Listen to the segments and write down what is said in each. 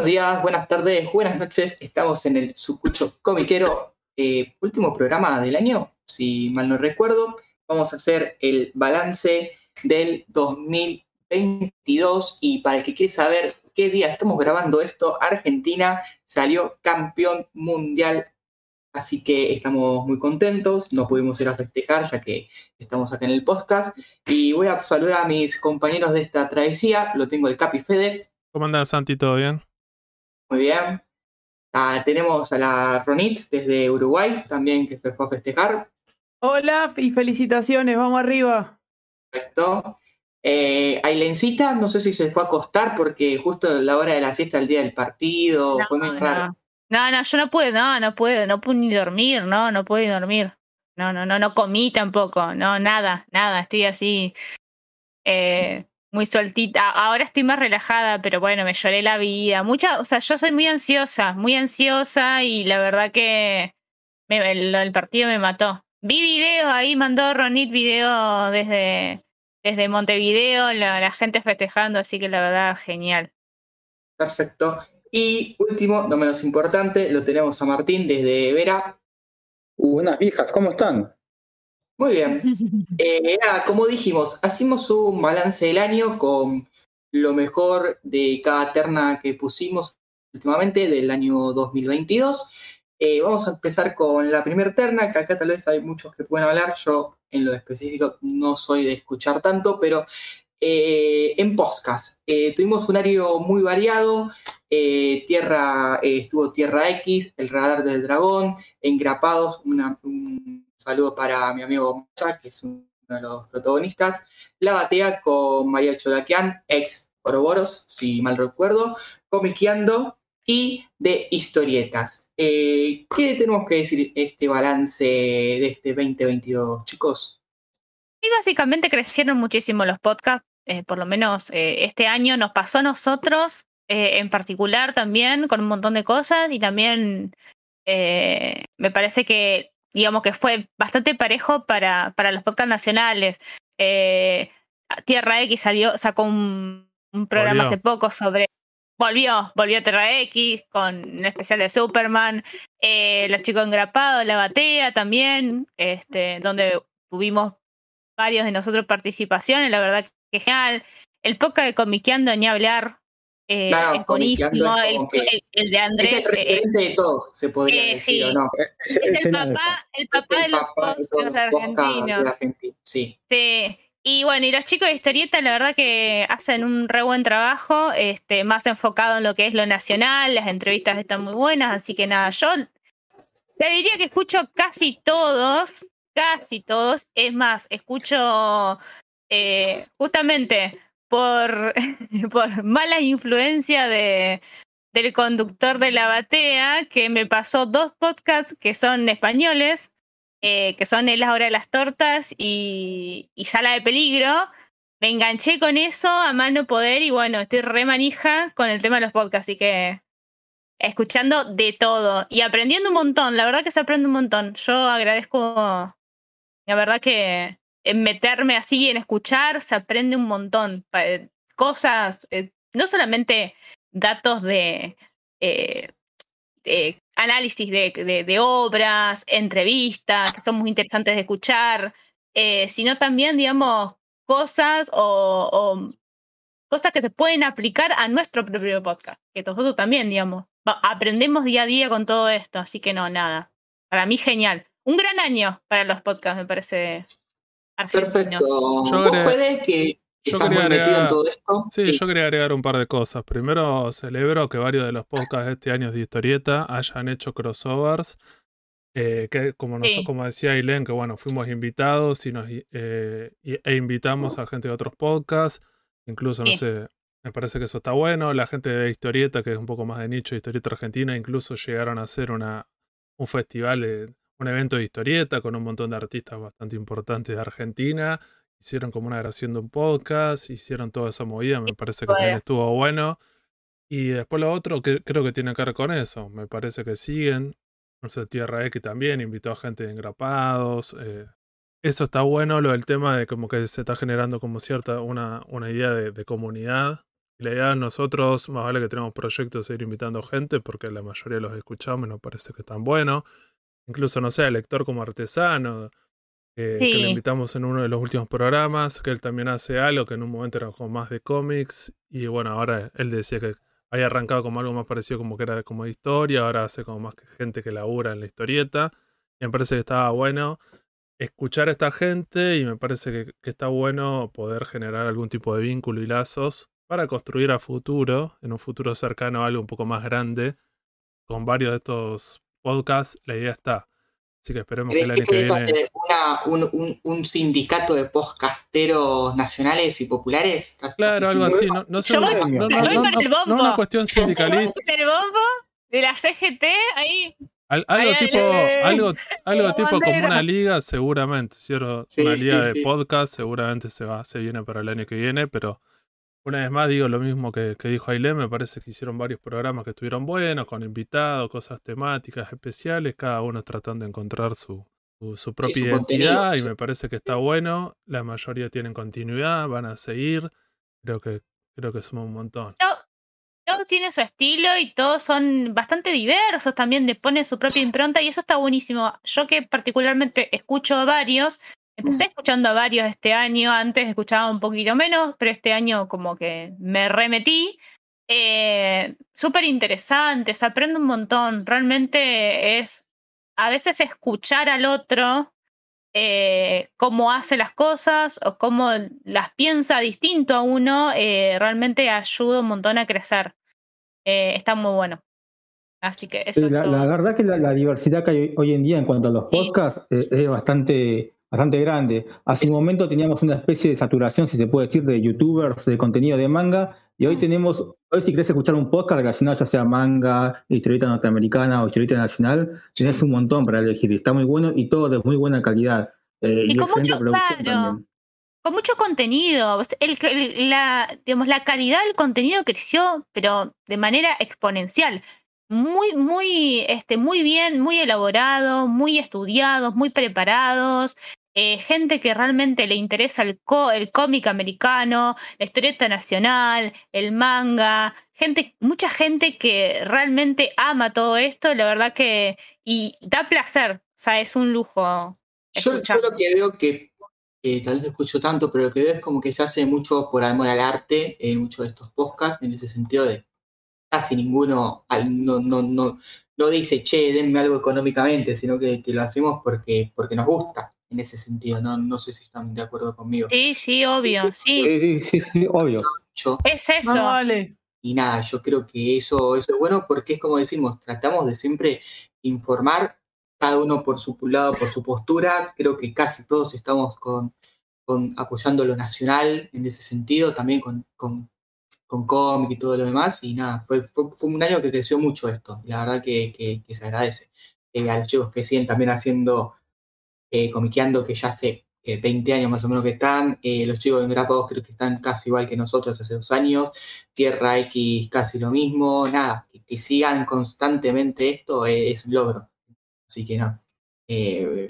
Buenos días, buenas tardes, buenas noches. Estamos en el Sucucho Comiquero, eh, último programa del año, si mal no recuerdo. Vamos a hacer el balance del 2022 y para el que quiere saber qué día estamos grabando esto, Argentina salió campeón mundial. Así que estamos muy contentos, no pudimos ir a festejar ya que estamos acá en el podcast. Y voy a saludar a mis compañeros de esta travesía. Lo tengo el Capi Fede. ¿Cómo andas, Santi? ¿Todo bien? Muy bien. Ah, tenemos a la Ronit desde Uruguay también que fue a festejar. Hola y felicitaciones, vamos arriba. Perfecto. Eh, Ailencita, no sé si se fue a acostar porque justo la hora de la siesta, el día del partido, No, fue muy no. raro. No, no, yo no puedo, no, no puedo, no puedo ni dormir, no, no puedo ni dormir. No, no, no, no comí tampoco, no, nada, nada, estoy así eh, muy sueltita. Ahora estoy más relajada, pero bueno, me lloré la vida. Mucha, o sea, yo soy muy ansiosa, muy ansiosa y la verdad que me- el, el partido me mató. Vi videos ahí, mandó Ronit video desde, desde Montevideo, la, la gente festejando, así que la verdad, genial. Perfecto. Y último, no menos importante, lo tenemos a Martín desde Vera. Buenas viejas, ¿cómo están? Muy bien. Eh, como dijimos, hacemos un balance del año con lo mejor de cada terna que pusimos últimamente del año 2022. Eh, vamos a empezar con la primera terna, que acá tal vez hay muchos que pueden hablar. Yo, en lo específico, no soy de escuchar tanto, pero eh, en podcast. eh, tuvimos un año muy variado. eh, tierra, eh, estuvo Tierra X, El Radar del Dragón, Engrapados, una- un saludo para mi amigo Moza, que es uno de los protagonistas. La batea con María Cholaquian, ex Oroboros, si mal recuerdo, comiqueando y de historietas. Eh, ¿Qué tenemos que decir este balance de este 2022, chicos? Y básicamente crecieron muchísimo los podcasts, eh, por lo menos eh, este año nos pasó a nosotros eh, en particular también con un montón de cosas y también me parece que digamos que fue bastante parejo para, para los podcasts nacionales. Eh, Tierra X salió, sacó un, un programa Volvió. hace poco sobre... Volvió, volvió Tierra X con un especial de Superman, eh, Los chicos engrapados, La Batea también, este, donde tuvimos varios de nosotros participaciones, la verdad que genial. El podcast de Comiqueando ni hablar, eh, Claro, es buenísimo. Es El, el- el de Es Andrés el eh, referente de todos, se podría eh, decir, sí. ¿o no? es el papá, el papá de El los papá de todos podcasts los podcasts argentinos. de Argentina, Sí. Sí. Y bueno, y los chicos de historieta, la verdad que hacen un re buen trabajo, este, más enfocado en lo que es lo nacional, las entrevistas están muy buenas, así que nada, yo te diría que escucho casi todos, casi todos, es más, escucho eh, justamente por, por mala influencia de, del conductor de la batea, que me pasó dos podcasts que son españoles, eh, que son El Hora de las Tortas y, y Sala de Peligro. Me enganché con eso a mano poder y bueno, estoy re manija con el tema de los podcasts, así que escuchando de todo y aprendiendo un montón. La verdad que se aprende un montón. Yo agradezco, la verdad que en meterme así en escuchar se aprende un montón. Eh, Cosas, eh, no solamente datos de eh, análisis de, de- obras, entrevistas, que son muy interesantes de escuchar, sino también, digamos, cosas o, cosas que se pueden aplicar a nuestro propio podcast, que nosotros también, digamos, aprendemos día a día con todo esto, así que no, nada. Para mí, genial. Un gran año para los podcasts, me parece. Argentinos. Perfecto. Yo ¿Vos, Fede, que yo estás muy quería metido en todo esto? Sí, yo quería agregar un par de cosas. Primero, celebro que varios de los podcasts de este año de historieta hayan hecho crossovers. eh, que como, nos- Sí. como decía Ailén, que bueno, fuimos invitados y nos, eh, y- e invitamos a gente de otros podcasts. Incluso, no Sí. sé, me parece que eso está bueno. La gente de historieta, que es un poco más de nicho, de historieta argentina, incluso llegaron a hacer una, un festival, de- un evento de historieta con un montón de artistas bastante importantes de Argentina hicieron como una grabación de un podcast, hicieron toda esa movida, me parece que también estuvo bueno. Y después lo otro que creo que tiene que ver con eso, me parece que siguen. No sé, Tierra X también invitó a gente de engrapados. eh, eso está bueno, lo del tema de como que se está generando como cierta una, una idea de, de comunidad, Y la idea de nosotros, más vale que tenemos proyectos de ir invitando gente, porque la mayoría los escuchamos y nos parece que están buenos. Incluso, no sé, el lector como artesano, que, que le invitamos en uno de los últimos programas, que él también hace algo que en un momento era como más de cómics. Y bueno, ahora él decía que había arrancado como algo más parecido como que era como de historia, ahora hace como más que gente que labura en la historieta. Y me parece que estaba bueno escuchar a esta gente y me parece que, que está bueno poder generar algún tipo de vínculo y lazos para construir a futuro, en un futuro cercano, algo un poco más grande. Con varios de estos podcasts, la idea está. Así que esperemos que ¿Crees el que año que viene. hacer una- un, un- un sindicato de podcasteros nacionales y populares? ¿Estás- Claro, algo así. No, no, sé, Yo no, voy- no, no, el no- no bombo. una cuestión sindicalista. El bombo de la CGT ahí. Al- algo Ay, tipo, ay. algo, algo tipo como una liga, seguramente. ¿cierto? Sí, una sí, liga de sí. podcast, seguramente se va, se viene para el año que viene, pero una vez más digo lo mismo que, que dijo Ailén, me parece que hicieron varios programas que estuvieron buenos, con invitados, cosas temáticas especiales, cada uno tratando de encontrar su, su, su propia su identidad, contenido, y me parece que está bueno. La mayoría tienen continuidad, van a seguir. Creo que, creo que suma un montón. Todo, todo tiene su estilo y todos son bastante diversos también, le ponen su propia impronta y eso está buenísimo. Yo que particularmente escucho a varios, empecé escuchando a varios este año, antes escuchaba un poquito menos, pero este año como que me remetí. Eh, Súper interesantes, aprendo un montón. Realmente es a veces escuchar al otro eh, cómo hace las cosas o cómo las piensa distinto a uno, eh, realmente ayuda un montón a crecer. Está muy bueno. Así que eso Sí, es la, todo. la verdad que la, la diversidad que hay hoy- en día en cuanto a los Sí. podcasts es bastante, bastante grande. Hace un momento teníamos una especie de saturación, si se puede decir, de youtubers de contenido de manga, y hoy Mm. tenemos, hoy si querés escuchar un podcast relacionado ya sea manga, historieta norteamericana o historieta nacional, tenés un montón para elegir. Está muy bueno y todo de muy buena calidad. eh, Y con mucho- claro. Con mucho contenido. El- la, digamos, la calidad del contenido creció, pero de manera exponencial. Muy, muy, este, muy bien, muy elaborado, muy estudiados, muy preparados. Eh, gente que realmente le interesa el, co- el cómic americano, la historieta nacional, el manga, gente, mucha gente que realmente ama todo esto, la verdad que, y da placer, o sea, es un lujo. Yo, yo lo que veo que, tal vez no escucho tanto, pero lo que veo es como que se hace mucho por amor al arte, eh, muchos de estos podcasts, en ese sentido de casi ninguno al- no, no, no, no dice, che, denme algo económicamente, sino que, que lo hacemos porque, porque nos gusta, en ese sentido. No, no sé si están de acuerdo conmigo. Sí, sí, obvio, sí. Sí, sí, sí, sí, obvio. Yo- Es eso. No, vale. y nada, yo creo que eso, eso es bueno porque es como decimos, tratamos de siempre informar, cada uno por su lado, por su postura. Creo que casi todos estamos con, con apoyando lo nacional en ese sentido, también con, con, con cómic y todo lo demás. Y nada, fue, fue, fue un año que creció mucho esto. y La verdad que, que- que se agradece. Eh, a los chicos que siguen también haciendo, eh, comiqueando, que ya hace eh, 20 años más o menos que están. eh, los chicos de Grapados creo que están casi igual que nosotros hace dos años. Tierra X casi lo mismo. Nada, que, que sigan constantemente esto eh, es un logro. Así que no. Eh,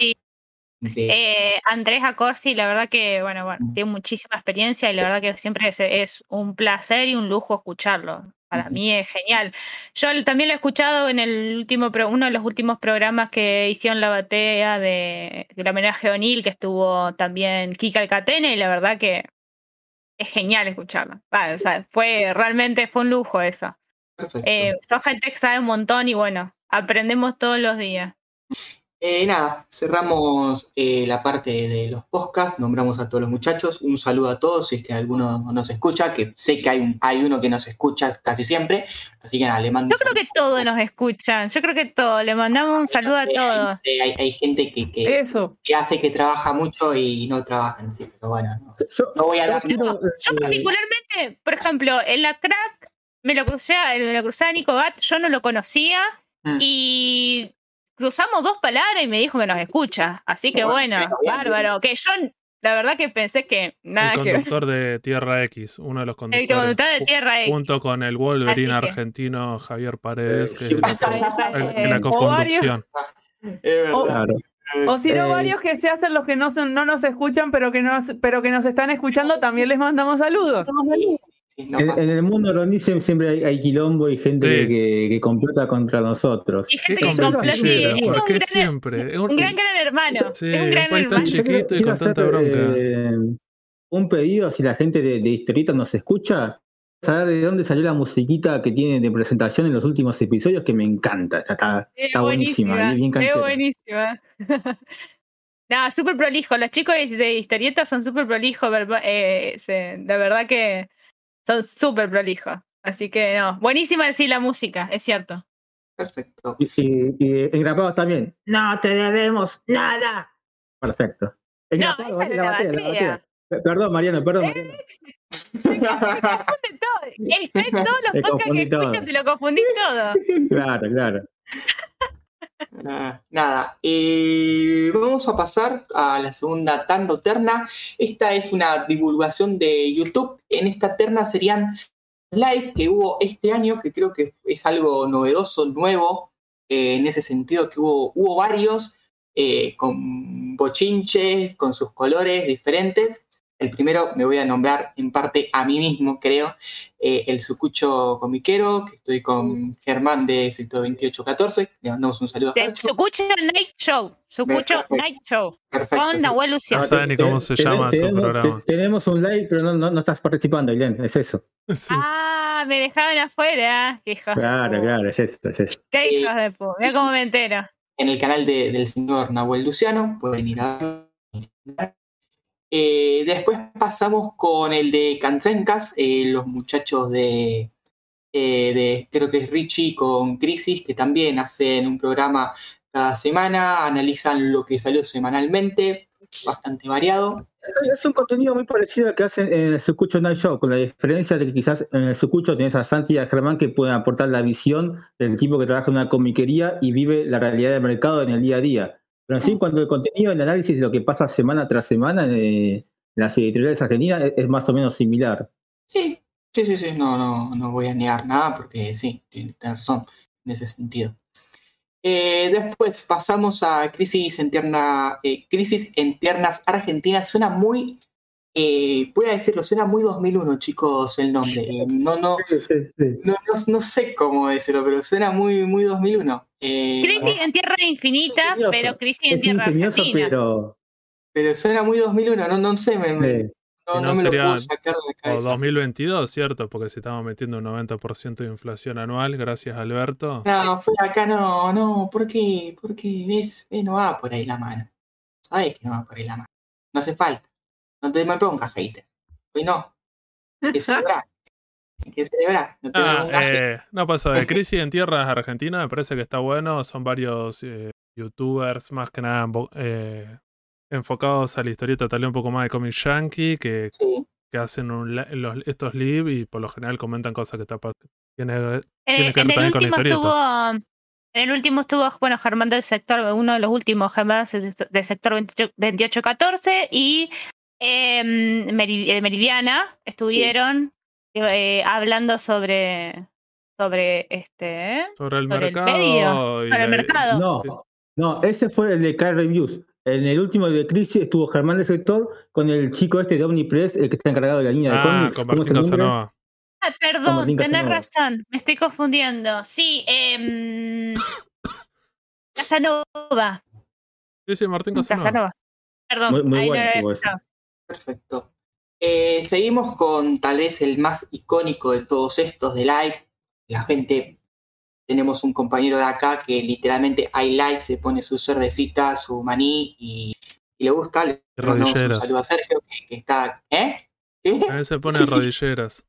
Sí. de- Andrés Acorsi, la verdad que, bueno, bueno, Mm. tiene muchísima experiencia y la verdad que siempre es, es un placer y un lujo escucharlo. Para mí es genial. Yo también lo he escuchado en el último pro- uno de los últimos programas que hicieron la batea de del homenaje a O'Neill, que estuvo también Kika Alcatena, y la verdad que es genial escucharlo. O sea, fue realmente fue un lujo eso. Eh, son gente que sabe un montón y bueno, aprendemos todos los días. Eh, nada, cerramos eh, la parte de los podcasts, nombramos a todos los muchachos, un saludo a todos, si es que alguno nos escucha, que sé que hay, un- hay uno que nos escucha casi siempre, así que nada, le mando Yo creo que todos nos escuchan, yo creo que todos, le mandamos un saludo a todos. Hay, hay gente que, que, Eso. que hace que trabaja mucho y no trabajan, sí, pero bueno, no, Yo- no voy a dar quiero, Yo eh, particularmente, por ejemplo, en la crack me lo crucé, a- me lo crucé a Nico Gat, yo no lo conocía Mm. y cruzamos dos palabras y me dijo que nos escucha. Así que Bueno, bárbaro. Que yo la verdad que pensé que nada el que conductor de Tierra X, uno de los El conductores. conductor de Tierra X. Junto con el Wolverine Así que- argentino Javier Paredes, que es el el- la o co-conducción. O- verdad. claro. O si no, Eh, varios que se hacen los que no, son- no nos escuchan, pero que, nos, pero que nos están escuchando, también les mandamos saludos. No En, el mundo Ronnie siempre, hay, hay quilombo y gente Sí. que, que complota contra nosotros. Y gente que complota, un ¿por qué gran- siempre? Es un- Un gran, gran hermano. Sí, es un un gran tan hermano. chiquito. Yo y con hacer, tanta bronca. eh, un pedido, si la gente de, de Historieta nos escucha, saber de dónde salió la musiquita que tiene de presentación en los últimos episodios, que me encanta. Está, está- Es está buenísima, buenísima. bien es canchera. buenísima. Nada, súper prolijo. Los chicos de, de historietas son súper prolijos. verba- eh, de verdad que son súper prolijos. Así que no. Buenísima decir la música, es cierto. Perfecto. Y, y, y en grabados también. No te debemos nada. Perfecto. En No, grapado, esa la era la batea, la batea. batea. Per- Perdón, Mariano, perdón. Mariano. Confunde todo. Es- es todos los Me podcasts que todo. escuchas te lo confundís todo. Claro, claro. Ah, Nada, eh, vamos a pasar a la segunda tanda terna. Esta es una divulgación de YouTube. En esta terna serían live que hubo este año, que creo que es algo novedoso, nuevo, eh, en ese sentido que hubo, hubo varios, eh, con bochinches, con sus colores diferentes. El primero me voy a nombrar en parte a mí mismo, creo, eh, el Sucucho Comiquero, que estoy con Germán de Sector 2814. Le mandamos un saludo a. Sucucho Night Show. Sucucho Perfecto. Night Show. Perfecto. Con. Nahuel No Luciano. sabe ni cómo se llama su tenemos, programa. te- tenemos un live, pero no, no, no estás participando, Ilen, es eso. Sí. Ah, me dejaron afuera. Qué hijos Claro, claro, es eso, es eso. Qué hijos de puta. Mira cómo me entero. En el canal de- del señor Nahuel Luciano, pueden ir a ver. Eh, después pasamos con el de Cansencas, eh, los muchachos de, eh, de, creo que es Richie con Crisis, que también hacen un programa cada semana, analizan lo que salió semanalmente, bastante variado. Es un contenido muy parecido al que hacen en el Sucucho Night Show, con la diferencia de que quizás en el Sucucho tenés a Santi y a Germán que pueden aportar la visión del tipo que trabaja en una comiquería y vive la realidad del mercado en el día a día. Pero en sí, cuando el contenido, el análisis de lo que pasa semana tras semana eh, en las editoriales argentinas es, más o menos similar. Sí, sí, sí, sí, no, no, no voy a negar nada porque sí, tienes razón en ese sentido. Eh, después pasamos a Crisis en, Tierna- eh, Crisis en Tiernas Argentinas. Suena muy, eh, voy a decirlo, suena muy 2001, chicos, el nombre. Eh, no, no, no, no, no sé cómo decirlo, pero suena muy, muy 2001. Eh, Crisis en Tierra Infinita, pero Crisis en Es Tierra Argentina. pero pero suena muy 2001, no, no sé, me- me- no, no no me lo puedo sacar de la O cabeza. 2022, ¿cierto? Porque si estamos metiendo un 90% de inflación anual, gracias Alberto. No, fue acá no, no, ¿por qué? Porque ves, eh, no va por ahí la mano. Sabes que no va por ahí la mano. No hace falta. No te me pongas hater. Hoy no. Hay que celebrar. Hay que celebrar. No te Ah, eh, no pasa de Crisis en Tierras Argentina, me parece que está bueno. Son varios eh, youtubers, más que nada eh, enfocados a la historieta, tal vez un poco más de cómic yankee, que, Sí. que hacen un li- los- estos live y por lo general comentan cosas que está tiene En, Tiene el- que ver también con la último historieta. estuvo. En el último estuvo, bueno, Germán del sector, uno de los últimos Germán del sector 28 2814 y eh, Meridiana estuvieron eh, hablando sobre sobre este sobre el Sobre el mercado. sobre el mercado. no, no, ese fue el de Car Reviews. En el último de Crisis estuvo Germán del Sector con el chico este de Omnipress, el que está encargado de la línea de Ah, cómics. con ¿Cómo es el Martín nombre? Casanova. Ah, perdón, Martín tenés Casanova. razón, me estoy confundiendo. Sí, eh, Casanova. Sí, sí, Martín Casanova. Casanova. Perdón, Muy- muy ahí no Perfecto. Eh, seguimos con tal vez el más icónico de todos estos de live. La gente, tenemos un compañero de acá que literalmente hay live, se pone su cervecita, su maní y, y le gusta. Le un saludo a Sergio que, que está. ¿Eh? ¿Qué? A veces pone rodilleras.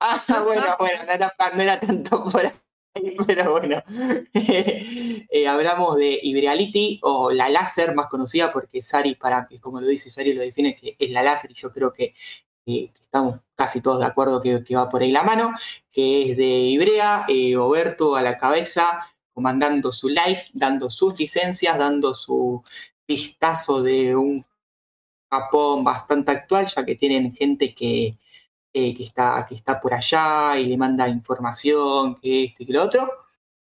Ah, bueno, bueno, no era, no era tanto por ahí, pero bueno. Eh, hablamos de Ibreality o la láser más conocida porque Sari, para como lo dice Sari, lo define que es la láser y yo creo que, que estamos casi todos de acuerdo que, va por ahí la mano, que es de Ibrea, eh, Oberto a la cabeza, comandando su live, dando sus licencias, dando su vistazo de un Japón bastante actual, ya que tienen gente que, eh, que, está, que está por allá y le manda información, que esto y que lo otro.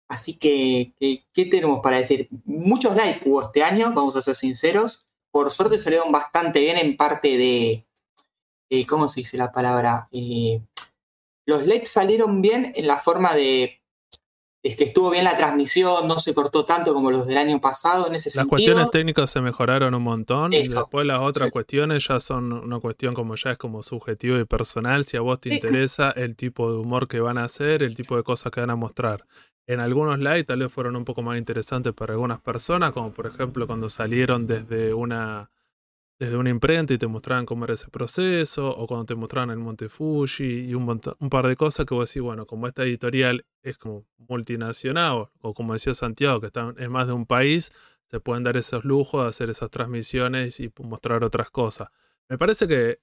Así que, ¿qué tenemos para decir? Muchos likes hubo este año, vamos a ser sinceros. Por suerte salieron bastante bien en parte de, eh, ¿cómo se dice la palabra? Eh, los lives salieron bien en la forma de este, estuvo bien la transmisión, no se cortó tanto como los del año pasado en ese Las sentido. cuestiones técnicas se mejoraron un montón y después las otras Sí. cuestiones ya son una cuestión como ya es como subjetivo y personal. Si a vos te Sí. interesa el tipo de humor que van a hacer, el tipo de cosas que van a mostrar. En algunos live tal vez fueron un poco más interesantes para algunas personas, como por ejemplo cuando salieron desde una desde una imprenta y te mostraban cómo era ese proceso, o cuando te mostraban el Monte Fuji y un, un par de cosas que vos decís, bueno, como esta editorial es como multinacional, o, o como decía Santiago, que está en más de un país, se pueden dar esos lujos de hacer esas transmisiones y mostrar otras cosas. Me parece que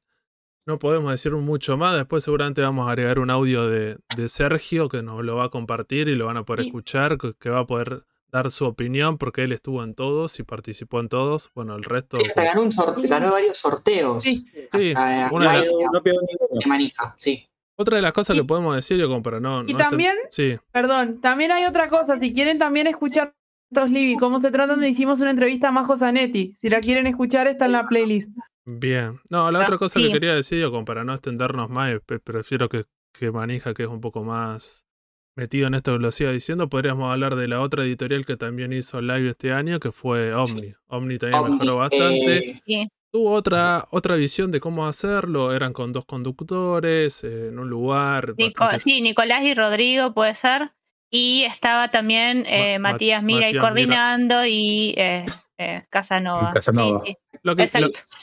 no podemos decir mucho más, después seguramente vamos a agregar un audio de, de Sergio que nos lo va a compartir y lo van a poder escuchar, que, que va a poder dar su opinión porque él estuvo en todos y participó en todos. Bueno, el resto... Sí, hasta ganó, un sorte- ganó varios sorteos. Sí. Sí, Hasta una de las- de manija, sí. Otra de las cosas Y- que podemos decir, yo como para no... y no estar- también- Sí, Perdón, también hay otra cosa. Si quieren también escuchar estos Libby, cómo se tratan de hicimos una entrevista a Majo Zanetti. Si la quieren escuchar, está en la playlist. bien. No, la Ah, otra cosa sí. que quería decir, yo como para no extendernos más, pe- prefiero que, que Manija, que es un poco más metido en esto que lo siga diciendo, podríamos hablar de la otra editorial que también hizo live este año, que fue Omni. Omni también Omni, mejoró bastante. eh. Tuvo otra, otra visión de cómo hacerlo, eran con dos conductores, eh, en un lugar. Nico- bastante- sí, Nicolás y Rodrigo puede ser. Y estaba también eh, Ma- Matías Mira ahí Matías Mira. coordinando y eh, eh, Casanova. Casanova. Sí, sí. Lo que,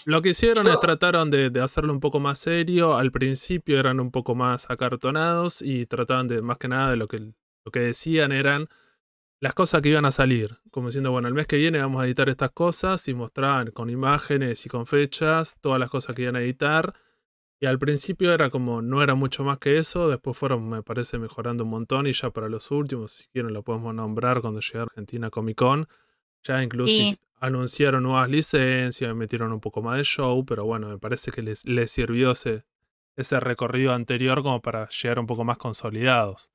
lo, que hicieron es trataron de, de hacerlo un poco más serio. Al principio eran un poco más acartonados y trataban de, más que nada, de lo que, lo que decían eran las cosas que iban a salir. Como diciendo, bueno, el mes que viene vamos a editar estas cosas y mostraban con imágenes y con fechas todas las cosas que iban a editar. Y al principio era como, no era mucho más que eso. Después fueron, me parece, mejorando un montón. Y ya para los últimos, si quieren, lo podemos nombrar cuando llegue a Argentina Comic Con. Ya incluso Sí. Anunciaron nuevas licencias, metieron un poco más de show, pero bueno, me parece que les, les sirvió ese, ese recorrido anterior como para llegar un poco más consolidados.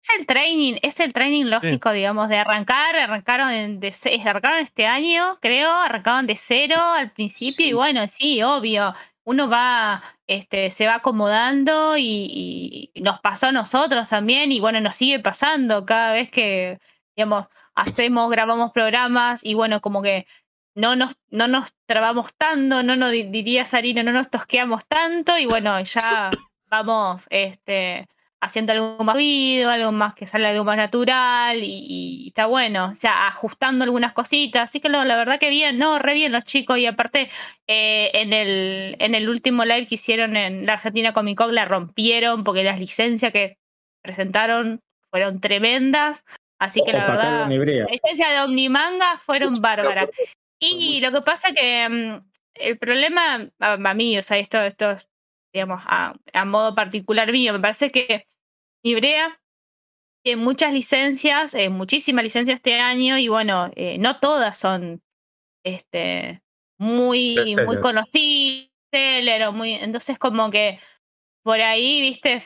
Es el training, es el training lógico, digamos, de arrancar, arrancaron en- de, ce- arrancaron este año, creo, arrancaban de cero al principio y bueno, sí, obvio, uno va, este, se va acomodando y, y nos pasó a nosotros también y bueno, nos sigue pasando cada vez que, digamos, hacemos, grabamos programas y bueno, como que no nos, no nos trabamos tanto, no nos di- diría Sarina, no nos tosqueamos tanto y bueno, ya vamos, este haciendo algo más ruido, algo más que sale algo más natural y, y está bueno, o sea, ajustando algunas cositas, así que la verdad que bien, no, re bien los chicos y aparte eh, en, el, en el último live que hicieron en la Argentina Comic Con la rompieron porque las licencias que presentaron fueron tremendas, así que la verdad... La licencia de Omnimanga fueron bárbaras. Y lo que pasa que mm, el problema a, a mí, o sea, esto, esto es, digamos, a, a modo particular mío, me parece que Ibrea tiene muchas licencias, eh, muchísimas licencias este año, y bueno, eh, no todas son este muy, muy conocidas, muy, entonces como que por ahí, viste,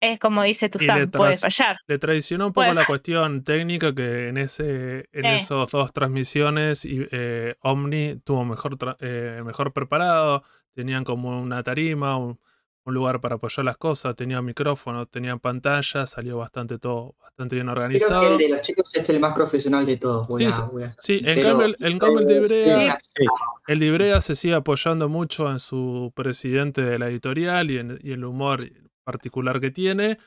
es como dice tu Sam, puede fallar. Le traicionó un poco la cuestión técnica que en ese en Sí. esos dos transmisiones y, eh, Omni tuvo mejor eh, mejor preparado, tenían como una tarima, un, un lugar para apoyar las cosas, tenían micrófono, tenían pantalla, salió bastante todo bastante bien Creo que organizado. el de los chicos es el más profesional de todos. Voy Sí, a, voy a Sí, en cambio, el- en cambio el de Sí, Ibrea, Sí. el de Ibrea se sigue apoyando mucho en su presidente de la editorial y en y el humor particular que tiene.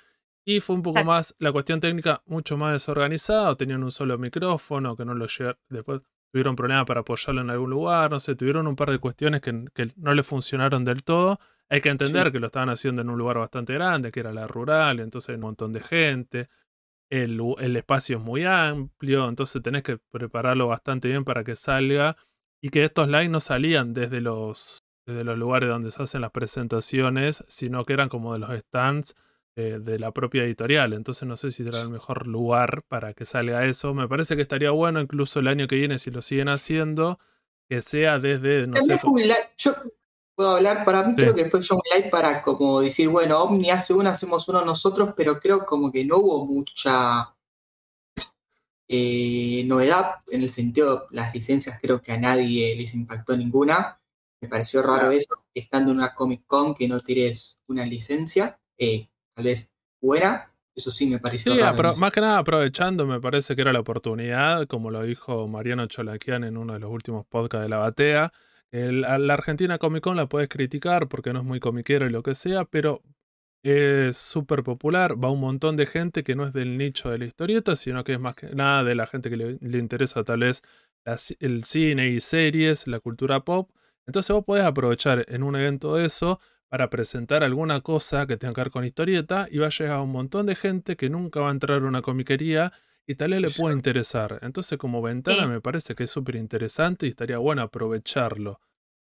Y fue un poco Exacto. más, la cuestión técnica, mucho más desorganizado. Tenían un solo micrófono que no lo llegaron. Después tuvieron problemas para apoyarlo en algún lugar. No sé, tuvieron un par de cuestiones que, que no le funcionaron del todo. Hay que entender Sí. que lo estaban haciendo en un lugar bastante grande, que era la rural, entonces hay un montón de gente. El, el espacio es muy amplio, entonces tenés que prepararlo bastante bien para que salga. Y que estos live no salían desde los, desde los lugares donde se hacen las presentaciones, sino que eran como de los stands eh, de la propia editorial. Entonces no sé si era el mejor lugar para que salga eso. Me parece que estaría bueno incluso el año que viene, si lo siguen haciendo, que sea desde, no sé, live- yo puedo hablar, para mí Sí. creo que fue un live para como decir, bueno, Omni hace uno, hacemos uno nosotros, pero creo como que no hubo mucha eh, novedad en el sentido, las licencias creo que a nadie les impactó ninguna. Me pareció raro eso, estando en una Comic Con que no tires una licencia. Eh, tal vez buena. Eso sí me pareció Sí, raro. más que nada aprovechando, me parece que era la oportunidad, como lo dijo Mariano Cholaquian en uno de los últimos podcasts de La Batea. la, la Argentina Comic Con la puedes criticar porque no es muy comiquero y lo que sea, pero es súper popular. Va un montón de gente que no es del nicho de la historieta, sino que es más que nada de la gente que le, le interesa tal vez la el cine y series, la cultura pop. Entonces vos podés aprovechar en un evento de eso para presentar alguna cosa que tenga que ver con historieta y va a llegar a un montón de gente que nunca va a entrar a una comiquería y tal vez le puede interesar. Entonces como ventana Sí. me parece que es súper interesante y estaría bueno aprovecharlo.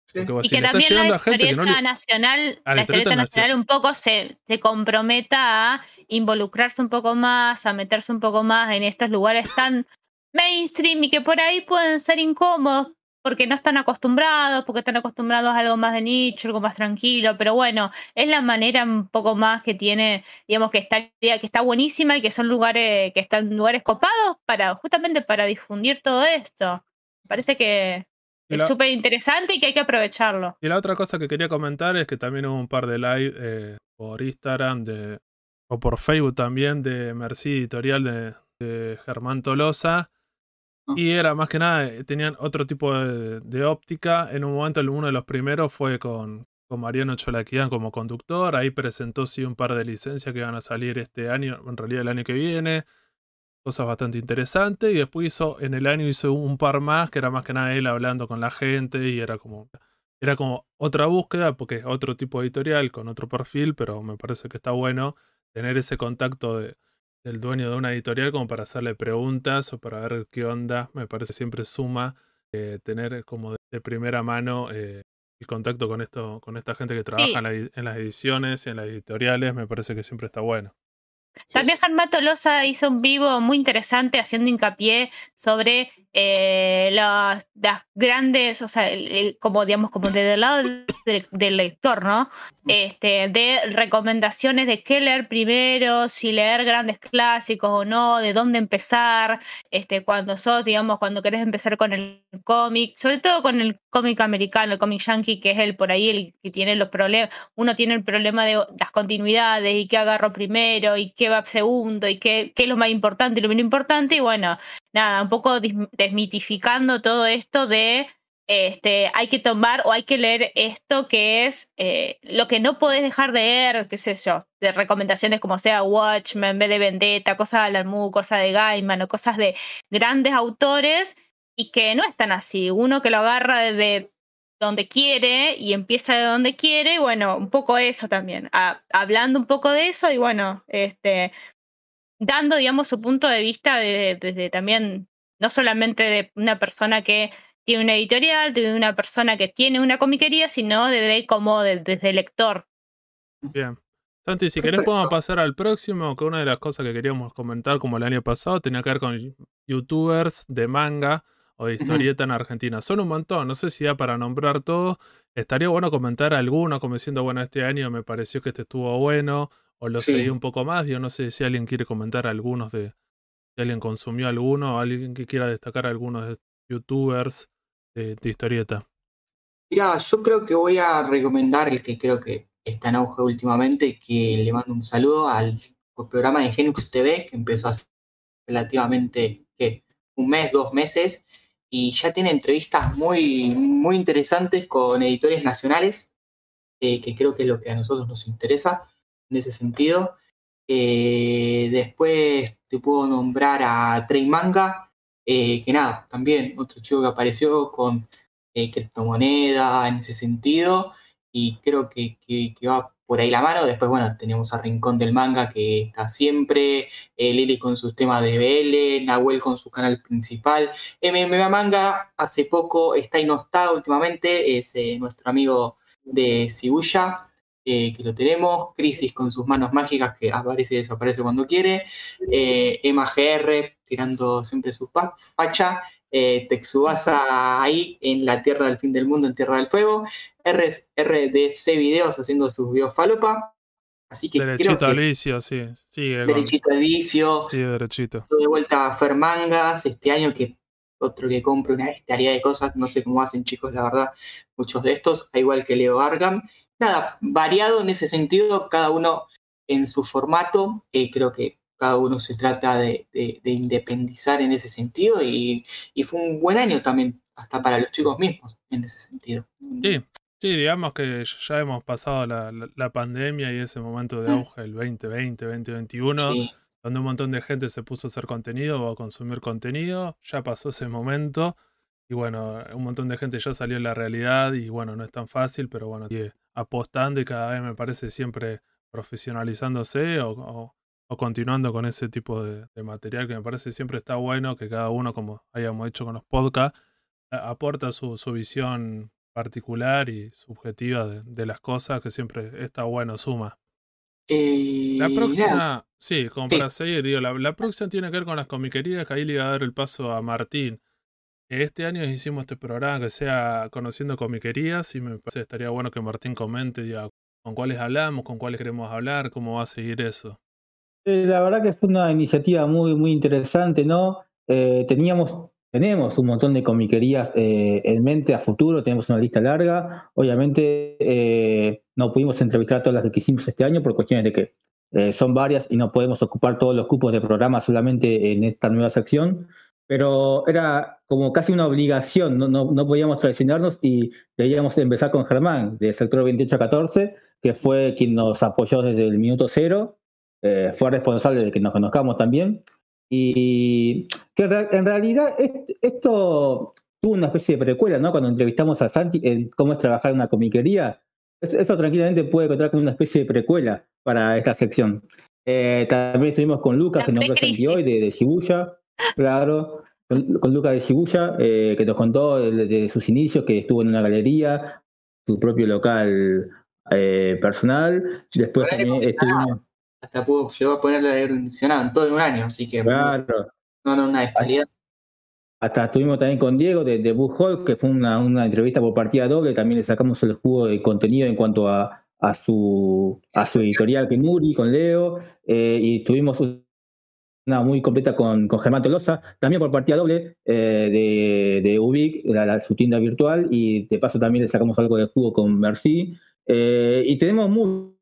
Sí. Porque vos Y que también la no historieta le... nacional, Ah, la la historieta nacional. un poco se, se comprometa a involucrarse un poco más, a meterse un poco más en estos lugares tan mainstream y que por ahí pueden ser incómodos porque no están acostumbrados, porque están acostumbrados a algo más de nicho, algo más tranquilo, pero bueno, es la manera un poco más que tiene, digamos que está que está buenísima y que son lugares que están lugares copados para justamente para difundir todo esto. Parece que es súper interesante y que hay que aprovecharlo. Y la otra cosa que quería comentar es que también hubo un par de live eh, por Instagram de, o por Facebook también de Merci Editorial de, de Germán Tolosa. Y era más que nada, eh, tenían otro tipo de, de óptica. En un momento, uno de los primeros fue con, con Mariano Cholaquian como conductor. Ahí presentó sí un par de licencias que van a salir este año, en realidad el año que viene. Cosas bastante interesantes. Y después hizo, en el año hizo un par más, que era más que nada él hablando con la gente. Y era como era como otra búsqueda, porque es otro tipo de editorial, con otro perfil, pero me parece que está bueno tener ese contacto de, del dueño de una editorial como para hacerle preguntas o para ver qué onda. Me parece siempre suma eh, tener como de, de primera mano eh, el contacto con esto, con esta gente que trabaja Sí. en, la en las ediciones y en las editoriales, me parece que siempre está bueno. También Germán Tolosa hizo un vivo muy interesante haciendo hincapié sobre eh, las, grandes, o sea, como digamos, como desde el lado del, del lector, ¿no? Este, de recomendaciones de qué leer primero, si leer grandes clásicos o no, de dónde empezar, este, cuando sos, digamos, cuando querés empezar con el cómic, sobre todo con el cómic americano, el cómic yankee, que es el por ahí el que tiene los problemas, uno tiene el problema de las continuidades y qué agarro primero y qué va segundo y qué, qué es lo más importante y lo menos importante. Y bueno, nada, un poco desmitificando todo esto de este, hay que tomar o hay que leer esto que es eh, lo que no podés dejar de leer, qué sé yo, de recomendaciones como sea Watchmen, B de Vendetta, cosas de Alan Moore, cosas de Gaiman o cosas de grandes autores y que no están así. Uno que lo agarra desde donde quiere y empieza de donde quiere, y bueno, un poco eso también, a- hablando un poco de eso y bueno, este, dando, digamos, su punto de vista de- desde también, no solamente de una persona que tiene una editorial, de una persona que tiene una comiquería, sino desde como de- desde lector. Bien. Santi, si querés podemos pasar al próximo, que una de las cosas que queríamos comentar, como el año pasado, tenía que ver con youtubers de manga o de historieta en Argentina. Son un montón, no sé si da para nombrar todos. Estaría bueno comentar alguno, como diciendo, bueno, este año me pareció que este estuvo bueno, o lo Sí. seguí un poco más. Yo no sé si alguien quiere comentar algunos de, si alguien consumió alguno, o alguien que quiera destacar algunos de youtubers de, de historieta. Mira, yo creo que voy a recomendar el que creo que está en auge últimamente, que le mando un saludo al programa de Genux TV, que empezó hace relativamente ¿qué? un mes, dos meses, y ya tiene entrevistas muy, muy interesantes con editores nacionales, eh, que creo que es lo que a nosotros nos interesa en ese sentido. Eh, después te puedo nombrar a Trey Manga, eh, que nada, también otro chico que apareció con criptomoneda en ese sentido y creo que, que- que va por ahí la mano. Después, bueno, tenemos a Rincón del Manga que está siempre, eh, Lili con sus temas de BL, Nahuel con su canal principal. MMA Manga hace poco está está últimamente, es eh, nuestro amigo de Shibuya. eh, que lo tenemos, Crisis con sus manos mágicas que aparece y desaparece cuando quiere, eh, Emma tirando siempre su facha, eh, Texubasa ahí en la Tierra del Fin del Mundo, en Tierra del Fuego, R RDC Videos haciendo sus videos falopa, así que Derechito creo que Alicio, sí. Sigue con- derechito Edicio, Sigue derechito. de vuelta a Fermangas este año que otro que compre una bestialidad de cosas, no sé cómo hacen chicos, la verdad, muchos de estos, al igual que Leo Argam. Nada, variado en ese sentido, cada uno en su formato. Eh, creo que cada uno se trata de, de- de independizar en ese sentido y, y fue un buen año también, hasta para los chicos mismos, en ese sentido. Sí, sí, digamos que ya hemos pasado la, la- la pandemia y ese momento de Mm. auge del 2020, 2021, Sí, donde un montón de gente se puso a hacer contenido o a consumir contenido. Ya pasó ese momento y bueno, un montón de gente ya salió en la realidad y bueno, no es tan fácil, pero bueno, sigue apostando y cada vez me parece siempre profesionalizándose o, o- o continuando con ese tipo de, de material que me parece siempre está bueno que cada uno, como hayamos hecho con los podcasts, aporta su, su visión particular y subjetiva de, de las cosas que siempre está bueno, suma. Eh, La próxima, sí, como Sí. para seguir, digo, la, la próxima tiene que ver con las comiquerías, que ahí le iba a dar el paso a Martín. Este año hicimos este programa que sea conociendo comiquerías y me parece que estaría bueno que Martín comente, diga, con cuáles hablamos, con cuáles queremos hablar, cómo va a seguir eso. La verdad que fue una iniciativa muy, muy interesante, ¿no? Eh, teníamos, tenemos un montón de comiquerías eh, en mente a futuro, tenemos una lista larga. Obviamente eh, no pudimos entrevistar a todas las que quisimos este año por cuestiones de que eh, son varias y no podemos ocupar todos los cupos de programa solamente en esta nueva sección. Pero era como casi una obligación, no, no, no podíamos traicionarnos y debíamos empezar con Germán, del sector 2814, que fue quien nos apoyó desde el minuto cero eh, fue responsable de que nos conozcamos también. Y que en, re- en realidad est- esto tuvo una especie de precuela, ¿no? Cuando entrevistamos a Santi en cómo es trabajar en una comiquería. Es- Eso tranquilamente puede contar como una especie de precuela para esta sección. Eh, también estuvimos con Lucas, que nombró precrisis. Santi hoy, de, de Shibuya, claro, con, con Lucas de Shibuya, eh, que nos contó de, de sus inicios, que estuvo en una galería, su propio local eh, personal. Después también estuvimos, hasta pudo, llegó a ponerle aire acondicionado en todo en un año, así que claro, no, no, una bestialidad. Hasta estuvimos también con Diego de, de Hall, que fue una, una entrevista por partida doble. También le sacamos el jugo de contenido en cuanto a, a su, a su editorial que Muri, con Leo. eh, y tuvimos una muy completa con, con Germán Tolosa, también por partida doble eh, de, de Ubic, la- la- su tienda virtual. Y de paso también le sacamos algo de jugo con Merci. Eh, y tenemos mu-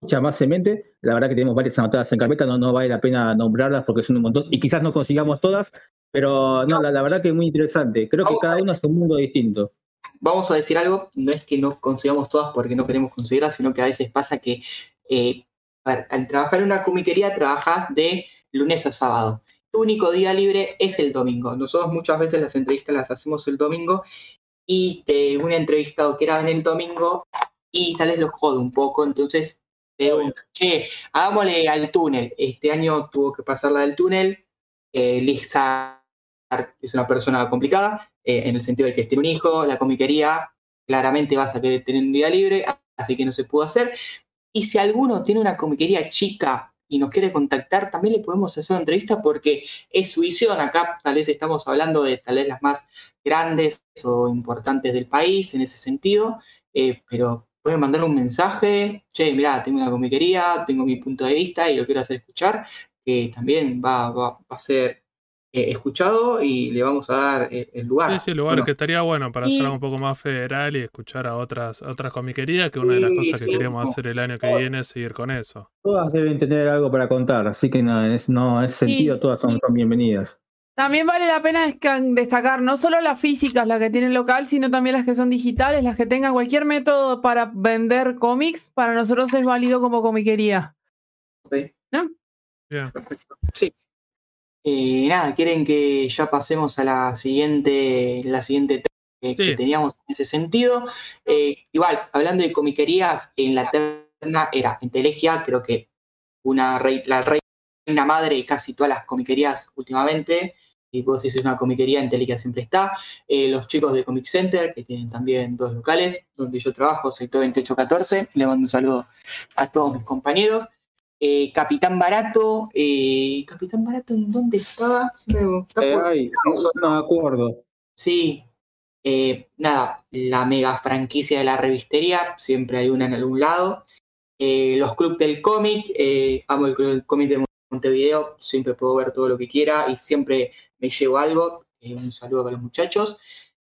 muchas más en mente. La verdad que tenemos varias anotadas en carpeta, no, no vale la pena nombrarlas porque son un montón. Y quizás no consigamos todas, pero no, la, la verdad que es muy interesante. Creo que Vamos cada uno es un mundo distinto. Vamos a decir algo, no es que no consigamos todas porque no queremos conseguirlas, sino que a veces pasa que eh, al trabajar en una comiquería trabajas de lunes a sábado. Tu único día libre es el domingo. Nosotros muchas veces las entrevistas las hacemos el domingo y te, un entrevistado que era en el domingo y tal vez lo jode un poco, entonces che, hagámosle al túnel. Este año tuvo que pasarla del túnel. Eh, Lisa es una persona complicada, eh, en el sentido de que tiene un hijo, la comiquería claramente vas a querer tener un día libre, así que no se pudo hacer. Y si alguno tiene una comiquería chica y nos quiere contactar, también le podemos hacer una entrevista porque es su visión. Acá tal vez estamos hablando de tal vez las más grandes o importantes del país en ese sentido, eh, pero pueden mandar un mensaje, che, mirá, tengo una comiquería, tengo mi punto de vista y lo quiero hacer escuchar, que también va, va- va a ser eh, escuchado y le vamos a dar eh, el lugar. Sí, sí, lugar Bueno, que estaría bueno para Y- hacer algo un poco más federal y escuchar a otras, a otras comiquerías, que una de las Sí, cosas que sí. queríamos hacer el año que viene es seguir con eso. Todas deben tener algo para contar, así que no, ese, no, ese sentido todas son, son bienvenidas. También vale la pena destacar no solo las físicas, las que tienen local, sino también las que son digitales, las que tengan cualquier método para vender cómics, para nosotros es válido como comiquería. ok. Bien. Sí. Eh, nada, quieren que ya pasemos a la siguiente, la siguiente tema que, teníamos en ese sentido. Eh, igual, hablando de comiquerías, en la terna era Entelequia, creo que una rei- la reina madre de casi todas las comiquerías últimamente. Y vos es una comiquería, Entelequia siempre está. Eh, los chicos de Comic Center, que tienen también dos locales, donde yo trabajo, sector 2814. Le mando un saludo a todos mis compañeros. Eh, Capitán Barato, eh, Capitán Barato, ¿en dónde estaba? Ay, no, me acuerdo. Sí, nada, la mega franquicia de la revistería, siempre hay una en algún lado. Los clubs del cómic, amo el club del cómic de Montevideo, siempre puedo ver todo lo que quiera y siempre me llevo algo. Eh, un saludo para los muchachos.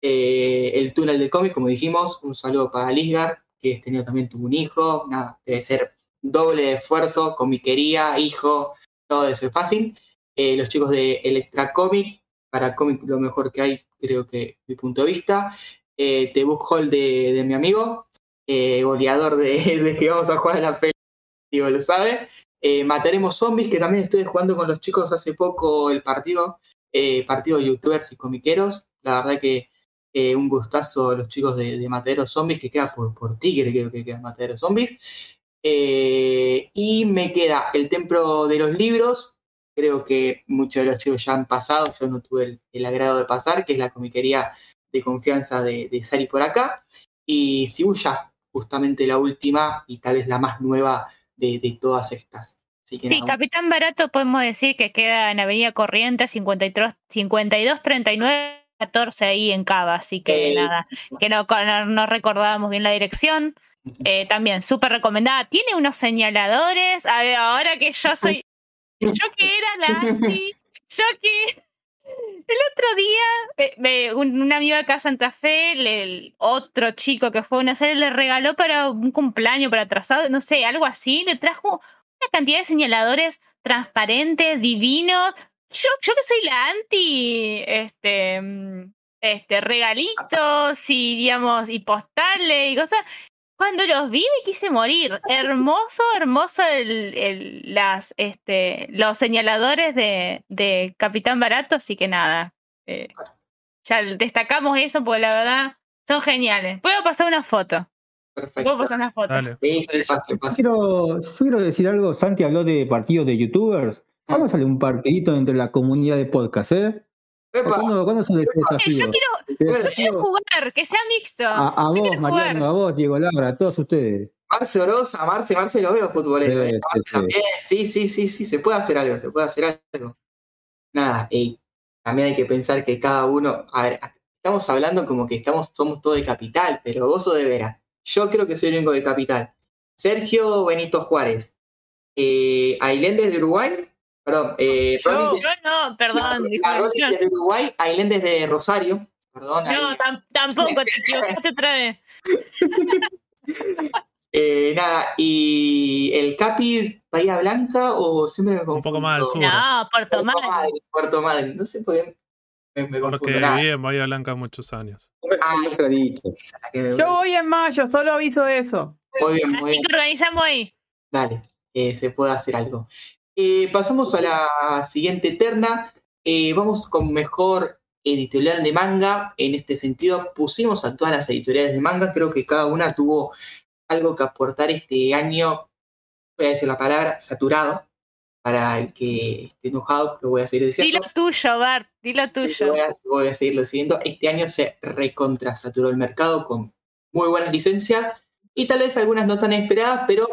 Eh, el túnel del cómic, como dijimos, un saludo para Lisgar, que este año también tuvo un hijo, nada, debe ser doble esfuerzo, comiquería, hijo, todo eso es fácil. Eh, los chicos de Electra Comic, para cómic lo mejor que hay, creo que mi punto de vista. Eh, The Book Hall de, de mi amigo, goleador de, de, que vamos a jugar a la peli, digo, lo sabe. Eh, Mataremos Zombies, que también estuve jugando con los chicos hace poco el partido, eh, partido de youtubers y comiqueros. La verdad que eh, un gustazo a los chicos de, de Matadero Zombies, que queda por, por Tigre, creo que queda Matadero Zombies. Eh, y me queda el Templo de los Libros, creo que muchos de los chicos ya han pasado, yo no tuve el, el agrado de pasar, que es la comiquería de confianza de, de Sari por acá. Y Sibuya, justamente la última y tal vez la más nueva de, de todas estas. Así que Sí, nada, Capitán Barato podemos decir que queda en Avenida Corrientes 53 5239 14 ahí en Cava, así que Eh, nada, que no, no, no recordábamos bien la dirección. Eh, también súper recomendada. Tiene unos señaladores. A ver, ahora que yo soy. Yo que era la anti. Yo que. El otro día, eh, un, un amigo acá de Santa Fe, el otro chico que fue a una serie, le regaló para un cumpleaños, para atrasado, no sé, algo así, le trajo una cantidad de señaladores transparentes, divinos. Yo, yo que soy la anti, este, mm, este, regalitos y, digamos, y postales y cosas. Cuando los vi me quise morir. Hermoso, hermoso el, el- las, este, los señaladores de, de Capitán Barato, así que nada. eh, ya destacamos eso porque la verdad son geniales. Puedo pasar una foto. perfecto. Puedo pasar una foto. Dale. Sí, sí, pase, pase. Quiero, yo quiero decir algo, Santi habló de partidos de youtubers. Vamos a hacer un partidito entre la comunidad de podcast, ¿eh? Epa, ¿Cuándo, cuándo son los Eh, yo quiero, yo quiero jugar, que sea mixto. A, vos, Mariano, jugar. a vos, Diego Labra, a todos ustedes. Marce Orosa, Marce, Marce lo veo futbolero. Sí, ¿eh? Marce sí, sí. también, sí, sí, sí, sí, se puede hacer algo, se puede hacer algo. Nada, y también hay que pensar que cada uno, a ver, estamos hablando como que estamos, somos todos de capital, pero vos sos de Vera. Yo creo que soy el único de capital. Sergio Benito Juárez. Eh, Ailendes de Uruguay. Perdón, eh, Yo, de- yo no, perdón. yo- de Uruguay, Ailendes de Rosario. Perdón, No, tam- tampoco, te equivocaste otra vez. Eh, nada, y el Capi Bahía Blanca o siempre me confundo. Un poco más al sur. No, Puerto Puerto Madryn. Madryn, Puerto Madryn. No sé por qué me, me Porque confundo. Nada, viví en Bahía Blanca muchos años. Ay. la que me- Yo voy en mayo, solo aviso eso. Muy bien, muy Así bien. que organizamos ahí. Dale, eh, se puede hacer algo. Eh, pasamos a la siguiente terna. Eh, vamos con mejor editorial de manga. En este sentido, pusimos a todas las editoriales de manga. Creo que cada una tuvo algo que aportar este año. Voy a decir la palabra, saturado. Para el que esté enojado, lo voy a seguir diciendo. Dilo tuyo, Bart, dilo tuyo. Voy a, voy a seguirlo diciendo. Este año se recontrasaturó el mercado con muy buenas licencias y tal vez algunas no tan esperadas, pero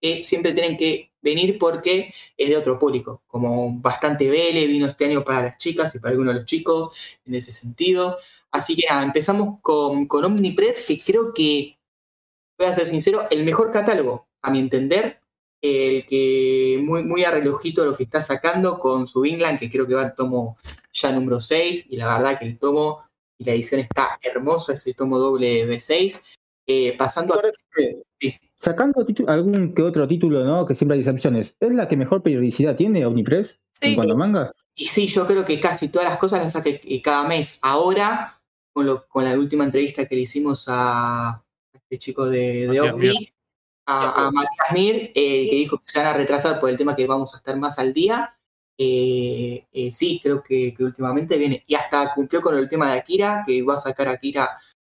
que siempre tienen que venir porque es de otro público. Como bastante Vele vino este año para las chicas y para algunos de los chicos en ese sentido. Así que nada, empezamos con, con Omnipress, que creo que, voy a ser sincero, el mejor catálogo, a mi entender. El que muy, muy a relojito lo que está sacando con su Vinland, que creo que va al tomo ya número 6, y la verdad que el tomo y la edición está hermosa, ese tomo doble B6. Eh, pasando a. Sí. Sacando algún que otro título, ¿no? Que siempre hay excepciones. ¿Es la que mejor periodicidad tiene Omnipress en Sí. cuanto a mangas? Y sí, yo creo que casi todas las cosas las saque eh, cada mes. Ahora, con, lo, con la última entrevista que le hicimos a este chico de, de Omni, a, a Matías Mir, eh, que dijo que se van a retrasar por el tema que vamos a estar más al día. eh, eh, sí, creo que, que últimamente viene. Y hasta cumplió con el tema de Akira, que va a sacar Akira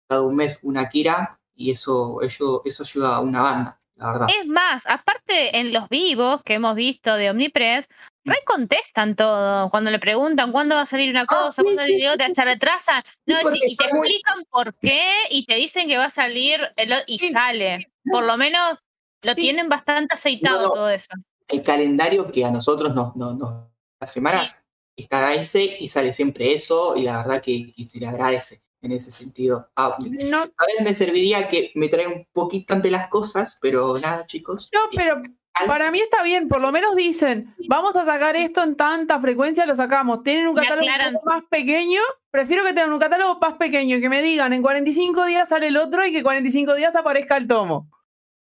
cada un mes una Akira, y eso, eso, eso ayuda a una banda, la verdad. Es más, aparte en los vivos que hemos visto de Omnipress, recontestan todo. Cuando le preguntan cuándo va a salir una cosa, Ah, sí, cuándo sí, sí. se retrasa, no, y te muy- explican por qué y te dicen que va a salir el y sale. Por lo menos lo tienen bastante aceitado No, no. todo eso. el calendario que a nosotros nos, nos, nos- las semanas está ese y sale siempre eso y la verdad que, que se le agradece en ese sentido. Ah, No, a veces me serviría que me traiga un poquito ante las cosas, pero nada chicos. no, pero para mí está bien, por lo menos dicen, vamos a sacar esto en tanta frecuencia, lo sacamos. Tienen un catálogo un aclaran. poco más pequeño, prefiero que tengan un catálogo más pequeño, que me digan en 45 días sale el otro y que 45 días aparezca el tomo.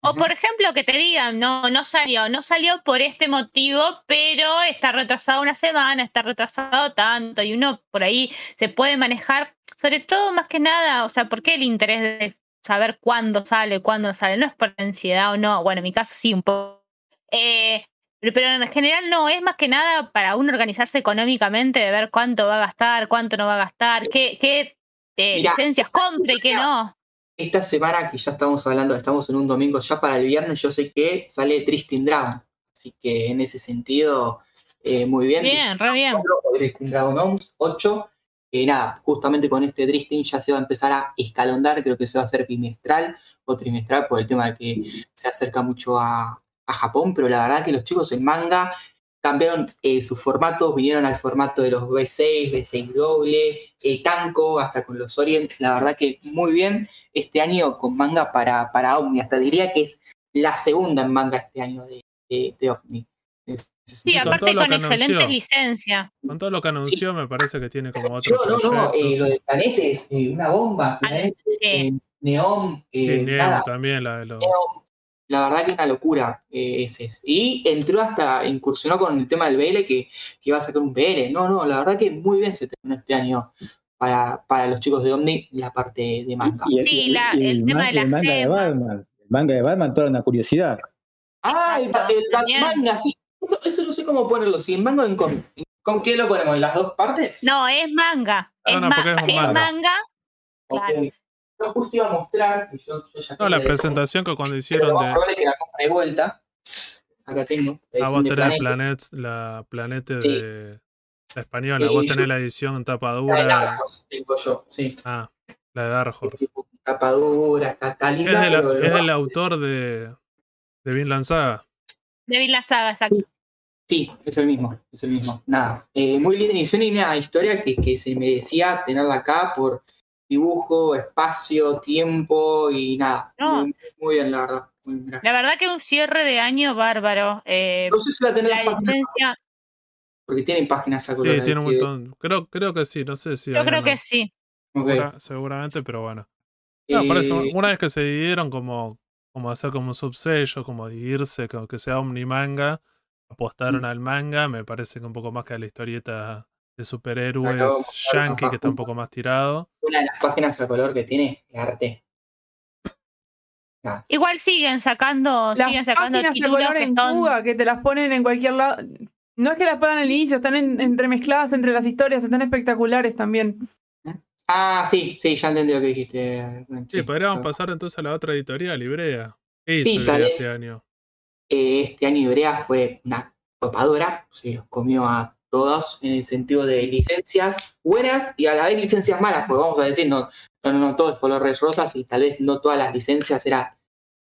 O por ejemplo, que te digan, no, no salió, no salió por este motivo, pero está retrasado una semana, está retrasado tanto, y uno por ahí se puede manejar, sobre todo más que nada, o sea, ¿por qué el interés de saber cuándo sale, cuándo no sale? No es por ansiedad o no, bueno, en mi caso sí, un poco. Eh, pero en general no, es más que nada para uno organizarse económicamente, de ver cuánto va a gastar, cuánto no va a gastar, qué, qué eh, Mirá, licencias compra y qué no. Esta semana que ya estamos hablando, estamos en un domingo, ya para el viernes yo sé que sale Tristan Dragon. Así que en ese sentido, eh, muy bien. Bien, re bien. 4 o Tristan Dragon Oms, 8. Eh, nada, justamente con este Tristan ya se va a empezar a escalondar, creo que se va a hacer bimestral o trimestral por el tema de que se acerca mucho a, a Japón, pero la verdad que los chicos en manga cambiaron eh, sus formatos, vinieron al formato de los B6, B6 doble, eh, Tanco, hasta con los Orient, la verdad que muy bien este año con manga para, para Omni, hasta diría que es la segunda en manga este año de, de, de Omni. Sí, con aparte con anunció. licencias. Con todo lo que anunció, me parece que tiene como Yo, otro no, no, eh, lo de Planete es eh, una bomba. Planete, sí. eh, Neon, eh, nada, también, la de los. la verdad que una locura eh, ese es. Y entró hasta, incursionó con el tema del BL, que, que iba a sacar un BL. No, no, la verdad que muy bien se terminó este año para, para los chicos de Omni la parte de manga. Y- y- Sí, la- y el tema ma- de la el manga de. Batman. El manga de Batman, toda una curiosidad. Ah, el, el También. manga, sí. Eso, eso no sé cómo ponerlo, si en manga o en cómic. ¿Con qué lo ponemos? ¿En las dos partes? No, es manga. Ah, es, no, ma- porque es un es manga. Yo justo iba a mostrar, y yo, yo ya No, la eso, presentación que cuando hicieron de. probable es que la compre de vuelta. Acá tengo. la Ah, vos tenés. Planets, la Planete Sí. de la española. Eh, Vos yo- tenés la edición tapa La de dura. Dark Horse, tengo yo, sí. Ah, la de Dark Horse. Tapa dura, está, linda, Es, es del autor de, de Vinland Saga. De Vinland Saga, exacto. Sí, es el mismo, es el mismo. Nada, eh, muy linda edición y una historia que, que se merecía tenerla acá por dibujo, espacio, tiempo y nada. No. Muy, muy bien, la verdad. Muy bien, mirá. La verdad que un cierre de año bárbaro. Eh, No sé si va a tener la licencia, porque tienen páginas a Sí, tiene un que- montón. Creo, creo que sí, no sé si. yo creo una- que sí. seguramente, pero bueno. No, por eso, Eh, una vez que se dividieron como, como hacer como un subsello, como dividirse, como que sea omnimanga, apostaron Mm. al manga, me parece que un poco más que a la historieta de superhéroes yankee, que está un poco más tirado. una de las páginas a color que tiene es arte. Igual siguen sacando, Las siguen sacando páginas de títulos color que en son. fuga que te las ponen en cualquier lado. No es que las pongan al inicio, están en- entremezcladas entre las historias, están espectaculares también. Ah, sí, sí, ya entendí lo que dijiste. Sí, podríamos pasar entonces a la otra editorial, Ibrea. ¿Qué hizo Sí, tal vez. año? Eh, este año Ibrea fue una topadora, se los comió a todos en el sentido de licencias buenas y a la vez licencias malas, porque vamos a decir, no, no, no todo es colores rosas y tal vez no todas las licencias era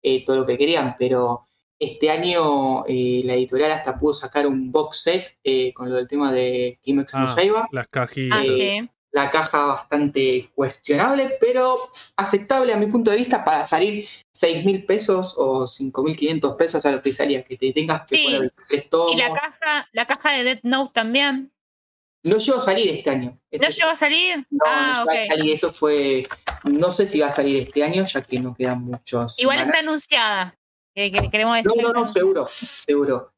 eh, todo lo que querían, pero este año eh, la editorial hasta pudo sacar un box set eh, con lo del tema de no Ah, Yaiba. Las cajillas. Ah, sí. La caja bastante cuestionable, pero aceptable a mi punto de vista para salir 6 mil pesos o 5 mil 500 pesos a lo que salía, que te tengas que Sí. poner 23 tomos. Y la caja, la caja de Death Note también. No llegó a salir este año. ¿No llegó a salir? no, ah, no ok. llegó a salir. Eso fue. No sé si va a salir este año, ya que no quedan muchos. Igual semanas. está anunciada. Que, que queremos decir No, no, no, seguro, seguro.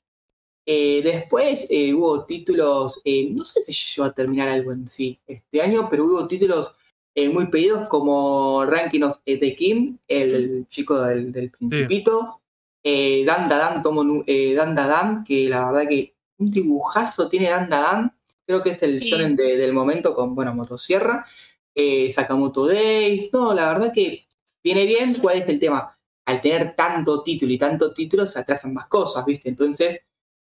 Eh, después eh, hubo títulos, eh, no sé si llegó a terminar algo en sí este año, pero hubo títulos eh, muy pedidos como Ranking of the King, el chico del, del Principito, eh, Dan Dadan, tomo eh, Dan Dadan, que la verdad que un dibujazo tiene Dan Dadan, creo que es el Sí. shonen de- del momento con, bueno, Motosierra, eh, Sakamoto Days, no, la verdad que viene bien, ¿cuál es el tema? Al tener tanto título y tanto título se atrasan más cosas, ¿viste? Entonces,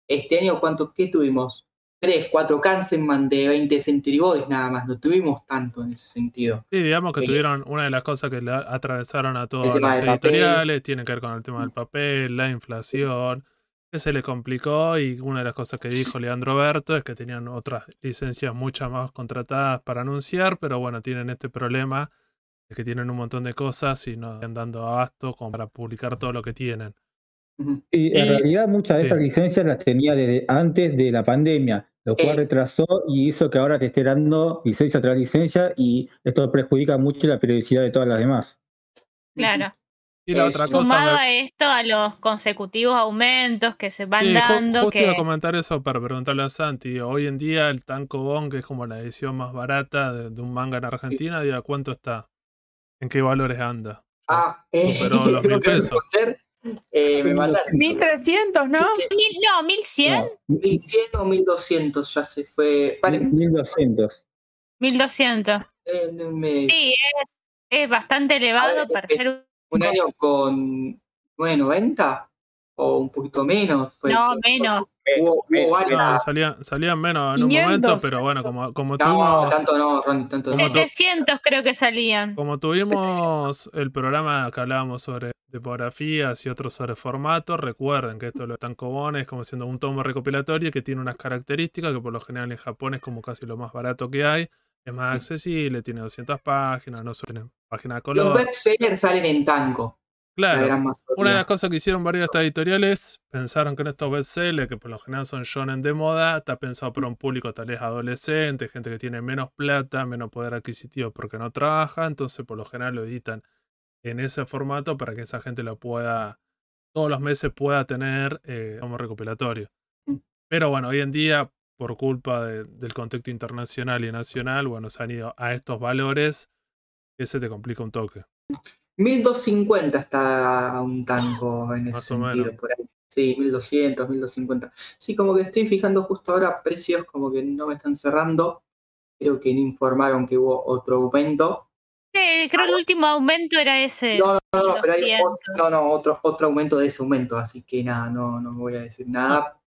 este año, ¿cuánto, qué tuvimos? Tres, cuatro Kansenman de 20 Century Boys nada más, no tuvimos tanto en ese sentido. Sí, digamos que Eh, tuvieron una de las cosas que le atravesaron a todas tema las del papel. editoriales, tiene que ver con el tema Mm. del papel, la inflación, que se le complicó y una de las cosas que dijo Leandro Berto es que tenían otras licencias muchas más contratadas para anunciar, pero bueno, tienen este problema de que tienen un montón de cosas y no están dando abasto para publicar todo lo que tienen. Y en Y- realidad muchas de sí. estas licencias las tenía desde antes de la pandemia, lo cual Eh. retrasó y hizo que ahora te esté dando licencia tras licencia y esto perjudica mucho la periodicidad de todas las demás. Claro. Y la Eh, otra sumado cosa. Sumado me- a esto, a los consecutivos aumentos que se van Sí, ju- dando, justo iba a que comentar eso para preguntarle a Santi. Hoy en día el Tankobon, que es como la edición más barata de, de un manga en Argentina, diga cuánto está, en qué valores anda. Ah, eh, los mil que pesos. responder. Eh, me mataron. 1300, ¿no? Mil- no, 1100, No, 1100 o 1200 ya se fue. Pare- 1200. 1200. eh, me- Sí, es, es bastante elevado ver, para ser un... un año con 990 o un poquito menos. Fue No, menos. Hubo, hubo No, salían, salían menos en un 500. momento, pero bueno, como, como No, tuvimos, tanto no, Ron, tanto no. Como to- 700 creo que salían. como tuvimos el programa que hablábamos sobre tipografías y otros sobre formatos, recuerden que esto lo están es como siendo un tomo recopilatorio que tiene unas características que por lo general en Japón es como casi lo más barato que hay. Es más accesible, tiene 200 páginas, no tiene página de Los color. bestsellers salen en tango, la Claro. Una de las cosas que hicieron varias de estas editoriales, pensaron que en estos bestsellers, que por lo general son shonen de moda, está pensado para un público tal vez adolescente, gente que tiene menos plata, menos poder adquisitivo porque no trabaja, entonces por lo general lo editan en ese formato para que esa gente lo pueda, todos los meses pueda tener eh, como recopilatorio. Mm. Pero bueno, hoy en día, por culpa de- del contexto internacional y nacional, bueno, se han ido a estos valores, que se te complica un toque. 1250 está un tango en ese sentido, por ahí. Sí, 1200, 1250. Sí, como que estoy fijando justo ahora precios como que no me están cerrando. Creo que informaron que hubo otro aumento. Creo que el último aumento era ese. No, no, no, pero hay 200. otro, no, no, otro, otro aumento de ese aumento, así que nada, no, no voy a decir nada.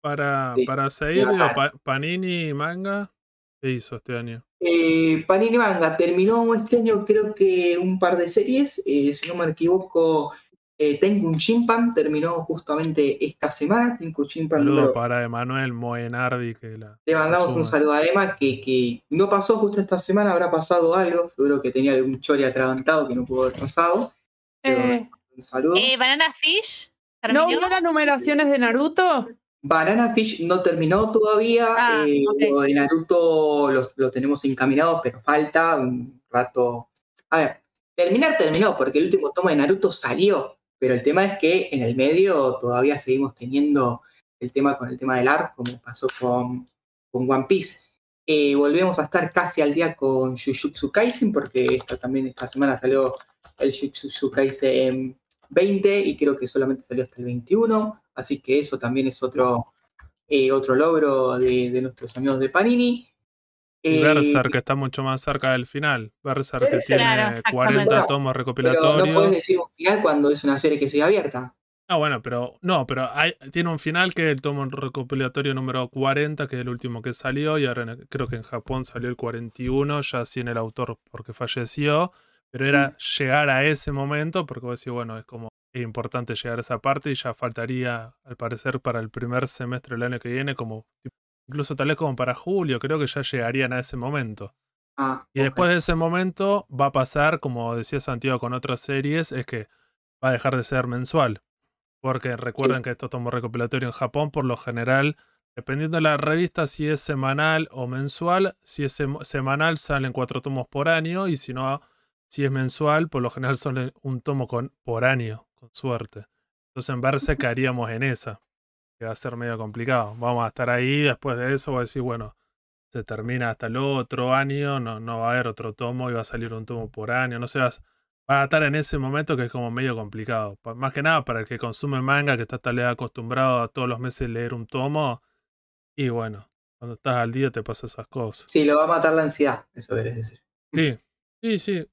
Para, Sí, para seguir, digo, bacán. Pa- Panini Manga, ¿qué hizo este año? Eh, Panini Manga terminó este año creo que un par de series, eh, si no me equivoco, eh, Tenku Chimpan terminó justamente esta semana, Tenku Chimpan número para Emanuel Moenardi, que la Le mandamos un saludo a Emma, que, que no pasó justo esta semana, habrá pasado algo, seguro que tenía algún chori atragantado que no pudo haber pasado. Pero Eh, un saludo. Eh, Banana Fish. ¿No ¿Terminó? vio las numeraciones de Naruto? Banana Fish no terminó todavía, Ah, eh, lo de Naruto lo, lo tenemos encaminado, pero falta un rato. A ver, terminar terminó, porque el último tomo de Naruto salió, pero el tema es que en el medio todavía seguimos teniendo el tema con el tema del ARP, como pasó con, con One Piece. Eh, volvemos a estar casi al día con Jujutsu Kaisen, porque esta, también esta semana salió el Jujutsu Kaisen 20 y creo que solamente salió hasta el 21, así que eso también es otro, eh, otro logro de, de nuestros amigos de Panini. Y Eh, Berserk, que está mucho más cerca del final. Berserk, que Berserk. tiene Claro, 40 exactamente. tomos pero no recopilatorios. puedes decir un final cuando es una serie que sigue abierta. Ah, bueno, pero no, pero hay, tiene un final que es el tomo recopilatorio número 40, que es el último que salió, y ahora en- creo que en Japón salió el 41, ya sin el autor porque falleció, pero era llegar a ese momento, porque vos decís, bueno, es como es importante llegar a esa parte y ya faltaría, al parecer, para el primer semestre del año que viene, como incluso tal vez como para julio, creo que ya llegarían a ese momento. Ah, Y después de ese momento va a pasar, como decía Santiago con otras series, es que va a dejar de ser mensual. Porque recuerden que esto tomó recopilatorio en Japón, por lo general, dependiendo de la revista, si es semanal o mensual, si es semanal salen cuatro tomos por año, y si no, si es mensual, por lo general son un tomo con, por año, con suerte. Entonces en Berserk caeríamos en esa, que va a ser medio complicado. Vamos a estar ahí, después de eso voy a decir, bueno, se termina hasta el otro año, no, no va a haber otro tomo y va a salir un tomo por año, no sé, vas- va a estar en ese momento que es como medio complicado. Más que nada para el que consume manga, que está tal vez acostumbrado a todos los meses leer un tomo, y bueno, cuando estás al día te pasa esas cosas. Sí, lo va a matar la ansiedad, eso querés decir. Sí, sí, sí,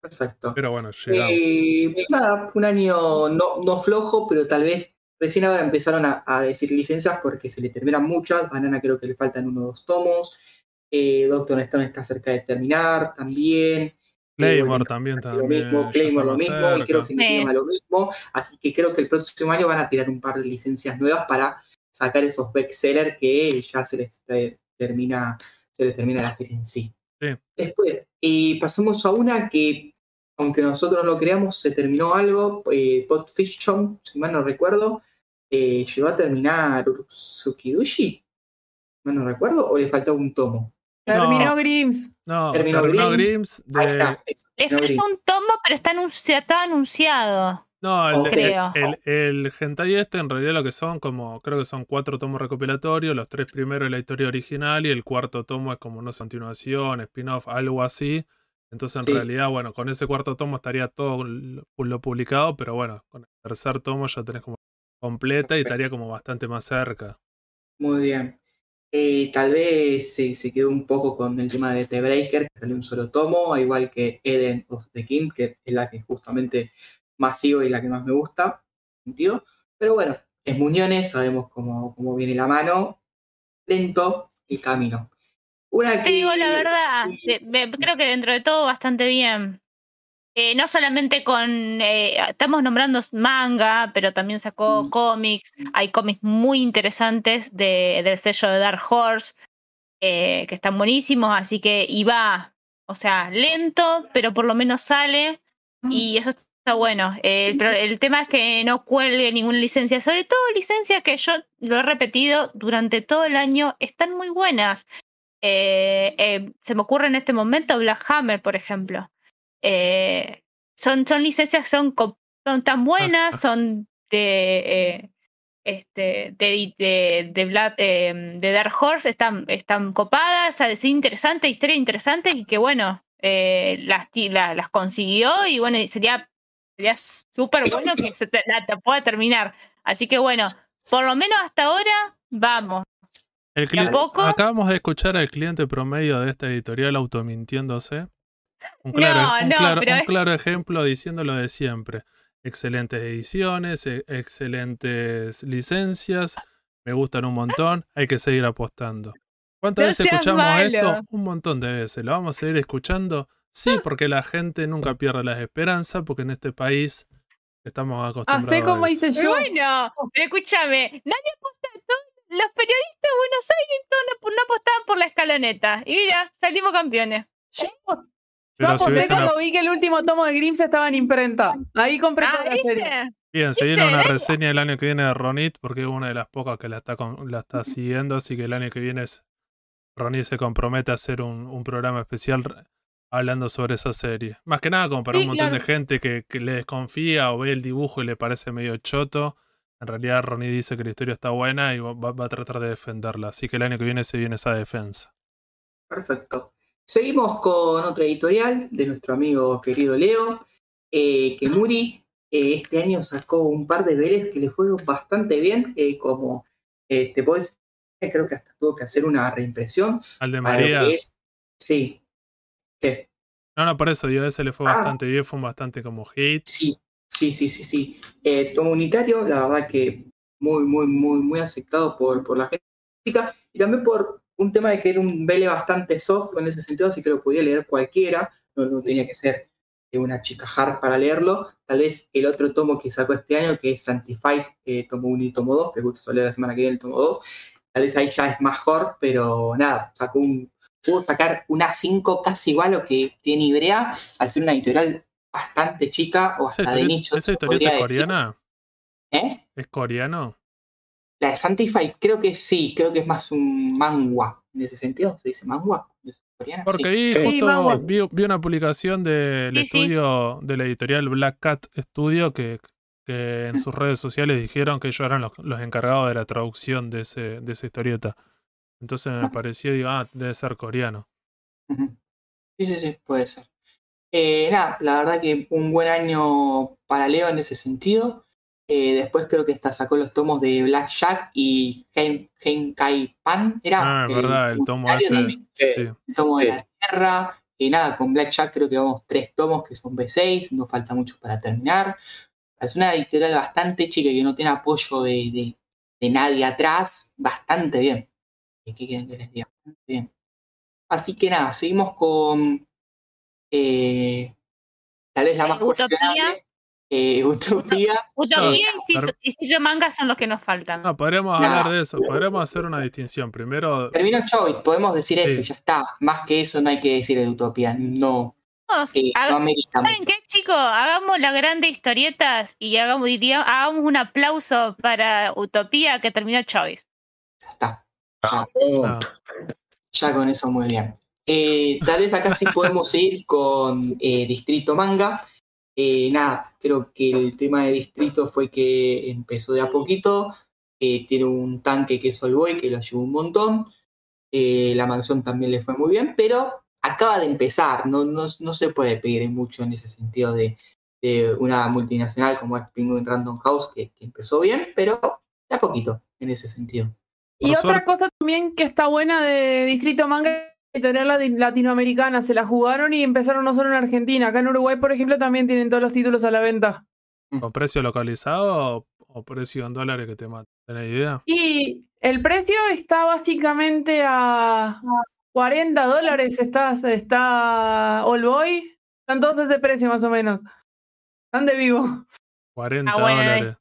Perfecto. pero bueno, llegamos. Eh, nada, un año no, no flojo, pero tal vez recién ahora empezaron a, a decir licencias porque se le terminan muchas. Banana creo que le faltan uno o dos tomos. Eh, Doctor Stone está cerca de terminar también. Claymore bueno, también, Lo mismo, Claymore lo mismo, y creo que Nigma lo mismo. Así que creo que el próximo año van a tirar un par de licencias nuevas para sacar esos bestsellers que ya se les eh, termina, se les termina la serie en sí. Sí. Después, eh, pasamos a una que, aunque nosotros lo creamos, se terminó algo. Eh, Pot Fiction, si mal no recuerdo, eh, llegó a terminar Urutsukidushi. Mal no recuerdo, o le faltaba un tomo. Terminó No. Grims. No, Terminó terminó Grimm's. Grimm's Ahí de, está. Le No, falta un tomo, pero está, anunci- está anunciado. No, el, Oh, el, creo. el, el hentai este en realidad lo que son como, creo que son cuatro tomos recopilatorios, los tres primeros es la historia original y el cuarto tomo es como una continuación, spin-off, algo así. Entonces en Sí. realidad, bueno, con ese cuarto tomo estaría todo lo lo publicado, pero bueno, con el tercer tomo ya tenés como completa y estaría como bastante más cerca. Muy bien. Eh, tal vez se, se quedó un poco con el tema de The Breaker, que salió un solo tomo, al igual que Eden of the King, que es la que justamente más sigo y la que más me gusta. Sentido. Pero bueno, es Muñones, sabemos cómo, cómo viene la mano. Lento el camino. Una Te que, digo la verdad, creo que dentro de todo bastante bien. Eh, no solamente con. eh, estamos nombrando manga, pero también sacó Mm. cómics. Hay cómics muy interesantes de, del sello de Dark Horse, eh, que están buenísimos, así que. Y va, o sea, lento, pero por lo menos sale. Y eso está bueno. El, el tema es que no cuelgue ninguna licencia, sobre todo licencias que yo lo he repetido durante todo el año, están muy buenas. Se me ocurre en este momento Black Hammer, por ejemplo. Eh, son, son licencias que son, son tan buenas, son de, eh, este, de, de, de, Black- eh, de Dark Horse, están, están copadas, es interesante, historia interesante y que bueno, eh, las, la- las consiguió y bueno, sería sería súper bueno que se te- la te pueda terminar. Así que bueno, por lo menos hasta ahora, vamos. El. Acabamos de escuchar al cliente promedio de esta editorial automintiéndose. Un No, claro, un no, claro- pero un es- claro ejemplo diciendo lo de siempre. Excelentes ediciones, e- excelentes licencias, me gustan un montón, hay que seguir apostando. ¿Cuántas No veces escuchamos malo. esto? Un montón de veces. ¿Lo vamos a seguir escuchando? Sí, porque la gente nunca pierde las esperanzas, porque en este país estamos acostumbrados Hacé como hice Pero yo. bueno, pero escúchame, nadie aposta, todos los periodistas de Buenos Aires todos no apostaban por la escaloneta. Y mira, salimos campeones. Yo, Pero si aposté hubiesen cuando vi que el último tomo de Grims estaba en imprenta. Ahí compré Ah, toda la serie. Bien, se viene una reseña el año que viene de Ronit, porque es una de las pocas que la está, con- la está siguiendo, así que el año que viene es- Ronit se compromete a hacer un, un programa especial hablando sobre esa serie. Más que nada como para Sí, un montón de gente que, que le desconfía o ve el dibujo y le parece medio choto. En realidad Ronit dice que la historia está buena y va, va a tratar de defenderla, así que el año que viene se viene esa defensa. Perfecto. Seguimos con otra editorial de nuestro amigo querido Leo, eh, que Muri eh, este año sacó un par de veles que le fueron bastante bien, eh, como eh, te puedes, creo que hasta tuvo que hacer una reimpresión Al de María. es, sí, ¿Qué? No, no, por eso, yo a ese le fue Ah. bastante bien, fue un bastante como hit. sí, sí, sí, sí, sí. Eh, tomo unitario, la verdad que muy, muy, muy, muy aceptado por, por la gente y también por un tema de que era un vele bastante soft en ese sentido, así que lo podía leer cualquiera, no, no tenía que ser una chica hard para leerlo. Tal vez el otro tomo que sacó este año, que es Sanctified, eh, tomo 1 y tomo 2, que justo salió la semana que viene el tomo 2, tal vez ahí ya es más hard, pero nada, sacó un, pudo sacar una 5 casi igual a lo que tiene Ibrea, al ser una editorial bastante chica o ¿Esa hasta de nicho. esa historieta es decir. coreana? ¿Eh? ¿Es coreano? La de Sanctify, creo que sí, creo que es más un mangua. En ese sentido, se dice mangua. ¿Es coreana? Porque Sí. vi justo vi, vi una publicación del Sí, sí. estudio de la editorial Black Cat Studio que, que en Mm. sus redes sociales dijeron que ellos eran los, los encargados de la traducción de ese de esa historieta. Entonces me Ah. pareció, digo, ah, debe ser coreano. Sí, sí, sí, puede ser. Eh, nada, la verdad que un buen año para Leo en ese sentido. Eh, después creo que hasta sacó los tomos de Black Jack y Hen- Henkai Pan. Era Ah, es verdad, el tomo unitario ese, también. Eh, Sí. el tomo de la Tierra. Y nada, con Black Jack creo que vamos tres tomos que son B6, no falta mucho para terminar. Es una editorial bastante chica que no tiene apoyo de, de- de nadie atrás. Bastante bien. ¿Qué quieren que les diga? Bastante bien. Así que nada, seguimos con eh, tal vez la más cuestionable. Eh, Utopía. Utopía No, y Stitch Manga son los que nos faltan. No, podríamos No. hablar de eso, podríamos hacer una distinción. Primero, Terminó Chobit, podemos decir eso Sí. y ya está. Más que eso no hay que decir de Utopía. No, Todos, eh, no ¿Saben mucho. qué, chicos? Hagamos las grandes historietas y hagamos, y diga- hagamos un aplauso para Utopía que terminó Choice. Ya está. Ah, no. Ya con eso muy bien. Eh, tal vez acá sí podemos ir con eh, Distrito Manga. Eh, nada, creo que el tema de Distrito fue que empezó de a poquito. Eh, tiene un tanque que es Olboy, que lo ayudó un montón. Eh, la mansión también le fue muy bien, pero acaba de empezar. No, no, no se puede pedir mucho en ese sentido de, de una multinacional como es Penguin Random House, que, que empezó bien, pero de a poquito en ese sentido. Y Por otra suerte- cosa también que está buena de Distrito Manga editorial lati- latinoamericana, se la jugaron y empezaron no solo en Argentina. Acá en Uruguay, por ejemplo, también tienen todos los títulos a la venta. ¿Con precio localizado o, o precio en dólares que te mata? ¿Tenés idea? Y el precio está básicamente a 40 dólares. Está, está All Boy. Están todos de ese precio más o menos. Están de vivo. 40 Ah, bueno, dólares.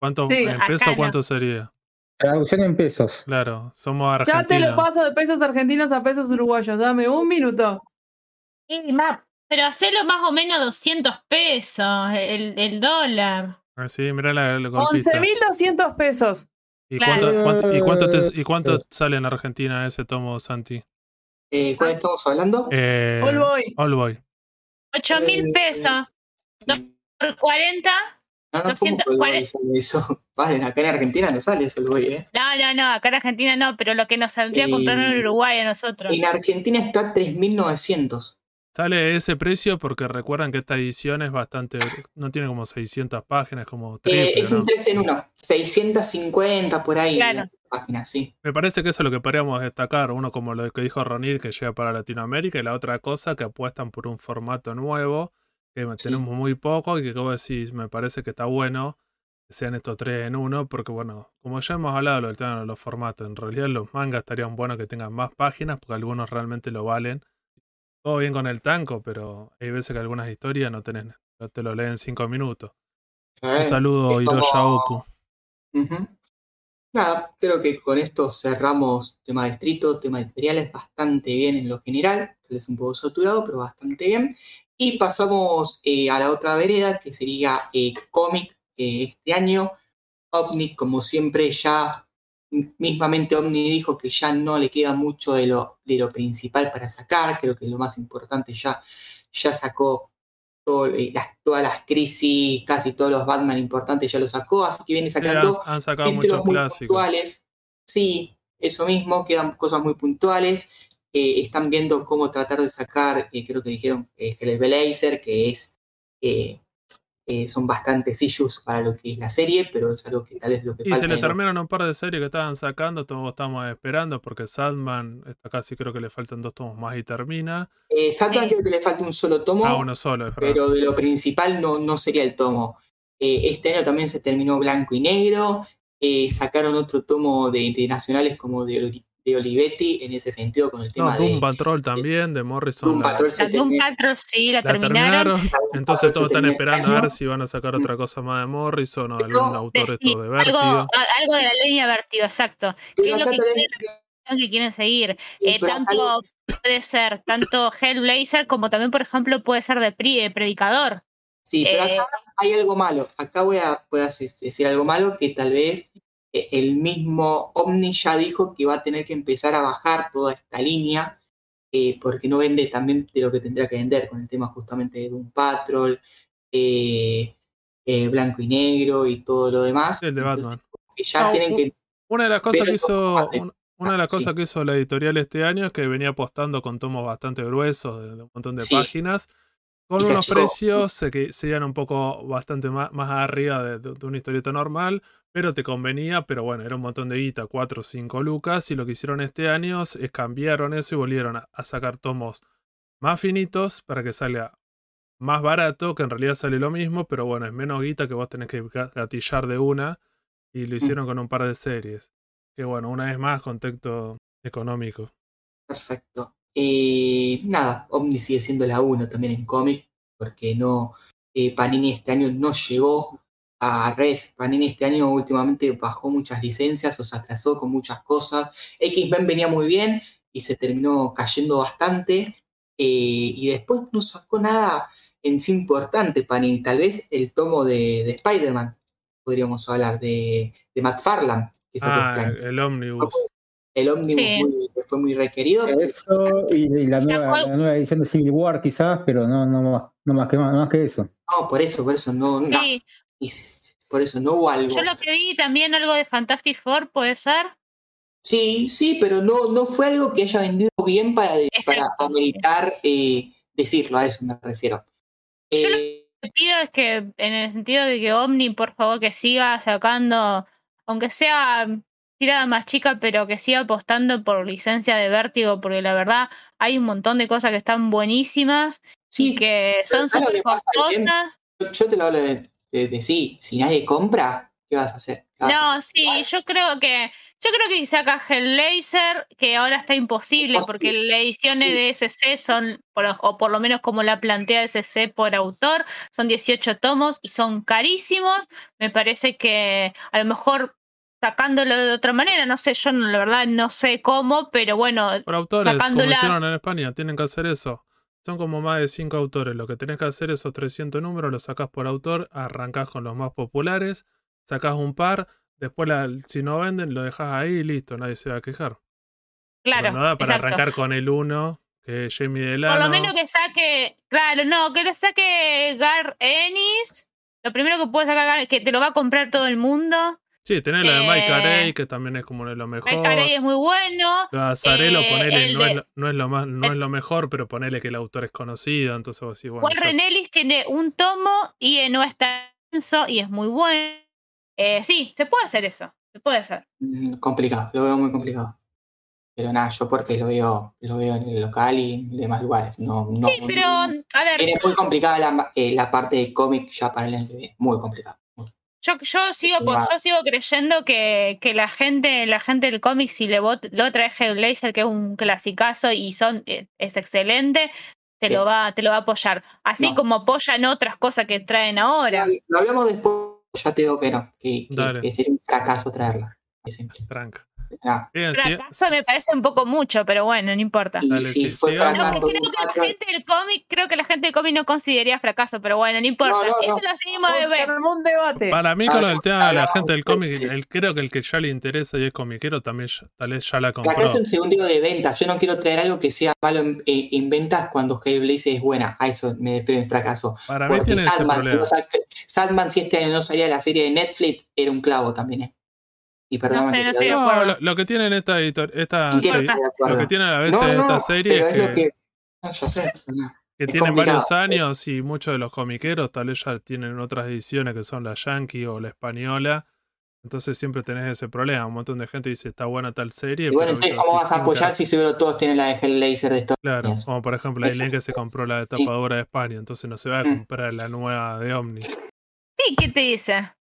¿Cuánto, Sí, ¿En peso no. cuánto sería? Traducción en pesos. Claro, somos Ya te lo paso de pesos argentinos a pesos uruguayos. Dame un minuto. Y más, pero hacelo más o menos 200 pesos el, el dólar. Ah, Sí, mirá la, la golpista. 11.200 pesos. ¿Y Claro. cuánto, cuánto- y cuánto, te- y cuánto eh. sale en Argentina ese tomo, Santi? Eh, ¿Cuál estamos hablando? Eh, All Boy. All Boy. 8 mil Eh, pesos por 40. No, no, ¿cómo 200, que Olboy 40? sale eso? Vale, acá en Argentina no sale eso el ¿eh? No, no, no, acá en Argentina no, pero lo que nos saldría a comprar en Eh, Uruguay a nosotros. En Argentina está a 3.900. Sale ese precio porque recuerdan que esta edición es bastante. No tiene como 600 páginas, como Eh, triple, es ¿no? un 3 en 1. 650 por ahí Claro. la página, sí. Me parece que eso es lo que podríamos destacar. Uno, como lo que dijo Ronid, que llega para Latinoamérica, y la otra cosa, que apuestan por un formato nuevo, que Sí. tenemos muy poco, y que, como decís, me parece que está bueno que sean estos tres en uno, porque, bueno, como ya hemos hablado del tema de los formatos, en realidad los mangas estarían buenos que tengan más páginas, porque algunos realmente lo valen. Todo bien con el tanco, pero hay veces que algunas historias no tenés, no te lo leen en cinco minutos. Un saludo, es como- Hiroya Oku. Ujú. Nada, creo que con esto cerramos tema distrito, tema editoriales bastante bien en lo general. Es un poco saturado, pero bastante bien. Y pasamos eh, a la otra vereda, que sería eh, cómic eh, este año. Omni, como siempre, ya mismamente Omni dijo que ya no le queda mucho de lo, de lo principal para sacar. Creo que lo más importante ya, ya sacó todo, eh, las- todas las crisis, casi todos los Batman importantes ya lo sacó, así que viene han, sacando han sacado muchos títulos muy clásicos. puntuales. Sí, eso mismo, quedan cosas muy puntuales. Eh, están viendo cómo tratar de sacar, eh, creo que dijeron eh, Hellblazer, que es eh, son bastantes issues para lo que es la serie, pero es algo que tal vez lo que Y falta se le terminaron un par de series que estaban sacando, todos estamos esperando, porque Sadman, esta casi creo que le faltan dos tomos más y termina. Sandman creo que le falta un solo tomo, Ah, uno solo, es pero de lo principal no, no sería el tomo. Este año también se terminó blanco y negro. sacaron otro tomo de, de nacionales como de, de Olivetti en ese sentido con el No, tema Doom de Patrol también, de Morrison. Doom la- Patrol. se La Doom Patrol sí, la, la terminaron. Entonces todos están esperando a ver si van a sacar otra cosa más de Morrison o algún autor Sí, esto de algo, Vértigo. a- algo de la línea Vértigo, exacto. ¿Qué es lo que quieren, que quieren seguir? sí, Eh, tanto puede ser tanto Hellblazer como también, por ejemplo, puede ser de Pri- eh, Predicador. Sí, pero Eh, acá hay algo malo. Acá voy a, voy a decir algo malo que tal vez eh, el mismo Omni ya dijo que va a tener que empezar a bajar toda esta línea eh, porque no vende también de lo que tendría que vender con el tema justamente de Doom Patrol, eh, eh, Blanco y Negro y todo lo demás. El de Entonces, Batman. ya No, tienen que... Una de las cosas que hizo. un- Una de las Ah, sí. cosas que hizo la editorial este año es que venía apostando con tomos bastante gruesos, de, de un montón de Sí. páginas, con Y unos achicó. precios que serían un poco bastante más, más arriba de, de- de una historieta normal, pero te convenía, pero bueno, era un montón de guita, 4 o 5 lucas, y lo que hicieron este año es cambiaron eso y volvieron a, a sacar tomos más finitos para que salga más barato, que en realidad sale lo mismo, pero bueno, es menos guita que vos tenés que ga- gatillar de una, y lo hicieron con un par de series. Que bueno, una vez más, contexto económico. Perfecto. Eh, nada, Omni sigue siendo la 1 también en cómic, porque no, eh, Panini este año no llegó a Res. Panini este año últimamente bajó muchas licencias o se atrasó con muchas cosas. X-Men venía muy bien y se terminó cayendo bastante. eh, y después no sacó nada en sí importante Panini. Tal vez el tomo de, de Spider-Man, podríamos hablar, de, de Matt Farland, que Ah, este año. el Omnibus. El ómnibus Sí. muy- fue muy requerido. Eso y, y la, nueva, ¿cuál- la nueva edición de Civil War quizás, pero no, no, más, no más que más, más que eso. No, por eso, por eso, no, no. Sí, Y por eso no hubo algo. yo lo que vi también algo de Fantastic Four, ¿puede ser? Sí, sí, pero no, no fue algo que haya vendido bien para, para ameritar eh, decirlo, a eso me refiero. Yo lo- Eh, que pido es que, en el sentido de que Omni, por favor, que siga sacando, aunque sea tirada más chica, pero que siga apostando por licencia de vértigo, porque la verdad hay un montón de cosas que están buenísimas y que son súper costosas. yo, te lo hablo de, de- de sí, si nadie compra, ¿qué vas a hacer? ¿Qué vas a No, hacer? sí, yo creo que yo creo que saca Hellraiser, que ahora está imposible porque las ediciones sí. de SC son, o por lo menos como la plantea SC por autor, son 18 tomos y son carísimos. Me parece que a lo mejor sacándolo de otra manera, no sé, yo no- la verdad no sé cómo, pero bueno, Por autores, como Sacándolas- hicieron en España, tienen que hacer eso. Son como más de 5 autores. Lo que tenés que hacer, esos 300 números, los sacás por autor, arrancás con los más populares, sacás un par, después la- si no venden, lo dejás ahí y listo, nadie se va a quejar. Pero claro, no da para exacto. arrancar con el 1, que es Jamie Delano. Por lo menos que saque, claro, no, que lo saque Gar Ennis. Lo primero que puede sacar, Gar- que te lo va a comprar todo el mundo. Sí, tenés la de Mike Eh, Carey, que también es como de lo mejor. Mike Carey es muy bueno. Lo de Azarelo, Eh, ponele, el no, es de- lo, no, es lo más, no es lo mejor, pero ponele que el autor es conocido, entonces vos decís, bueno, ya- Warren Ellis tiene un tomo y eh, no está denso y es muy bueno. Eh, sí, se puede hacer eso. Se puede hacer. mm, complicado, lo veo muy complicado. Pero nada, yo porque lo veo, lo veo en el local y en demás lugares. No, no, Sí, pero, a ver, Viene muy complicada la, eh, la parte de cómic ya para el. Muy complicado. Yo, yo sigo Wow. yo sigo creyendo que, que la gente, la gente del cómic, si le vot, lo trae Hellblazer, que es un clasicazo y son, eh, es excelente, te Sí. lo va, te lo va a apoyar. Así No. como apoyan otras cosas que traen ahora. Lo hablamos después, ya te digo que no, que, que- que sería un fracaso traerla. Es simple. tranca. Nada. Bien, sí, Fracaso me parece un poco mucho, pero bueno, no importa. Y Dale, si sí, fue sigamos. No, fracaso, creo que la gente del cómic, creo que la gente del cómic no consideraría fracaso, pero bueno, no importa. No, no, Eso no. lo seguimos de ver. Un debate. Para mí, Ah, con el tema de la gente del cómic, sí. el, creo que el que ya le interesa y es comiquero también ya- tal vez ya la compró. es el segundo de ventas. Yo no quiero traer algo que sea malo en, en- en ventas cuando Hellblazer es buena. A eso me refiero en fracaso. Para mí Porque tiene ese Sandman, si, problema. no sa- Sandman, si este año no salía la serie de Netflix, era un clavo también, ¿eh? Y No sé, no estoy lo de acuerdo. lo, lo que tienen esta editor, esta serie- lo que tiene a veces No, esta no, serie pero es es lo que, que. No, ya sé. pero no. que es tienen varios años y muchos de los comiqueros tal vez ya tienen otras ediciones que son la yankee o la española. Entonces siempre tenés ese problema. Un montón de gente dice está buena tal serie. Y bueno, pero entonces, ¿cómo vas a apoyar si seguro todos tienen la de Hellblazer de estos Claro, como por ejemplo. Aileen que se compró la de Sí. tapadura de España, entonces no se va a Mm. comprar la nueva de Omni. Sí, ¿qué te dice?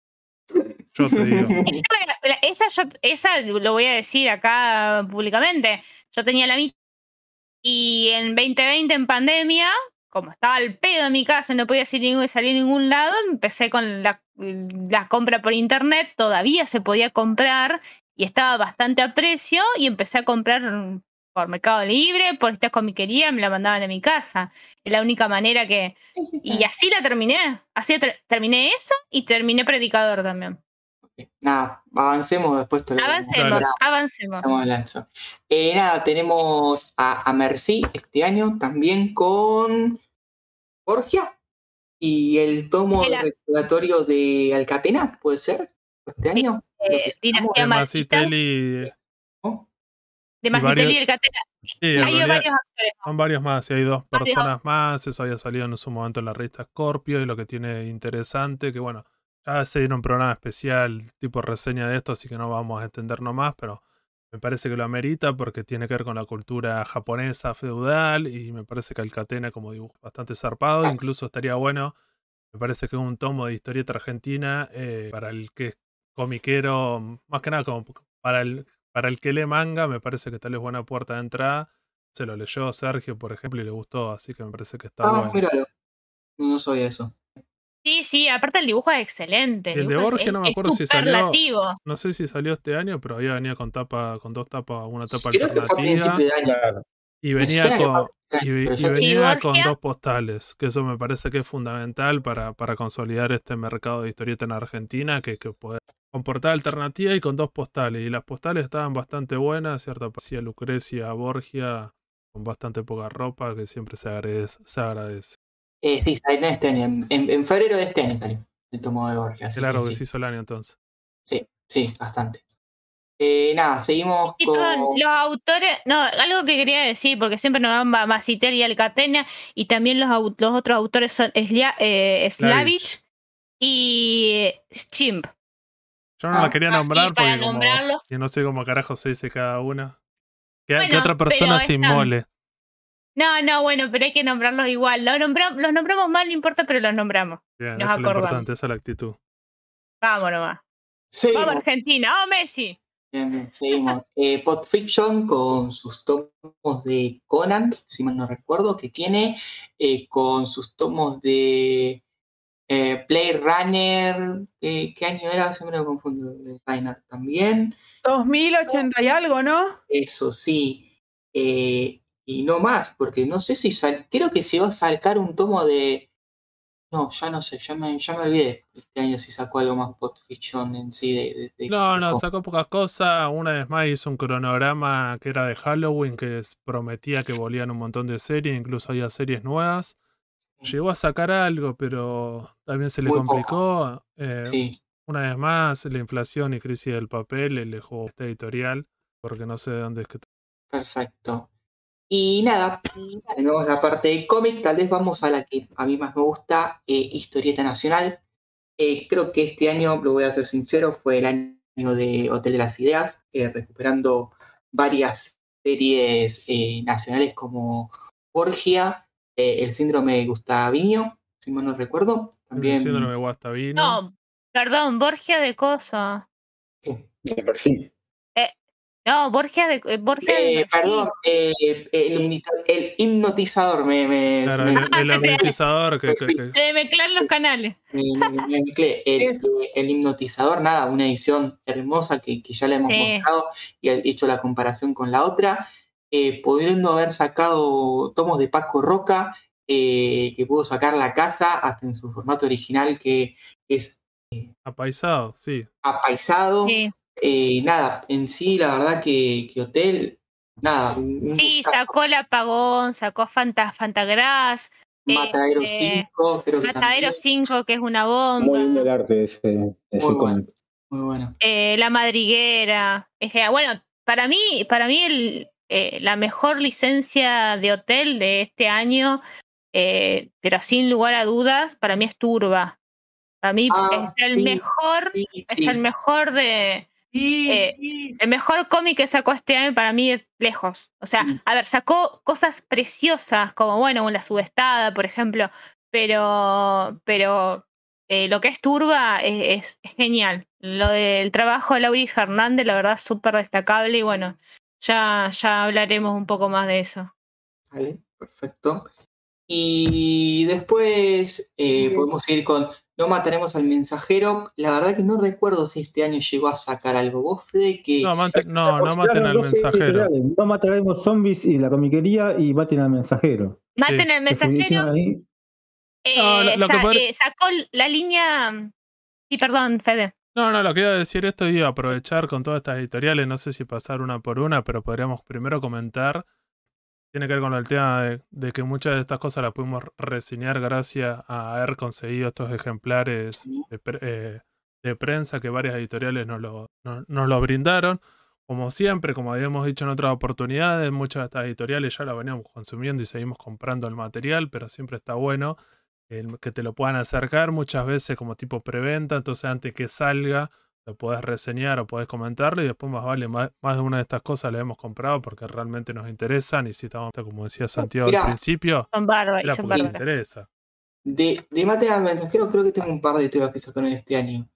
Yo te digo. Esa, la- esa, yo, esa lo voy a decir acá públicamente. Yo tenía la mitad y en 2020 en pandemia, como estaba al pedo en mi casa, no podía salir, salir a ningún lado, empecé con la, la compra por internet, todavía se podía comprar y estaba bastante a precio y empecé a comprar por Mercado Libre, por esta comiquería, me la mandaban a mi casa. Es la única manera que... Y así la terminé. Así ter- terminé eso y terminé Predicador también. Nada, avancemos después. te lo- Avancemos, avancemos. Eso. Eh, nada, tenemos a, a Mercy este año también con Borgia y el tomo El respiratorio de Alcatena, ¿puede ser? ¿Este Sí, año? Lo que Eh, De. ¿no? de Marcitelli y el Catena. Sí, Hay realidad varios actores. son varios más. Y hay dos Varios. personas más. Eso había salido en su momento en la revista Scorpio. Y lo que tiene interesante, que bueno, ya se dieron un programa especial tipo reseña de esto, así que no vamos a extendernos más, pero me parece que lo amerita porque tiene que ver con la cultura japonesa feudal. Y me parece que Alcatena como dibujo bastante zarpado. Incluso estaría bueno. Me parece que es un tomo de historieta argentina eh, para el que es comiquero, más que nada como para el, para el que lee manga, me parece que tal vez buena puerta de entrada. Se lo leyó Sergio, por ejemplo, y le gustó, así que me parece que está Ah, bueno. míralo. No sabía eso. Sí, sí, aparte el dibujo es excelente. El de dibujo es- Borgia no me acuerdo si salió-. No sé si salió este año, pero había venía con tapa, con dos tapas, una tapa Creo que fue a alternativa. de año. Y venía con, y, venía con dos postales, que eso me parece que es fundamental para, para consolidar este mercado de historieta en Argentina, que, que poder con portada alternativa y con dos postales. Y las postales estaban bastante buenas, ¿cierto? Parecía Lucrecia, Borgia, con bastante poca ropa, que siempre se agradece. Se agradece. Eh, sí, salió este año. En, en- en febrero de este año salió el tomo de Borgia. así Claro que que sí. se hizo el año entonces. Sí, sí, bastante. Eh, nada, seguimos Y con. perdón, los autores, no, algo que quería decir, porque siempre nos van a Masiter y Alcatena, y también los, los otros autores son Slia- eh, Slavich y Chimp. Yo no Ah, la quería así nombrar porque como, nombrarlos. y no sé cómo carajo se dice cada una. Que, que Bueno, otra persona se están. inmole. No, no, bueno, pero hay que nombrarlos igual. Los, nombra- los nombramos mal, no importa, pero los nombramos. Bien, Nos eso es lo acordamos. importante, esa es la actitud. Vamos nomás. Seguimos. Vamos Argentina, ¡oh Messi! Bien, bien, seguimos. Eh, Pot Fiction con sus tomos de Conan, si mal no recuerdo, que tiene, eh, con sus tomos de eh, Blade Runner, eh, ¿qué año era? Siempre me confundo, Blade Runner también, 2080 y algo, ¿no? eso sí, eh, y no más, porque no sé si sal, creo que se iba a sacar un tomo de, no, ya no sé, ya me, ya me olvidé este año si sacó algo más Fiction en sí de, de- de- No, no, sacó pocas cosas. Una vez más hizo un cronograma que era de Halloween, que prometía que volvían un montón de series, incluso había series nuevas. Llegó a sacar algo, pero también se le Muy complicó. Eh, Sí. Una vez más, la inflación y crisis del papel le dejó esta editorial, porque no sé de dónde es que... Perfecto. Y nada, tenemos la parte de cómic, tal vez vamos a la que a mí más me gusta, eh, historieta nacional. Eh, creo que este año, lo voy a ser sincero, fue el año de Hotel de las Ideas, eh, recuperando varias series eh, nacionales como Borgia, eh, El Síndrome de Gustaviño, si mal no recuerdo. También. El síndrome de Guastavino. No, perdón, Borgia de Cosa. ¿qué? Me parecí. No, Borgia de. eh, de Eh, perdón, eh, el, hipnotizador me, me- Claro, me- el, Ah, el se te- hipnotizador que, que- que- De mezclar los canales. Me, me- mezclé. El, hipnotizador, nada, una edición hermosa que, que ya le hemos Sí. mostrado y he hecho la comparación con la otra. Eh, pudiendo haber sacado tomos de Paco Roca, eh, que pudo sacar la casa hasta en su formato original, que es apaisado, sí. apaisado. Sí, Eh, nada, en sí, la verdad que, que Hotel, nada. sí sacó el apagón, sacó Fanta, Fantagras, Matadero este, 5, creo que Matadero también. 5, que es una bomba. Muy lindo el arte de ese, de ese Muy bueno. cómic. Muy bueno. eh, La Madriguera. Es que, bueno, para mí, para mí el, eh, la mejor licencia de hotel de este año, eh, pero sin lugar a dudas, para mí es Turba. Para mí Ah, es el sí. mejor, Sí, es el mejor de, Eh, el mejor cómic que sacó este año para mí es lejos. O sea, Mm. a ver, sacó cosas preciosas, como bueno, La Subestada, por ejemplo, pero, pero eh, lo que es Turba es, es- es genial. Lo del trabajo de Lauri Fernández, la verdad, súper destacable y bueno, ya, ya hablaremos un poco más de eso. Vale, perfecto. Y después eh, podemos ir con No mataremos al mensajero. La verdad que no recuerdo si este año llegó a sacar algo. Vos, Fede, que No, no, no maten al mensajero. No mataremos zombies y la comiquería y maten al mensajero. Maten al mensajero. eh, No, lo- lo sa- eh, sacó la línea. Sí, perdón, Fede. No, no, lo que iba a decir esto iba a aprovechar con todas estas editoriales, no sé si pasar una por una, pero podríamos primero comentar. Tiene que ver con el tema de, de que muchas de estas cosas las pudimos reseñar gracias a haber conseguido estos ejemplares de, pre- eh, de prensa que varias editoriales nos lo, no- nos lo brindaron. Como siempre, como habíamos dicho en otras oportunidades, muchas de estas editoriales ya lo veníamos consumiendo y seguimos comprando el material, pero siempre está bueno el que te lo puedan acercar muchas veces como tipo preventa, entonces antes que salga lo podés reseñar o podés comentarlo y después más vale, más, más de una de estas cosas la hemos comprado porque realmente nos interesan y si estamos, como decía Santiago Mirá. al principio, Son bárbaros, son porque interesa. de, de Maten al mensajero creo que tengo un par de temas que sacaron este año.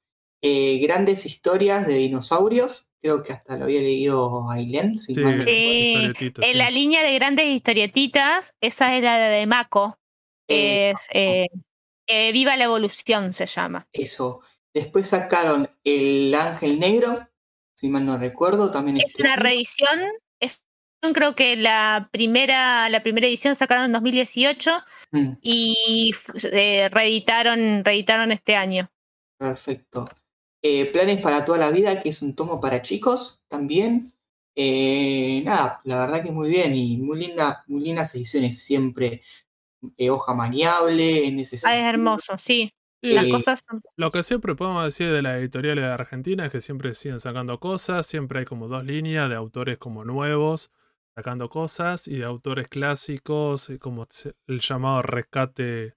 Eh, grandes historias de dinosaurios. Creo que hasta lo había leído Ailén. si Sí, no En sí. la línea de grandes historietitas, esa es la de Mako. Eh, Es eh, eh, Viva la Evolución se llama. Eso. Después sacaron El Ángel Negro, si mal no recuerdo, también Es una reedición. Es, creo que la primera, la primera edición sacaron en 2018 Mm, y eh, reeditaron, reeditaron este año. perfecto. Eh, Planes para toda la vida, que es un tomo para chicos también. Eh, nada, la verdad que muy bien y muy linda, muy lindas ediciones siempre. eh, hoja maniable, en ese Ah, es hermoso, sí. Sí, Las Eh, cosas son. Lo que siempre podemos decir de las editoriales de Argentina es que siempre siguen sacando cosas, siempre hay como dos líneas de autores como nuevos sacando cosas y de autores clásicos, eh, como el llamado rescate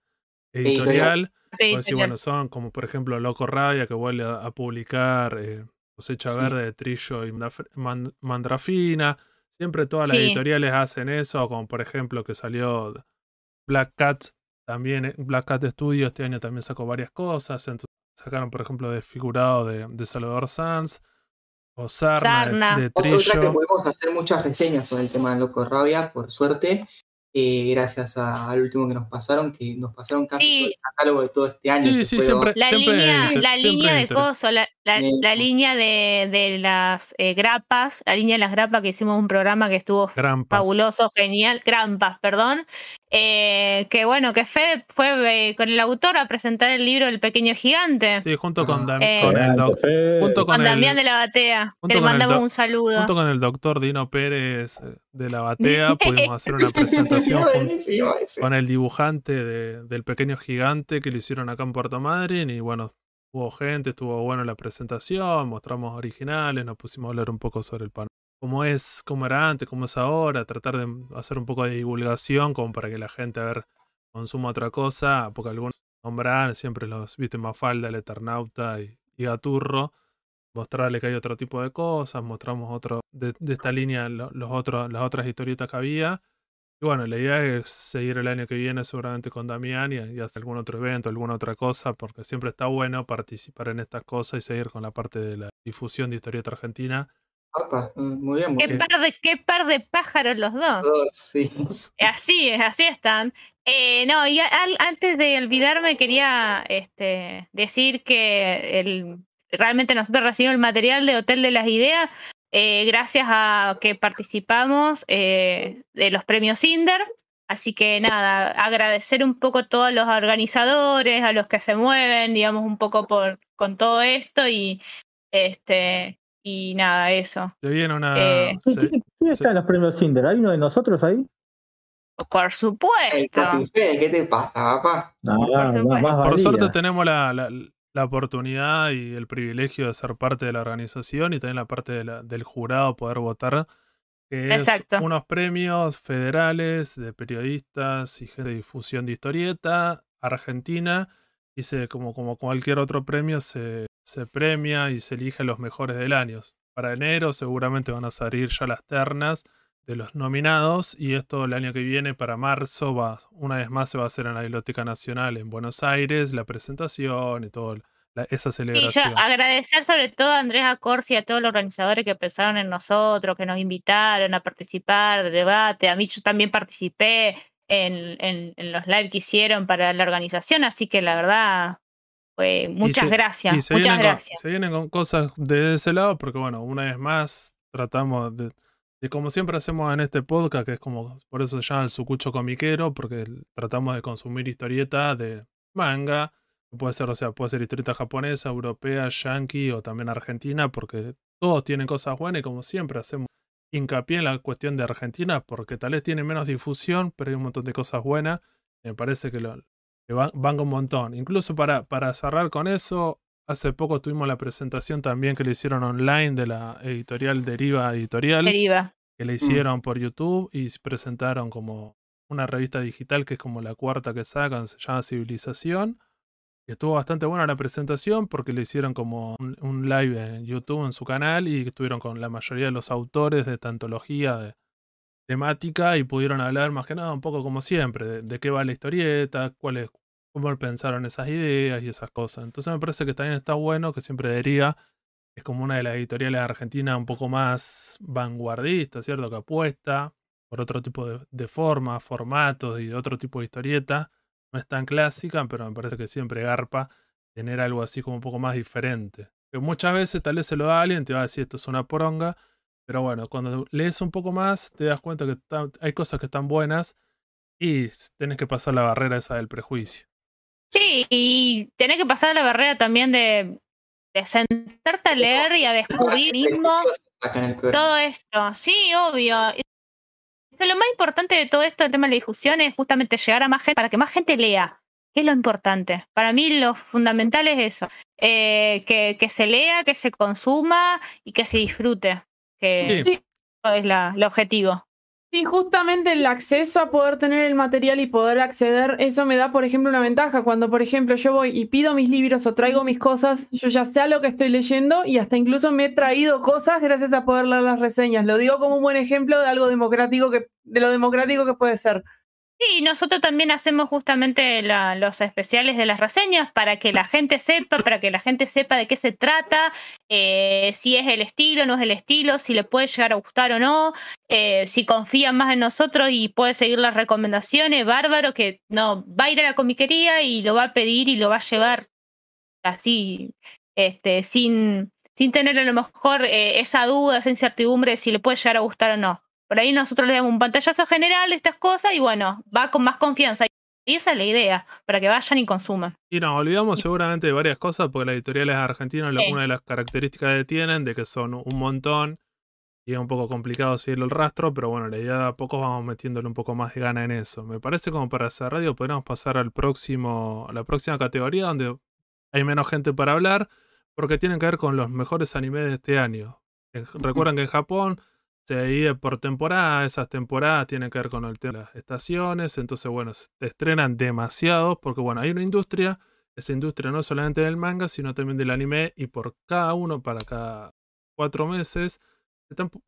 editorial. sí, sí, bueno, son como por ejemplo Loco Rabia que vuelve a, a publicar eh, Cosecha Sí. Verde de Trillo y Man- Mandrafina. Siempre todas las Sí. editoriales hacen eso, como por ejemplo que salió Black Cat, también eh, Black Cat Studio este año también sacó varias cosas. Entonces sacaron por ejemplo Desfigurado de, de Salvador Sanz o Sarna, de- Sarna. de, Otra que podemos hacer muchas reseñas con el tema de Loco Rabia, por suerte, eh, gracias a- al último que nos pasaron, que nos pasaron casi Sí. todo el catálogo de todo este año. Sí, sí, siempre- La línea, inter- la siempre línea de coso, la, la- Eh, la línea de, de las eh, grapas, la línea de las grapas que hicimos un programa que estuvo Grampas. fabuloso, genial, Grampas, perdón. eh, que bueno, que Fede fue eh, con el autor a presentar el libro El Pequeño Gigante. Sí, junto con, Dam- Eh, con el doc- junto Con con el- Damián de la Batea, que le con mandamos un saludo. Junto con el doctor Dino Pérez eh, de la Batea pudimos hacer una presentación ese. con el dibujante de- del pequeño gigante que lo hicieron acá en Puerto Madryn y bueno, hubo gente, estuvo bueno la presentación, mostramos originales, nos pusimos a hablar un poco sobre el pan. Cómo es, cómo era antes, cómo es ahora, tratar de hacer un poco de divulgación como para que la gente a ver consuma otra cosa, porque algunos nombran siempre los, viste, Mafalda, el Eternauta y, y Gaturro, mostrarle que hay otro tipo de cosas, mostramos otro, de, esta línea lo- los otros, las otras historietas que había. Y bueno, la idea es seguir el año que viene seguramente con Damián y, y hacer algún otro evento, alguna otra cosa, porque siempre está bueno participar en estas cosas y seguir con la parte de la difusión de historieta argentina. Opa, mm, muy bien, muy Qué bien. par, de, qué par de pájaros los dos. Todos, sí. Así es, así están. Eh, no, y al- antes de olvidarme quería este, decir que el, realmente nosotros recibimos el material de Hotel de las Ideas eh, gracias a que participamos eh, de los premios Inder. Así que nada, agradecer un poco a todos los organizadores, a los que se mueven, digamos, un poco por con todo esto y este y nada, eso. Se viene una. Eh, ¿Quién, se- quién- quién está en los premios Cinder? ¿Hay uno de nosotros ahí? Por supuesto. ¿qué te pasa, papá? No, Por no, supuesto. más por valía. suerte tenemos la, la- la oportunidad y el privilegio de ser parte de la organización y también la parte de la- del jurado poder votar. Que es Exacto. unos premios federales de periodistas y de difusión de historieta, Argentina, y se, como, como cualquier otro premio, se, se premia y se elige los mejores del año. Para enero seguramente van a salir ya las ternas de los nominados y esto el año que viene para marzo va una vez más se va a hacer en la Biblioteca Nacional en Buenos Aires la presentación y todo la- esa Y yo celebración. agradecer sobre todo a Andrés Acorsi y a todos los organizadores que pensaron en nosotros, que nos invitaron a participar del debate. A mí yo también participé en, en- en los live que hicieron para la organización, así que la verdad, fue muchas se- gracias, y muchas vienen con- gracias. se vienen con cosas de ese lado porque bueno, una vez más tratamos de, de como siempre hacemos en este podcast, que es como, por eso se llama el sucucho comiquero, porque tratamos de consumir historieta de manga, puede ser, o sea, puede ser historieta japonesa, europea, yankee o también argentina, porque todos tienen cosas buenas y como siempre hacemos hincapié en la cuestión de Argentina, porque tal vez tiene menos difusión, pero hay un montón de cosas buenas. Me parece que, lo, van, van un montón. Incluso para, para cerrar con eso, hace poco tuvimos la presentación también que le hicieron online de la editorial Deriva Editorial, Deriva. que le hicieron por YouTube y se presentaron como una revista digital que es como la cuarta que sacan, se llama Civilización. Y estuvo bastante buena la presentación porque le hicieron como un, un live en YouTube en su canal y estuvieron con la mayoría de los autores de esta antología de temática y pudieron hablar más que nada un poco como siempre, de, de qué va la historieta, cuál es, cómo pensaron esas ideas y esas cosas. Entonces me parece que también está bueno que siempre Deriva es como una de las editoriales de Argentina un poco más vanguardista, ¿cierto? Que apuesta por otro tipo de, formas, formatos y otro tipo de historieta. No es tan clásica, pero me parece que siempre garpa tener algo así como un poco más diferente. Que muchas veces tal vez se lo da a alguien, te va a decir esto es una poronga, pero bueno, cuando lees un poco más te das cuenta que hay cosas que están buenas y tenés que pasar la barrera esa del prejuicio. Sí, y tenés que pasar la barrera también de de sentarte a leer y a descubrir mismo todo esto. Sí, obvio. O sea, lo más importante de todo esto, el tema de la difusión, es justamente llegar a más gente para que más gente lea. ¿Qué es lo importante? Para mí lo fundamental es eso. eh, que, que se lea, que se consuma y que se disfrute. Que Sí. Sí, eso es la, el objetivo. Sí, justamente el acceso a poder tener el material y poder acceder, eso me da, por ejemplo, una ventaja. Cuando, por ejemplo, yo voy y pido mis libros o traigo mis cosas, yo ya sé a lo que estoy leyendo y hasta incluso me he traído cosas gracias a poder leer las reseñas. Lo digo como un buen ejemplo de algo democrático que, de lo democrático que puede ser. Sí, nosotros también hacemos justamente la- los especiales de las reseñas para que la gente sepa, para que la gente sepa de qué se trata, eh, si es el estilo, no es el estilo, si le puede llegar a gustar o no, eh, si confían más en nosotros y puede seguir las recomendaciones, bárbaro, que no va a ir a la comiquería y lo va a pedir y lo va a llevar así, este, sin, sin tener a lo mejor eh, esa duda, esa incertidumbre de si le puede llegar a gustar o no. Por ahí nosotros le damos un pantallazo general de estas cosas y bueno, va con más confianza. Y esa es la idea, para que vayan y consuman. Y nos olvidamos seguramente de varias cosas porque las editoriales argentinas, Sí. una de las características que tienen, de que son un montón y es un poco complicado seguir el rastro, pero bueno, la idea de a poco vamos metiéndole un poco más de gana en eso. Me parece como para hacer radio podríamos pasar al próximo, a la próxima categoría donde hay menos gente para hablar porque tienen que ver con los mejores animes de este año. Recuerden que en Japón se divide por temporada, esas temporadas tienen que ver con el tema de las estaciones, entonces bueno, se estrenan demasiados porque bueno, hay una industria, esa industria no solamente del manga, sino también del anime y por cada uno, para cada cuatro meses, se están pu-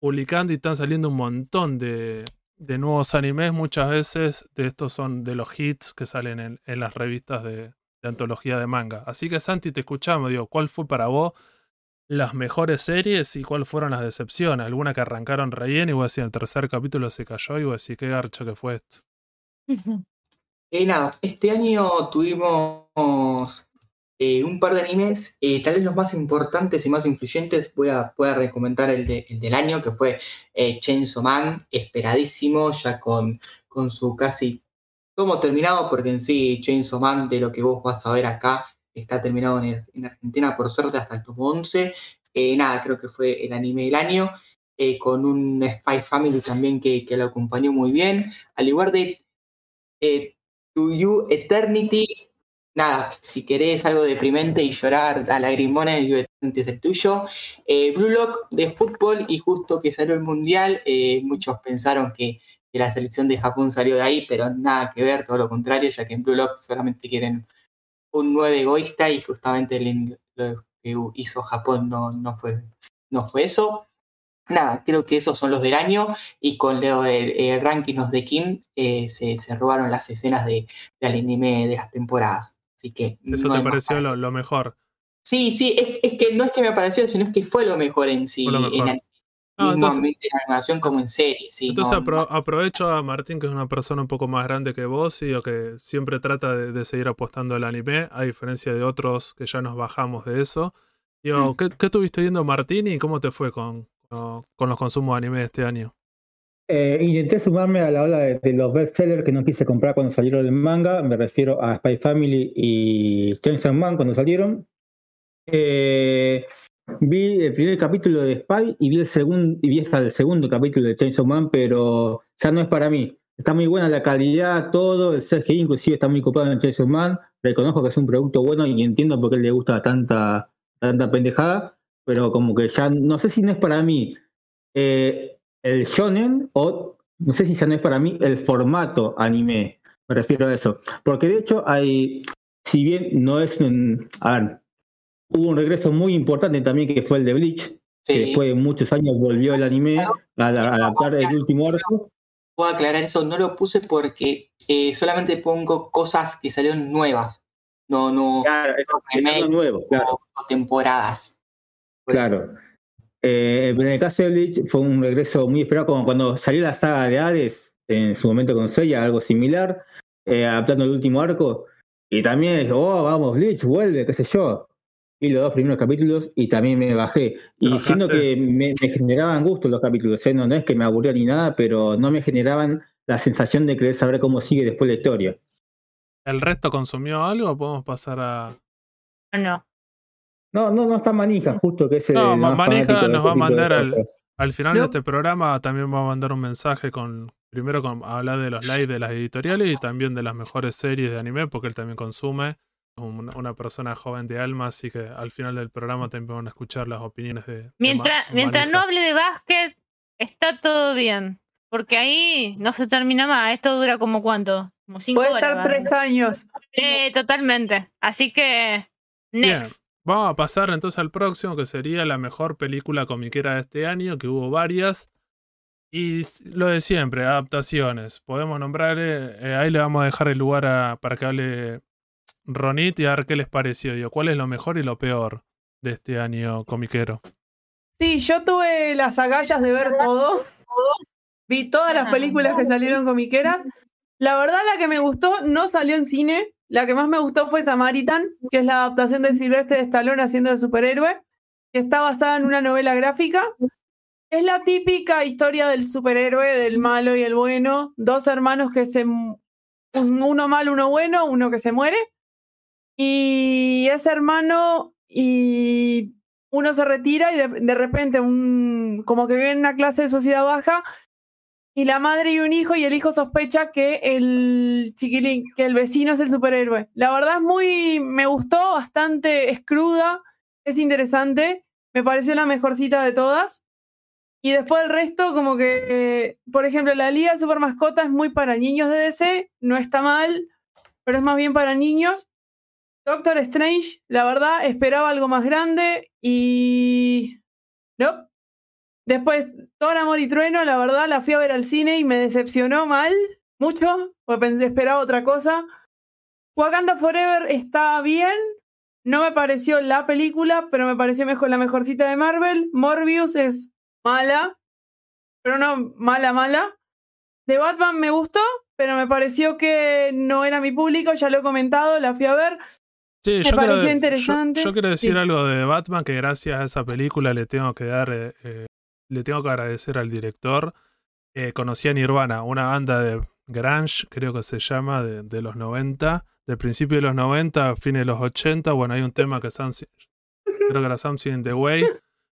publicando y están saliendo un montón de, de nuevos animes, muchas veces de estos son de los hits que salen en, en las revistas de, de antología de manga. Así que Santi, te escuchamos, digo, ¿cuál fue para vos las mejores series y cuáles fueron las decepciones? Alguna que arrancaron re bien y vos decís, el tercer capítulo se cayó y vos decís, qué garcha que fue esto. Eh, nada, este año tuvimos eh, un par de animes, eh, tal vez los más importantes y más influyentes. Voy a, recomendar el, de- el del año, que fue Chainsaw Man, esperadísimo, ya con, con su casi tomo terminado, porque en sí Chainsaw Man, de lo que vos vas a ver acá, está terminado en, en Argentina, por suerte, hasta el tomo 11. Eh, nada, creo que fue el anime del año, eh, con un Spy Family también que, que lo acompañó muy bien, al igual de eh, To You Eternity. Nada, si querés algo deprimente y llorar a lagrimones, You Eternity es el tuyo. Blue Lock de fútbol y justo que salió el mundial, muchos pensaron que la selección de Japón salió de ahí, pero nada que ver, todo lo contrario, ya que en Blue Lock solamente quieren un 9 egoísta y justamente lo que hizo Japón no, no, fue, no fue eso. Nada, creo que esos son los del año y con lo del eh, ranking of the King eh, se, se robaron las escenas de, del anime de las temporadas. Así que Eso no te pareció lo, lo mejor. Sí, sí, es, es que no es que me pareció, sino es que fue lo mejor en sí, Fue lo en, mejor. Ah, entonces- mismamente en animación como en serie. Sí, Entonces no, apro- no. aprovecho a Martín, que es una persona un poco más grande que vos y que siempre trata de, de seguir apostando al anime, a diferencia de otros que ya nos bajamos de eso. Digo, Mm. ¿qué, qué estuviste viendo Martín y cómo te fue con, con, con los consumos de anime este año? Eh, intenté sumarme a la ola de, de los bestsellers que no quise comprar cuando salieron el manga. Me refiero a Spy Family y Chainsaw Man cuando salieron. Eh, vi el primer capítulo de Spy y vi el segundo y vi hasta el segundo capítulo de Chainsaw Man, pero ya no es para mí. Está muy buena la calidad, todo, el CGI inclusive está muy copado en Chainsaw Man. Reconozco que es un producto bueno y entiendo por qué le gusta tanta, tanta pendejada, pero como que ya no sé si no es para mí. Eh, el shonen o no sé si ya no es para mí el formato anime, me refiero a eso, porque de hecho hay, si bien no es un, a ver, hubo un regreso muy importante también que fue el de Bleach, que después de muchos años volvió el anime a, adaptar el último arco, puedo aclarar eso, no lo puse porque eh, solamente pongo cosas que salieron nuevas, no, no claro, algo nuevo, claro. o, temporadas. Por eso. Claro. Eh, en el caso de Bleach fue un regreso muy esperado, como cuando salió la saga de Hades, en su momento con Seiya, algo similar, eh, adaptando el último arco. Y también oh, vamos, Bleach, vuelve, qué sé yo. Vi los dos primeros capítulos y también me bajé. Y bajaste? siendo que me, me generaban gusto los capítulos, ¿eh? no, no es que me aburría ni nada, pero no me generaban la sensación de querer saber cómo sigue después la historia. ¿El resto consumió algo? ¿Podemos pasar a, No. No, no, no está Manija, justo que ese. No, Manija nos este va a mandar al- final de este programa también vamos a mandar un mensaje con. Primero con hablar de los likes de las editoriales y también de las mejores series de anime, porque él también consume. Una, una persona joven de alma, así que al final del programa también van a escuchar las opiniones de. Mientras, mientras no hable de básquet, está todo bien. Porque ahí no se termina más. Esto dura como cuánto? Como cinco Puede horas. estar tres años. Eh, totalmente. Así que. Bien. Next. Vamos a pasar entonces al próximo, que sería la mejor película comiquera de este año, que hubo varias. Y lo de siempre, adaptaciones. Podemos nombrar, eh, eh, ahí le vamos a dejar el lugar a- para que hable Ronit y a ver qué les pareció. Digo, ¿cuál es lo mejor y lo peor de este año comiquero? Sí, yo tuve las agallas de ver todo. Vi todas las películas que salieron comiqueras. La verdad, la que me gustó no salió en cine. La que más me gustó fue Samaritan, que es la adaptación de Silvestre de Stallone haciendo de superhéroe, que está basada en una novela gráfica. Es la típica historia del superhéroe, del malo y el bueno. Dos hermanos que se. Uno malo, uno bueno, uno que se muere. Y ese hermano y uno se retira y de, repente un, como que vive en una clase de sociedad baja y la madre y un hijo y el hijo sospecha que el chiquilín, que el vecino es el superhéroe. La verdad es muy, me gustó, bastante, es cruda, es interesante, me pareció la mejorcita de todas. Y después el resto, como que, por ejemplo, la Liga Super Mascota es muy para niños de DC, no está mal, pero es más bien para niños. Doctor Strange, la verdad, esperaba algo más grande y. No. Después, Thor, Amor y Trueno, la verdad, la fui a ver al cine y me decepcionó mal, mucho, porque esperaba otra cosa. Wakanda Forever está bien, no me pareció la película, pero me pareció mejor la mejorcita de Marvel. Morbius es mala, pero no mala, mala. De Batman me gustó, pero me pareció que no era mi público, ya lo he comentado, la fui a ver. Sí, Me yo pareció quiero, interesante. Yo, quiero decir Sí. algo de Batman, que gracias a esa película le tengo que dar, eh, eh, le tengo que agradecer al director. Eh, conocí a Nirvana, una banda de grunge, creo que se llama, de, de los 90, del principio de los 90, fines de los 80. Bueno, hay un tema que creo que era Something in the Way.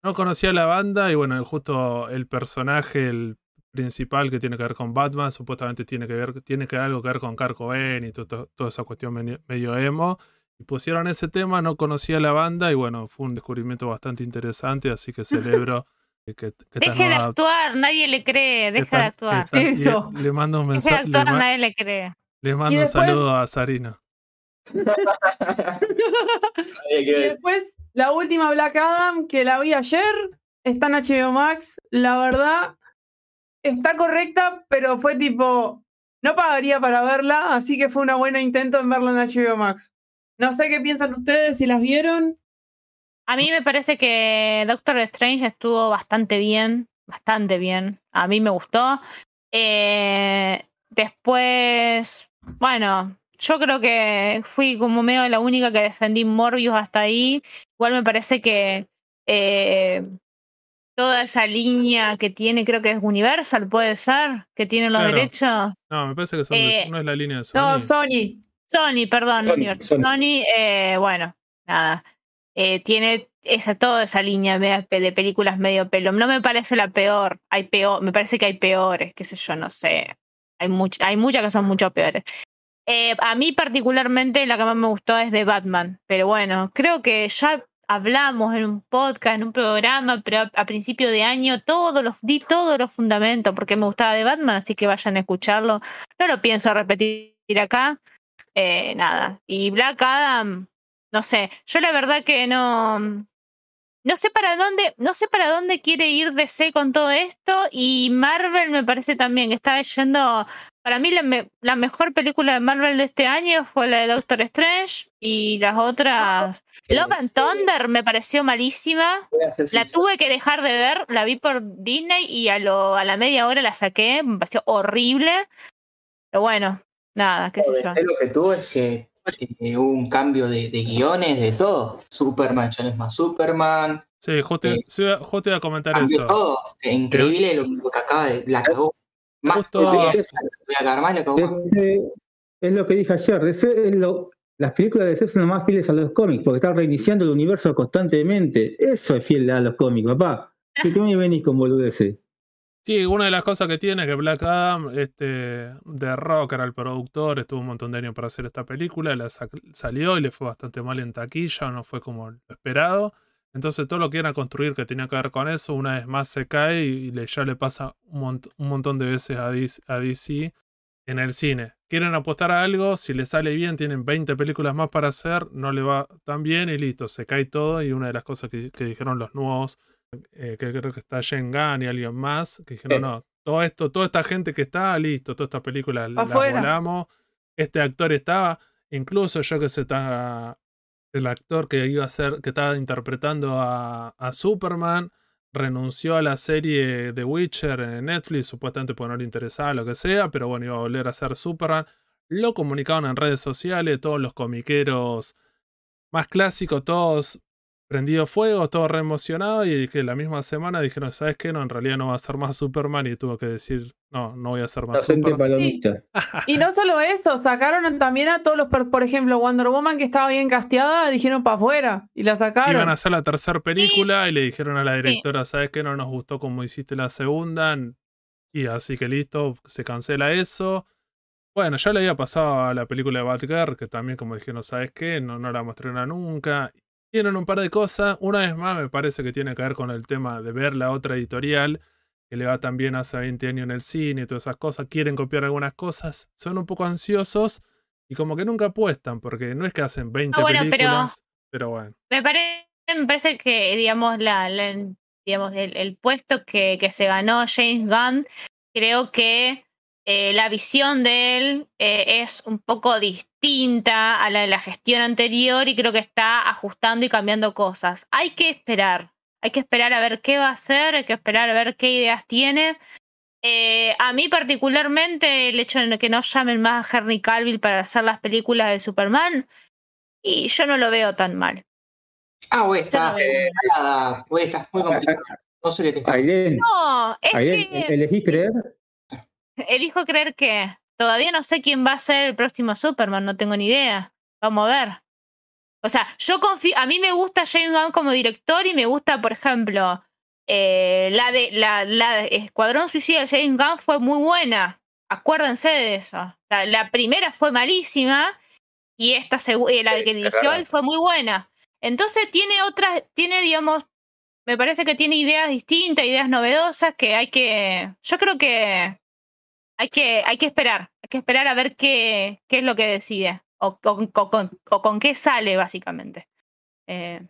No conocía la banda y bueno, justo el personaje, el principal que tiene que ver con Batman, supuestamente tiene que ver, tiene que algo que ver con Cobain y to- to- toda esa cuestión medio emo. Y pusieron ese tema, no conocía la banda y bueno, fue un descubrimiento bastante interesante, así que celebro que, que, que Deje de actuar, nadie le cree. Deja de actuar. Eso. Le mando un Deje de mensaje, le, actuar, ma- nadie le cree. le mando un saludo a Sarino. Y después, la última Black Adam, que la vi ayer, está en HBO Max. La verdad, está correcta, pero fue tipo. No pagaría para verla, así que fue una buena intento en verla en HBO Max. No sé qué piensan ustedes, si las vieron. A mí me parece que Doctor Strange estuvo bastante bien, bastante bien. A mí me gustó. Eh, después, bueno, yo creo que fui como medio la única que defendí Morbius hasta ahí. Igual me parece que eh, toda esa línea que tiene, creo que es Universal, puede ser, que tiene los Claro. derechos. No, me parece que son de- Eh, no es la línea de Sony. No, Sony. Sony, perdón, Sony. Sony. Sony, eh, bueno, nada. Eh, tiene esa, toda esa línea de, de películas medio pelo. No me parece la peor. Hay peor, me parece que hay peores, qué sé yo, no sé. Hay, much- hay muchas que son mucho peores. Eh, a mí particularmente la que más me gustó es de Batman. Pero bueno, creo que ya hablamos en un podcast, en un programa, pero a, a principio de año, todos los, di todos los fundamentos porque me gustaba de Batman, así que vayan a escucharlo. No lo pienso repetir acá. Eh, nada. Y Black Adam, no sé. Yo la verdad que no. No sé para dónde, no sé para dónde quiere ir DC con todo esto. Y Marvel me parece también que está yendo. Para mí la, me- la mejor película de Marvel de este año fue la de Doctor Strange. Y las otras. Love and Thunder me pareció malísima. La tuve que dejar de ver, la vi por Disney y a, lo, a la media hora la saqué, me pareció horrible. Pero bueno, nada, qué sé yo. Lo que tuvo es que eh, hubo un cambio de, de guiones, de todo. Superman ya no es más Superman. Sí, justo, Eh, justo iba a comentar Cambió eso. todo. Este, increíble lo, lo que acaba de. La cagó. Más Justo- cagar más, la cagó. DC es lo que dije ayer, DC es lo, las películas de DC son las más fieles a los cómics, porque están reiniciando el universo constantemente. Eso es fiel a los cómics, papá. ¿Qué me venís con boludeces? Sí, una de las cosas que tiene es que Black Adam, este, de Rock era el productor, estuvo un montón de años para hacer esta película, la salió y le fue bastante mal en taquilla, no fue como lo esperado. Entonces todo lo que iban a construir que tenía que ver con eso, una vez más se cae y, le, ya le pasa un, mont- un montón de veces a DC, a DC en el cine. Quieren apostar a algo, si le sale bien, tienen 20 películas más para hacer, no le va tan bien y listo, se cae todo. Y una de las cosas que dijeron los nuevos, eh, que creo que está Jen Gunn y alguien más, que dijeron, Sí. no, todo esto, toda esta gente que está, listo, todas estas películas las volamos. Este actor estaba, incluso yo que sé, está el actor que iba a ser, que estaba interpretando a, a Superman, renunció a la serie The Witcher en Netflix, supuestamente porque no le interesaba lo que sea, pero bueno, iba a volver a ser Superman. Lo comunicaron en redes sociales, todos los comiqueros más clásicos, todos prendido fuego, todos re emocionados, y que la misma semana dijeron, ¿sabes qué? No, en realidad no va a ser más Superman, y tuvo que decir, no, no voy a ser La más gente Superman. palomita. Y no solo eso, sacaron también a todos los, por ejemplo, Wonder Woman que estaba bien casteada, dijeron para afuera y la sacaron. Iban a hacer la tercera película y le dijeron a la directora, ¿sabes qué? No nos gustó como hiciste la segunda. Y así que listo, se cancela eso. Bueno, ya le había pasado a la película de Batgirl, que también como dijeron, ¿sabes qué? No, no la estrenar nunca. Tienen un par de cosas. Una vez más me parece que tiene que ver con el tema de ver la otra editorial, que le va tan bien hace 20 años en el cine y todas esas cosas. Quieren copiar algunas cosas. Son un poco ansiosos y como que nunca apuestan, porque no es que hacen 20 Ah, bueno, pero- películas. pero bueno. Me parece, me parece que, digamos, la, la- digamos, el, el puesto que, que se ganó James Gunn, creo que eh, la visión de él eh, es un poco distinta a la de la gestión anterior y creo que está ajustando y cambiando cosas. Hay que esperar, hay que esperar a ver qué va a hacer, hay que esperar a ver qué ideas tiene. Eh, a mí particularmente el hecho de que no llamen más a Henry Cavill para hacer las películas de Superman, y yo no lo veo tan mal. Ah, güey, está, muy complicado. No sé qué te está. No, es que ¿elegís creer? Elijo creer que todavía no sé quién va a ser el próximo Superman, no tengo ni idea. Vamos a ver. O sea, yo confío, a mí me gusta James Gunn como director y me gusta, por ejemplo, eh, la de la, la de Escuadrón Suicida de James Gunn fue muy buena. Acuérdense de eso. La, la primera fue malísima y esta eh, la Sí, que dirigió él fue muy buena. Entonces tiene otras, tiene, digamos, me parece que tiene ideas distintas, ideas novedosas que hay que, yo creo que hay que, hay que esperar, hay que esperar a ver qué, qué es lo que decide o con, con- con- o con qué sale básicamente. Eh,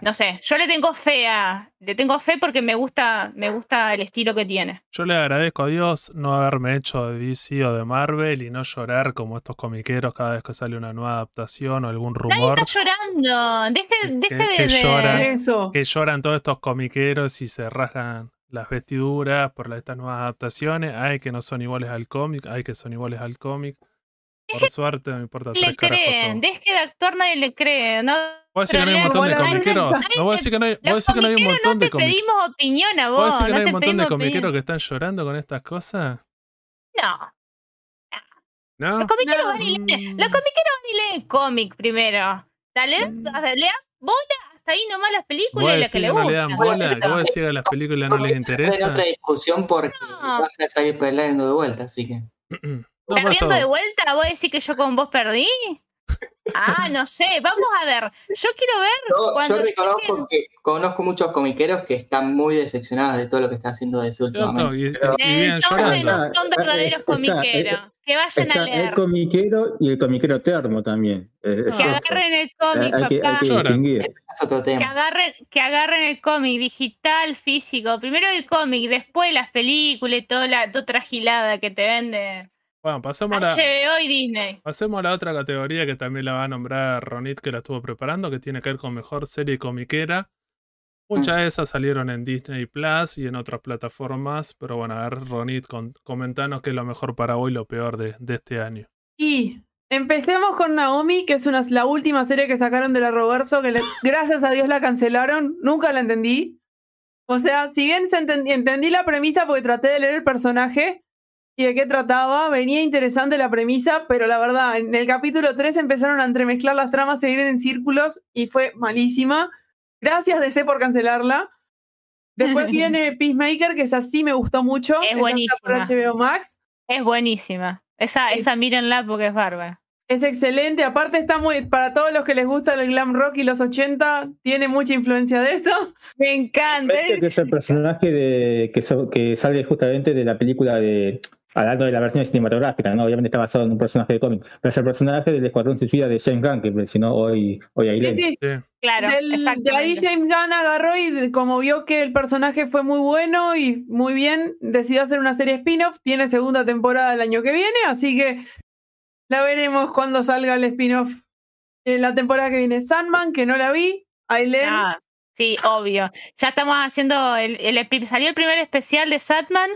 no sé, yo le tengo fe a, le tengo fe porque me gusta, me gusta el estilo que tiene. Yo le agradezco a Dios no haberme hecho de DC o de Marvel y no llorar como estos comiqueros cada vez que sale una nueva adaptación o algún Nadie rumor. está llorando, deje, Que- deje que de, lloran. Eso. Que lloran todos estos comiqueros y se rasgan las vestiduras por la- estas nuevas adaptaciones. Hay que no son iguales al cómic, hay que son iguales al cómic. Por suerte no me importa le tres carajos cree, todo. deje de actuar, nadie le cree, ¿no? ¿Vos decís que no hay un montón de le- comiqueros? ¿No que hay, vos Los decís que no hay un comiqueros montón no de te comiqueros? pedimos opinión a ¿Vos vos, decís que no no hay te un montón de comiqueros que están llorando con estas cosas? No, ¿No? los comiqueros No. van y leen, los comiqueros van y leen cómic primero. Dale, Mm. lean bola hasta ahí nomás las películas ¿Vos y las que le no gustan. le dan Bueno, bola? sí, ¿Que vos decís que a las películas no les Vamos a entrar en interesa? otra discusión porque No. vas a salir peleando de vuelta, así que. No, ¿Perdiendo de vuelta? ¿Vos decís que yo con vos perdí? Ah, no sé, vamos a ver. Yo quiero ver Yo, cuando yo reconozco que conozco muchos comiqueros que están muy decepcionados de todo lo que está haciendo DC Cierto, últimamente. y, y- Pero- y vienen Entonces no son verdaderos comiqueros. Que vayan a leer. el comiquero y el comiquero termo también. Eh, es Que agarren el cómic, hay, que, hay agarren, que agarren el cómic digital, físico. Primero el cómic, después las películas y toda la otra gilada que te vende Bueno, pasemos a, la, HBO y Disney. pasemos a la otra categoría que también la va a nombrar Ronit, que la estuvo preparando, que tiene que ver con mejor serie comiquera. Muchas de esas salieron en Disney Plus y en otras plataformas, pero bueno, a ver, Ronit, con, comentanos qué es lo mejor para hoy y lo peor de, de este año. Y empecemos con Naomi, que es una, la última serie que sacaron de la Roverso, que le- gracias a Dios la cancelaron. Nunca la entendí. O sea, si bien se entendi- entendí la premisa porque traté de leer el personaje, y de qué trataba. Venía interesante la premisa, pero la verdad, en el capítulo 3 empezaron a entremezclar las tramas, seguir en círculos y fue malísima. Gracias DC por cancelarla. Después viene Peacemaker, que es así, me gustó mucho. Es Esa buenísima. por HBO Max. Es buenísima. Esa, Sí. esa mírenla porque es bárbara. Es excelente. Aparte está muy, para todos los que les gusta el glam rock y los 80, tiene mucha influencia de esto. Me encanta. Este es el personaje de, que, so- que sale justamente de la película de. Hablando de la versión cinematográfica, ¿no? Obviamente está basado en un personaje de cómic, pero es el personaje del Escuadrón Suicida de James Gunn, que mencionó hoy, hoy Sí, Ailén. sí. Sí. Claro, Del- de ahí. James Gunn agarró y como vio que el personaje fue muy bueno y muy bien, decidió hacer una serie spin-off. Tiene segunda temporada el año que viene, así que la veremos cuando salga el spin-off. En la temporada que viene Sandman, que no la vi. Aileen, Ah, sí, obvio. Ya estamos haciendo el, el salió el primer especial de Satman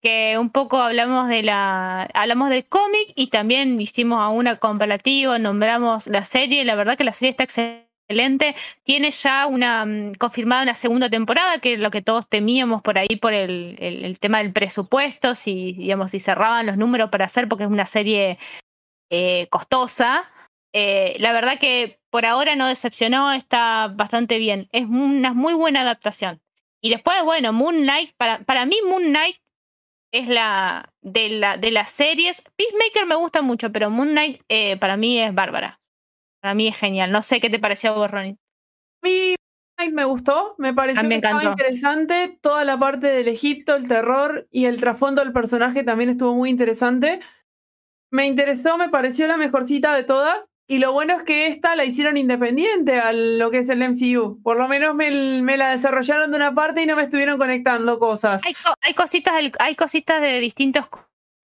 que un poco hablamos de la hablamos del cómic y también hicimos a una comparativa, nombramos la serie, la verdad que la serie está excelente, tiene ya una mm, confirmada una segunda temporada, que es lo que todos temíamos por ahí por el, el- tema del presupuesto, si digamos si cerraban los números para hacer porque es una serie eh, costosa. Eh, la verdad que por ahora no decepcionó, está bastante bien. Es una muy buena adaptación. Y después, bueno, Moon Knight, para, para mí Moon Knight es la de, la de las series. Peacemaker me gusta mucho, pero Moon Knight eh, para mí es bárbara. Para mí es genial. No sé qué te pareció a vos, Ronnie. a mí Night me gustó, me pareció que estaba interesante. Toda la parte del Egipto, el terror y el trasfondo del personaje también estuvo muy interesante. Me interesó, me pareció la mejorcita de todas. Y lo bueno es que esta la hicieron independiente a lo que es el MCU. Por lo menos me, la desarrollaron de una parte y no me estuvieron conectando cosas. Hay, hay cositas hay cositas de distintos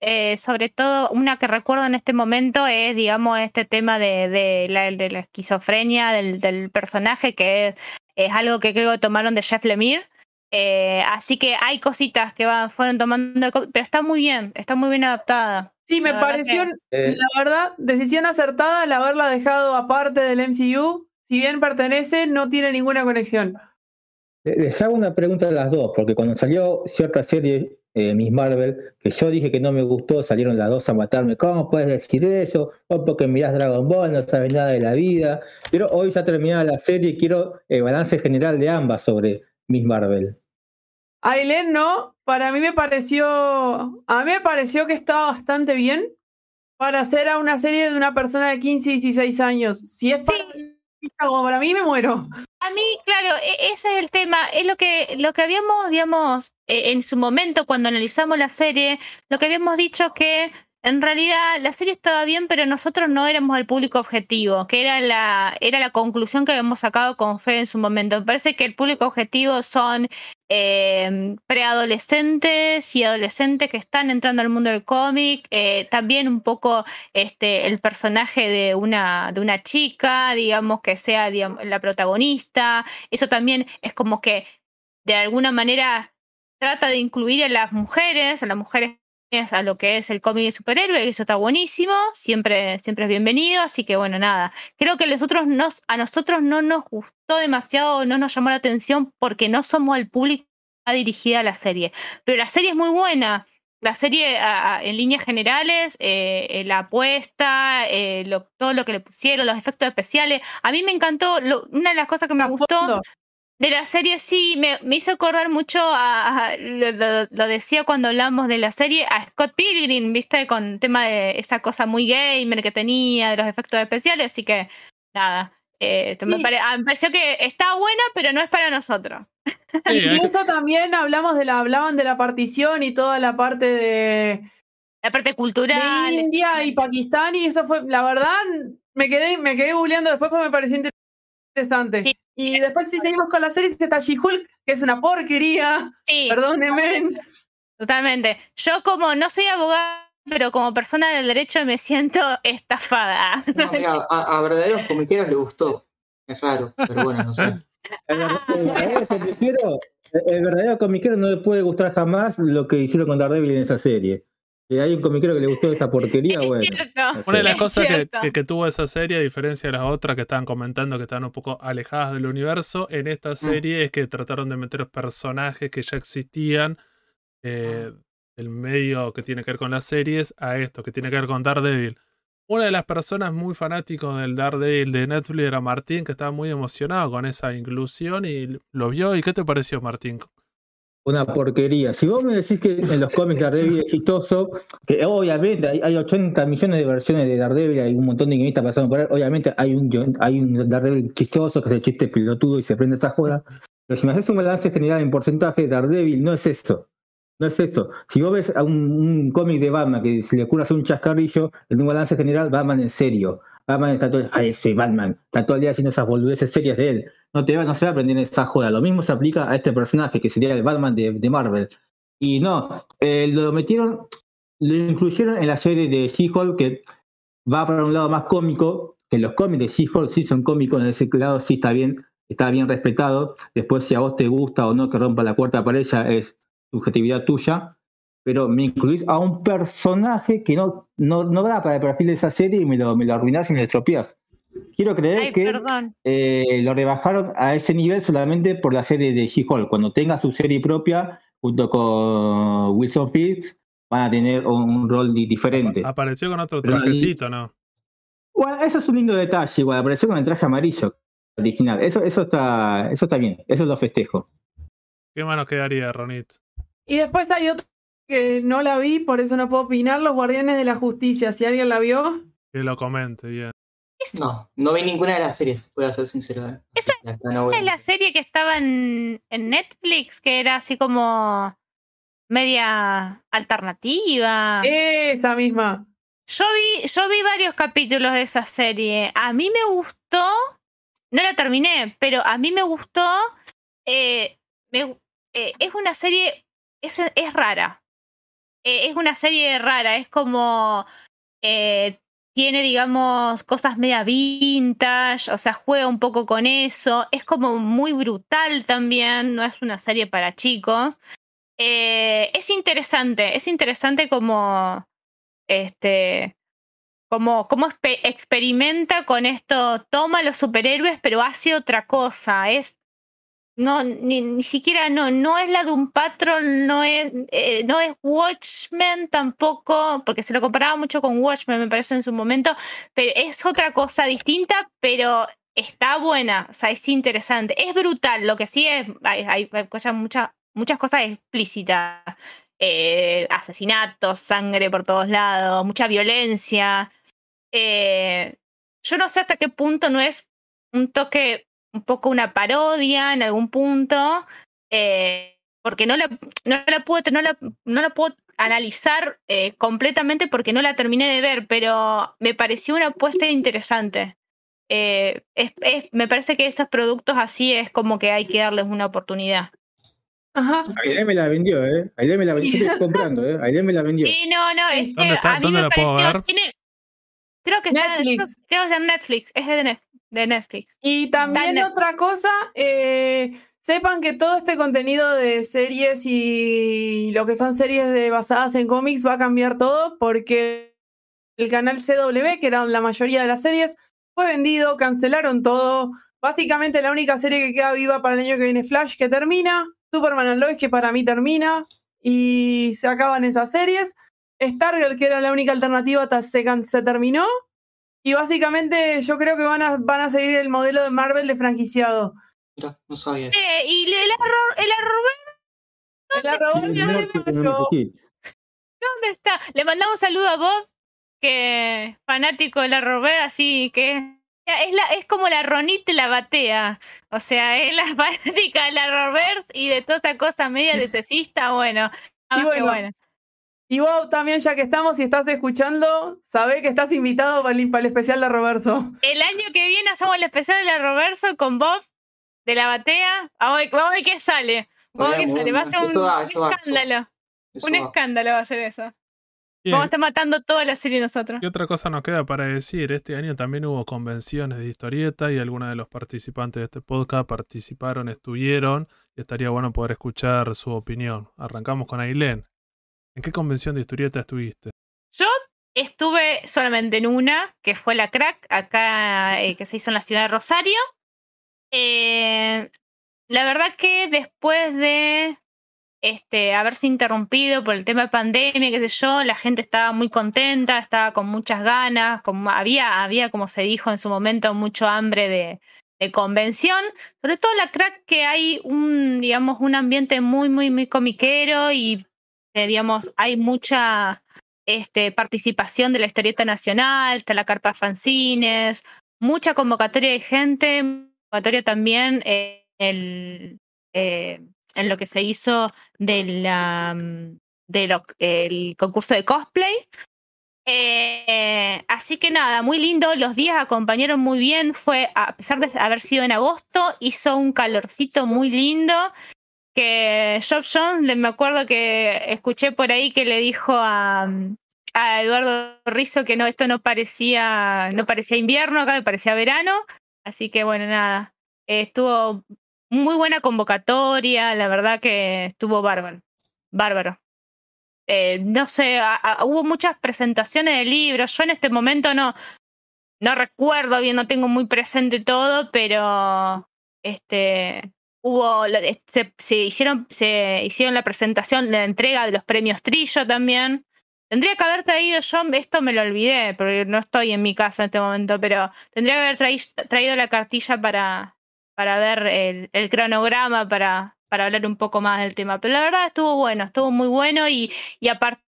eh, sobre todo una que recuerdo en este momento es digamos este tema de, de la, de la esquizofrenia del, personaje que es, algo que creo que tomaron de Jeff Lemire Eh, así que hay cositas que van, fueron tomando pero está muy bien está muy bien adaptada Sí, me La verdad pareció, Eh, la verdad, decisión acertada el haberla dejado aparte del MCU. Si bien pertenece, no tiene ninguna conexión. Eh, Les hago una pregunta a las dos, porque cuando salió cierta serie, eh, Miss Marvel, que yo dije que no me gustó, salieron las dos a matarme. ¿Cómo puedes decir eso? O porque mirás Dragon Ball, no sabes nada de la vida. Pero hoy ya terminada la serie y quiero el balance general de ambas sobre Miss Marvel. Aileen no, para mí me pareció, a mí me pareció que estaba bastante bien para hacer a una serie de una persona de 15 y 16 años. Si es para, mí, como para mí me muero. A mí, claro, e- ese es el tema. Es lo que, lo que habíamos, digamos, eh, en su momento cuando analizamos la serie, lo que habíamos dicho que en realidad la serie estaba bien, pero nosotros no éramos el público objetivo, que era la, era la conclusión que habíamos sacado con fe en su momento. Me parece que el público objetivo son eh, preadolescentes y adolescentes que están entrando al mundo del cómic, eh, también un poco este, el personaje de una, de una chica, digamos, que sea la protagonista. Eso también es como que de alguna manera trata de incluir a las mujeres, a las mujeres a lo que es el cómic de superhéroe, eso está buenísimo, siempre, siempre es bienvenido, así que bueno, nada. Creo que nosotros nos, a nosotros no nos gustó demasiado, no nos llamó la atención porque no somos el público dirigida a la serie. Pero la serie es muy buena. La serie, a- a- en líneas generales, eh, la apuesta, eh, lo- todo lo que le pusieron, los efectos especiales. A mí me encantó. lo- una de las cosas que me A gustó. De la serie sí, me, me hizo acordar mucho a, a- lo, lo- lo decía cuando hablamos de la serie, a Scott Pilgrim, viste, con el tema de esa cosa muy gamer que tenía, de los efectos especiales, así que nada. eh, esto me, Sí. pare- ah, me pareció que está buena, pero no es para nosotros. Sí, hay que- Incluso también hablamos de la, hablaban de la partición y toda la parte de, La parte de cultural. India y Pakistán y eso fue, la verdad, me quedé, me quedé googleando después porque me pareció interesante. Sí. Y después si seguimos con la serie está She-Hulk, que es una porquería, Sí, perdónenme. totalmente. Yo como no soy abogada, pero como persona del derecho me siento estafada. No, mira, a, a verdaderos comiqueros le gustó. Es raro, pero bueno, no sé. El, ver- el verdadero comiquero, el verdadero comiquero no le puede gustar jamás lo que hicieron con Daredevil en esa serie. Si hay un comiquero que le gustó esa porquería, es bueno. cierto. Una de las Es cosas que, que- que tuvo esa serie, a diferencia de las otras que estaban comentando que estaban un poco alejadas del universo, en esta serie es que trataron de meter personajes que ya existían, eh, el medio que tiene que ver con las series a esto, que tiene que ver con Daredevil. Una de las personas muy fanáticos del Daredevil de Netflix era Martín, que estaba muy emocionado con esa inclusión y lo vio. ¿Y qué te pareció, Martín? Una porquería. Si vos me decís que en los cómics Daredevil es exitoso, que obviamente hay, 80 millones de versiones de Daredevil, hay un montón de guionistas pasando por ahí, obviamente hay un, hay un Daredevil chistoso que es el chiste pilotudo y se prende esa joda. Pero si me haces un balance general en porcentaje, Daredevil no es esto. No es eso. Si vos ves a un, cómic de Batman que se le hacer un chascarrillo, en un balance general, Batman en serio. Batman está todo, ay, ese Batman, está todo el día haciendo esas boludeces serias de él. No te va, no se va a aprender esa joda. Lo mismo se aplica a este personaje que sería el Batman de, Marvel. Y no, eh, lo metieron, lo incluyeron en la serie de She-Hulk que va para un lado más cómico, que los cómics de She-Hulk sí son cómicos, en ese lado sí está bien, está bien respetado. Después, si a vos te gusta o no que rompa la cuarta pared, es subjetividad tuya, pero me incluís a un personaje que no, no, no da para el perfil de esa serie y me lo, me lo arruinás y me lo estropeás. Quiero creer que eh, lo rebajaron a ese nivel solamente por la serie de She-Hulk. Cuando tenga su serie propia, junto con Wilson Fields, van a tener un, rol diferente. Apareció con otro trajecito, ¿no? Bueno, eso es un lindo detalle, igual, apareció con el traje amarillo original. Eso, eso está, eso está bien, eso lo festejo. ¿Qué más quedaría, Ronit? Y después hay otro que no la vi, por eso no puedo opinar, Los Guardianes de la Justicia. Si alguien la vio. Que lo comente, bien. No, no vi ninguna de las series, voy a ser sincero. ¿eh? Esa es la serie que estaba en, en, Netflix, que era así como media alternativa. Esa misma. Yo vi, yo vi varios capítulos de esa serie. A mí me gustó, no la terminé, pero a mí me gustó. Eh, me, eh, es una serie es, es rara. Eh, es una serie rara, es como... Eh, tiene, digamos, cosas media vintage, o sea, juega un poco con eso. Es como muy brutal también, no es una serie para chicos. Eh, es interesante, es interesante como, este, como, como experimenta con esto, toma los superhéroes, pero hace otra cosa. Es no, ni, ni, siquiera no, no es la de un patrón, no es, eh, no es Watchmen tampoco, porque se lo comparaba mucho con Watchmen, me parece en su momento, pero es otra cosa distinta, pero está buena, o sea, es interesante. Es brutal, lo que sí es, hay, hay, muchas, muchas cosas explícitas. Eh, asesinatos, sangre por todos lados, mucha violencia. Eh, yo no sé hasta qué punto no es un toque un poco una parodia en algún punto, eh, porque no la, no la puedo, no la, no la puedo analizar eh, completamente porque no la terminé de ver, pero me pareció una apuesta interesante. Eh, es, me parece que esos productos así es como que hay que darles una oportunidad. Ajá. Aide me la vendió, ¿eh? Aide me la vendió, estoy comprando, ¿eh? Aide me la vendió. Sí, no, no, es que a mí me pareció. Tiene, creo que Netflix. está creo, que es de Netflix, es de Netflix de Netflix. Y también otra cosa, eh, sepan que todo este contenido de series y lo que son series de, basadas en cómics va a cambiar todo porque el canal CW, que era la mayoría de las series, fue vendido, cancelaron todo. Básicamente la única serie que queda viva para el año que viene Flash, que termina. Superman and Lois, que para mí termina. Y se acaban esas series. Stargirl, que era la única alternativa, se, se terminó. Y básicamente yo creo que van a, van a seguir el modelo de Marvel de franquiciado. Mira, no sabía eso. Eh, ¿Y el, el ¿Dónde, ¿Dónde está? Le mandamos un saludo a Bob, que fanático de la Robert, así que es, la, es como la Ronit la batea. O sea, es la fanática de la Robert y de toda esa cosa media de bueno. Y bueno, bueno. Y vos también, ya que estamos y estás escuchando, sabés que estás invitado para el, especial de Roberto. El año que viene hacemos el especial de Roberto con Bob de la batea. Vamos a ver qué sale. Vamos a ver qué sale. Va a ser un, escándalo. un escándalo va a ser eso. Vamos a estar matando toda la serie nosotros. ¿Qué otra cosa nos queda para decir? Este año también hubo convenciones de historieta y algunos de los participantes de este podcast participaron, estuvieron y estaría bueno poder escuchar su opinión. Arrancamos con Ailén. ¿En qué convención de historieta estuviste? Yo estuve solamente en una, que fue la Crack, acá eh, que se hizo en la ciudad de Rosario. Eh, la verdad que después de este, haberse interrumpido por el tema de pandemia, qué sé yo, la gente estaba muy contenta, estaba con muchas ganas, como, había, había, como se dijo en su momento, mucho hambre de, de convención, sobre todo la crack que hay un, digamos, un ambiente muy, muy, muy comiquero y, digamos, hay mucha este, participación de la historieta nacional, está la carpa fanzines, mucha convocatoria de gente, convocatoria también eh, eh, en lo que se hizo de concurso de cosplay. Eh, así que nada, muy lindo, los días acompañaron muy bien, fue, a pesar de haber sido en agosto, hizo un calorcito muy lindo, que Job Jones, me acuerdo que escuché por ahí que le dijo a, Eduardo Rizzo que no, esto no parecía, no parecía invierno, acá me parecía verano, así que bueno, nada, estuvo muy buena convocatoria, la verdad que estuvo bárbaro. Bárbaro. Eh, no sé, hubo muchas presentaciones de libros. Yo en este momento no, no recuerdo bien, no tengo muy presente todo, pero este hubo se, se, hicieron se hicieron la presentación, la entrega de los premios Trillo también. Tendría que haber traído yo, esto me lo olvidé, porque no estoy en mi casa en este momento, pero tendría que haber traído la cartilla para, para ver el, el cronograma, para, para hablar un poco más del tema. Pero la verdad estuvo bueno, estuvo muy bueno y, y a partir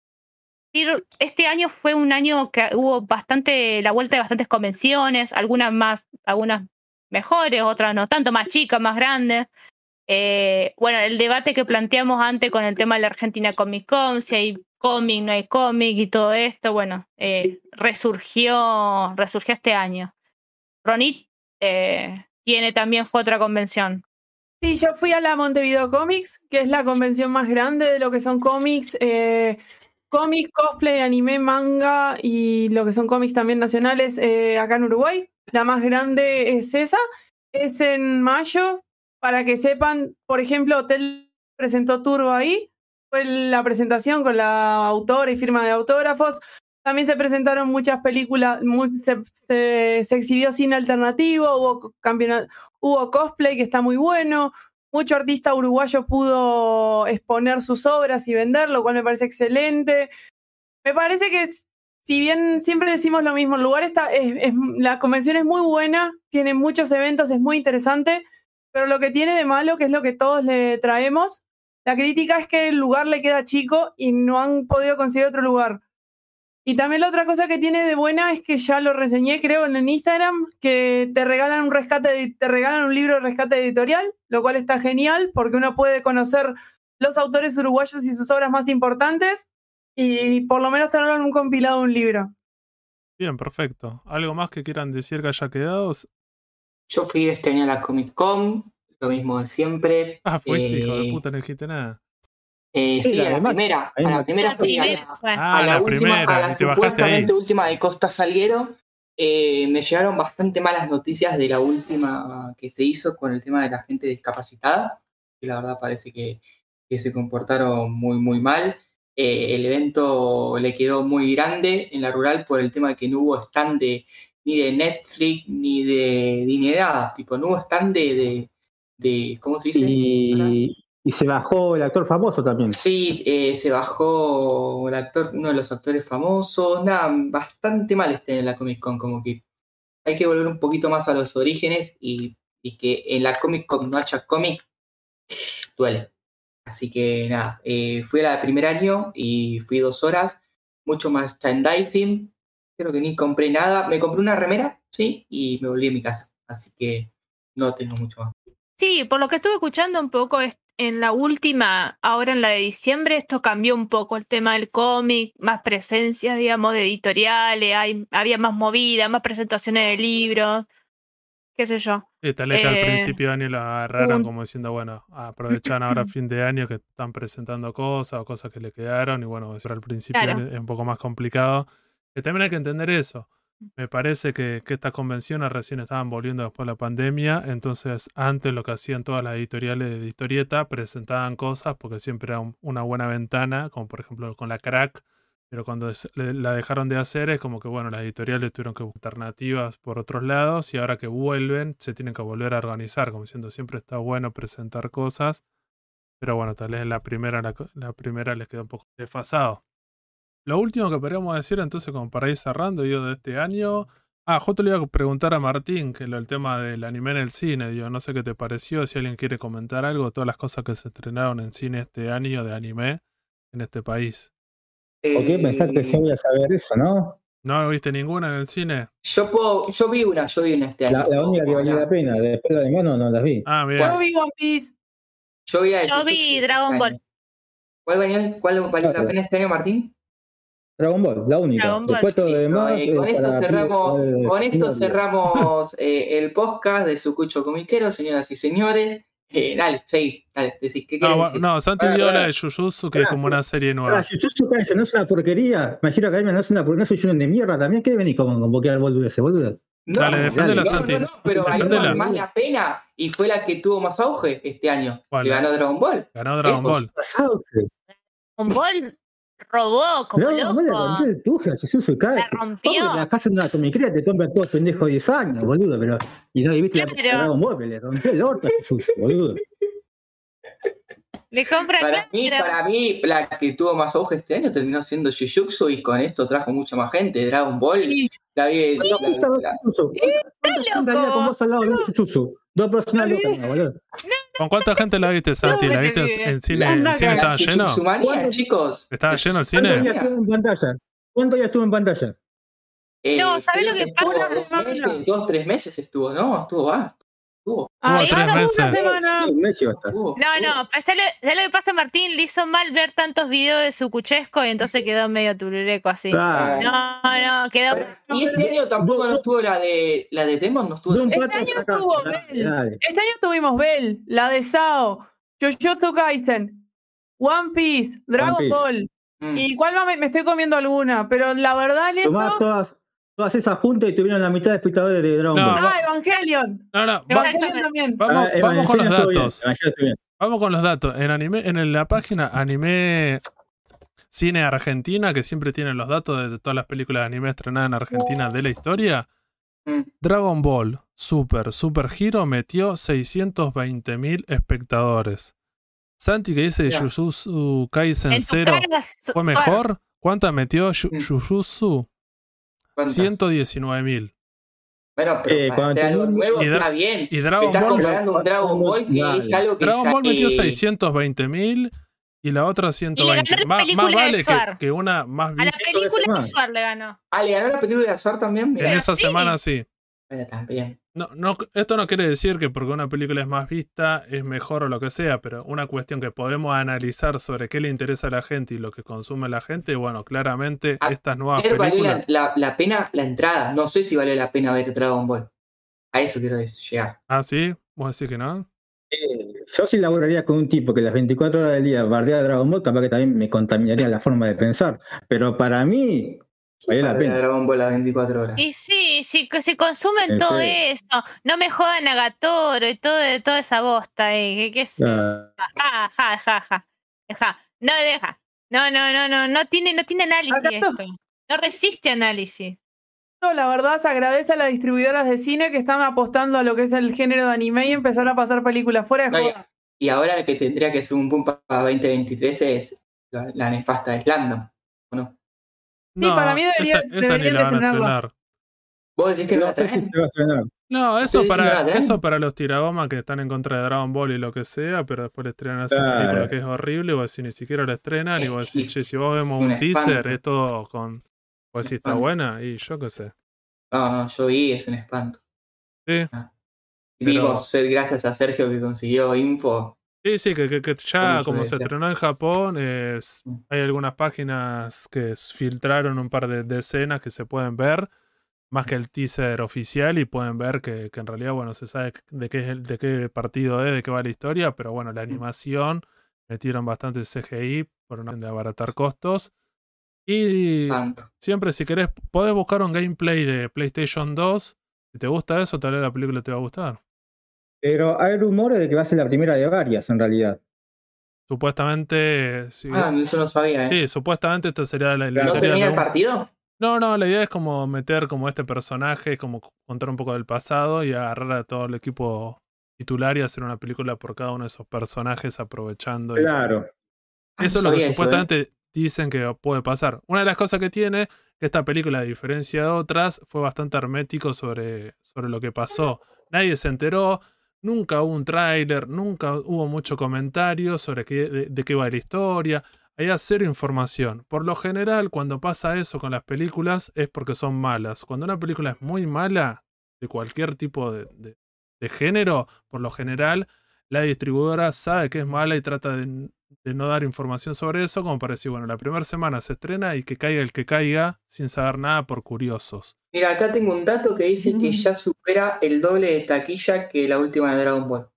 este año fue un año que hubo bastante, la vuelta de bastantes convenciones, algunas más, algunas mejores, otras no tanto, más chicas, más grandes. Eh, bueno, el debate que planteamos antes con el tema de la Argentina Comic Con, si hay cómic, no hay cómic y todo esto, bueno, eh, resurgió, resurgió este año. Ronit, eh, tiene también fue otra convención. Sí, yo fui a la Montevideo Comics, que es la convención más grande de lo que son cómics, cómics, cosplay, anime, manga y lo que son cómics también nacionales acá en Uruguay. La más grande es esa, es en mayo. Para que sepan, por ejemplo, Hotel presentó Turbo ahí, fue la presentación con la autora y firma de autógrafos. También se presentaron muchas películas, se, exhibió cine alternativo, hubo, cosplay que está muy bueno, mucho artista uruguayo pudo exponer sus obras y vender, lo cual me parece excelente. Me parece que si bien siempre decimos lo mismo, el lugar está, la convención es muy buena, tiene muchos eventos, es muy interesante, pero lo que tiene de malo, que es lo que todos le traemos, la crítica es que el lugar le queda chico y no han podido conseguir otro lugar. Y también la otra cosa que tiene de buena es que ya lo reseñé, creo, en Instagram, que te regalan un rescate, te regalan un libro de rescate editorial, lo cual está genial porque uno puede conocer los autores uruguayos y sus obras más importantes y por lo menos tener en un compilado un libro. Bien, perfecto. ¿Algo más que quieran decir que haya quedado? Yo fui este año a la Comic Con, lo mismo de siempre. Ah, fuiste, hijo de eh, puta, no dijiste nada. Eh, sí, a la primera, a la primera fui a la, ah, última, a la supuestamente última de Costa Salguero. Eh, me llegaron bastante malas noticias de la última que se hizo con el tema de la gente discapacitada, que la verdad parece que, que se comportaron muy, muy mal. Eh, el evento le quedó muy grande en la rural por el tema de que no hubo stand de, ni de Netflix ni de, ni de nada, tipo, no hubo stand de, de, ¿cómo se dice? Y se bajó el actor famoso también. Sí, eh, se bajó el actor, uno de los actores famosos. Nada, bastante mal este en la Comic Con, como que hay que volver un poquito más a los orígenes y, que en la Comic Con no haya cómic, duele. Así que nada, eh, fui al primer año y fui dos horas, mucho más merchandising. Creo que ni compré nada. Me compré una remera, sí, y me volví a mi casa. Así que no tengo mucho más. Sí, por lo que estuve escuchando un poco, en la última, ahora en la de diciembre, esto cambió un poco el tema del cómic, más presencia, digamos, de editoriales, hay, había más movida, más presentaciones de libros, qué sé yo. Y tal vez al eh, principio de año lo agarraron como diciendo, bueno, aprovechan ahora fin de año que están presentando cosas o cosas que le quedaron y bueno, eso al principio es un poco más complicado. Que también hay que entender eso. Me parece que, que estas convenciones recién estaban volviendo después de la pandemia, entonces antes lo que hacían todas las editoriales de historieta presentaban cosas porque siempre era una buena ventana, como por ejemplo con la crack, pero cuando la dejaron de hacer es como que bueno, las editoriales tuvieron que buscar alternativas por otros lados y ahora que vuelven se tienen que volver a organizar, como diciendo siempre está bueno presentar cosas, Pero bueno, tal vez la primera, la, primera les queda un poco desfasado. Lo último que podríamos decir entonces, como para ir cerrando, digo, de este año. Ah, justo le iba a preguntar a Martín que lo, el tema del anime en el cine, digo, no sé qué te pareció, si alguien quiere comentar algo, todas las cosas que se estrenaron en cine este año de anime en este país. ¿Por qué Eh, pensaste que yo iba a saber eso, no? ¿No viste ninguna en el cine? Yo puedo, yo vi una, yo vi una este año. La, la única que valía la pena, después las demás no, no las vi. Ah, bien. Yo vi One Piece. Yo vi, la de Yo vi Jujutsu Dragon este Ball. ¿Cuál, venía- cuál valió la pena este año, Martín? Dragon Ball, la única. Ball. Después todo demás. eh, con esto cerramos, con esto cerramos eh, el podcast de Sucucho Comiquero, señoras y señores. Eh, dale, sí, dale, decís, ¿qué No, decir? no, Santi Pará, vio la pará. de Jujutsu, que es como una serie Ah, nueva. Jujutsu Kaisen no es una porquería. Imagino que no es una porquería, no soy yo de mierda también. ¿Qué venís con convocar boludo ese boludo? No, Dale, defendela, no, Santi. No, no, pero valió Defendela. más la pena y fue la que tuvo más auge este año. ¿Cuál? Le ganó Dragon Ball. Ganó Dragon. Ball. Un bol robó como No, no le loco. rompió el tuje a Jujutsu Kaisen. La rompió. Pobre, La casa de una comiquería te compra todo pendejo 10 años, boludo. Pero, y no, y viste la Claro. Dragon Ball, que le rompió el orto a Jujutsu, boludo. Le compra Para mí, para mí, la que tuvo más auge este año terminó siendo Jujutsu y con esto trajo mucha más gente. Dragon Ball, Sí. la vi. la- ¿Dónde estaba la- Jujutsu? ¿Cuánta gente había con vos al lado de Jujutsu? Dos personas locas, no, boludo. ¿Con cuánta gente la viste, Santi? ¿La viste en- en cine? ¿El cine estaba lleno? Chicos. ¿Estaba lleno el ¿Cuántos cine? días estuvo en pantalla? ¿Cuántos días estuvo en pantalla? Eh, No, ¿sabés lo que pasa? Dos, meses, dos, tres meses estuvo, ¿no? Estuvo, va. Ah, tres meses. No, no, pero ¿sabes lo, lo que pasa, Martín? Le hizo mal ver tantos videos de su cuchesco y entonces quedó medio turureco así. Ah, No, no, quedó. Y este año tampoco no estuvo la de la de Demon, no estuvo. de un Este año estuvo Dale, Bell. Este año tuvimos Bell, la de Sao, Jujutsu Kaisen, One Piece, Dragon Piece. Ball. Mm. ¿Y cuál más me, me estoy comiendo alguna? Pero la verdad en Tomás eso. todas, todas esas juntas y tuvieron la mitad de espectadores de Dragon No, Ball. Ah, Evangelion. No, no, va- Evangelion también. vamos, Ah, vamos con los datos. Bien. Vamos con los datos. En anime, en la página Anime Cine Argentina, que siempre tienen los datos de, todas las películas de anime estrenadas en Argentina de la historia, Mm. Dragon Ball Super Super Hero metió 620.000 espectadores. Santi que dice. Jujutsu Kaisen En tu 0 cara fue mejor. ¿Cuántas metió Ju- Mm. Jujutsu? ¿Cuántas? 119.000. Bueno, pero Eh, para hacer algo nuevo y está bien. Y Dragon Estás Ball, comparando un Dragon Ball que Dale. es algo que Dragon Ball metió eh, 620.000 y la otra 120. la Más, más vale que, Suar. que una más A la película de. Suar le ganó. Ah, le ganó la película de Azar también. En Mira, Pero esa sí. semana sí. Bueno, también. No, no, esto no quiere decir que porque una película es más vista es mejor o lo que sea, pero una cuestión que podemos analizar sobre qué le interesa a la gente y lo que consume la gente, bueno, claramente Ah, estas nuevas Ayer valió la, películas. la- la pena la entrada. No sé si valió la pena ver Dragon Ball. A eso quiero llegar. Ah, sí, vos decís que no. Eh, Yo sí laburaría con un tipo que las 24 horas del día bardea a Dragon Ball, capaz que también me contaminaría la forma de pensar. Pero para mí, valió la pena. Dragon Ball a 24 horas. Y sí, sí, que se consumen En todo serio. esto. No me jodan a Gatoro y todo, toda esa bosta. Eh, que, que sé. Ah, Ja, ja, ja, ja. Ja. No deja. No, no, no, no. No tiene, no tiene análisis Acá está. esto. No resiste análisis. La verdad se agradece a las distribuidoras de cine que están apostando a lo que es el género de anime y empezar a pasar películas fuera de No, joda. Y ahora el que tendría que ser un boom para 2023 es la, la nefasta de Slandom. ¿O no? Para mí debería- esa, esa ni la van a estrenar. ¿Vos decís que no la si traen? se va a estrenar. No, eso ¿Ustedes dicen que para, eso para los tiragomas que están en contra de Dragon Ball y lo que sea, pero después le estrenan esa Claro. película que es horrible, vos decís, ni siquiera la estrenan, y vos decís, che, si vos vemos Un un teaser, es todo con. Vos decís, está buena, y yo qué sé. No, no, yo vi, es un espanto. Sí. Pero- Vimos, gracias a Sergio que consiguió info. Sí, sí, que, que- que ya como se estrenó en Japón, es- Mm. hay algunas páginas que filtraron un par de, de escenas que se pueden ver, más que el teaser oficial, y pueden ver que, que en realidad, bueno, se sabe de qué, es el- de qué partido es, de qué va la historia, pero bueno, Mm. la animación metieron bastante CGI por una de abaratar costos. Y Tanto. siempre si querés, podés buscar un gameplay de PlayStation 2. Si te gusta eso, tal vez la película te va a gustar. Pero hay rumores de que va a ser la primera de varias, en realidad. Supuestamente, sí, Ah, eso no sabía, ¿eh? Sí, supuestamente esta sería la, la ¿No termina el partido? No, no, la idea es como meter como este personaje, como contar un poco del pasado y agarrar a todo el equipo titular y hacer una película por cada uno de esos personajes aprovechando. Claro. Ah, Eso es lo que eso, supuestamente dicen que puede pasar. Una de las cosas que tiene, que esta película, a diferencia de otras, fue bastante hermético sobre, sobre lo que pasó. Nadie se enteró, nunca hubo un tráiler, nunca hubo mucho comentario sobre qué, de, qué va la historia. Había cero información. Por lo general, cuando pasa eso con las películas, es porque son malas. Cuando una película es muy mala, de cualquier tipo de, de- de género, por lo general, la distribuidora sabe que es mala y trata de, de no dar información sobre eso, como para decir, bueno, la primera semana se estrena y que caiga el que caiga sin saber nada por curiosos. Mira, acá tengo un dato que dice que ya supera el doble de taquilla que la última de Dragon Ball.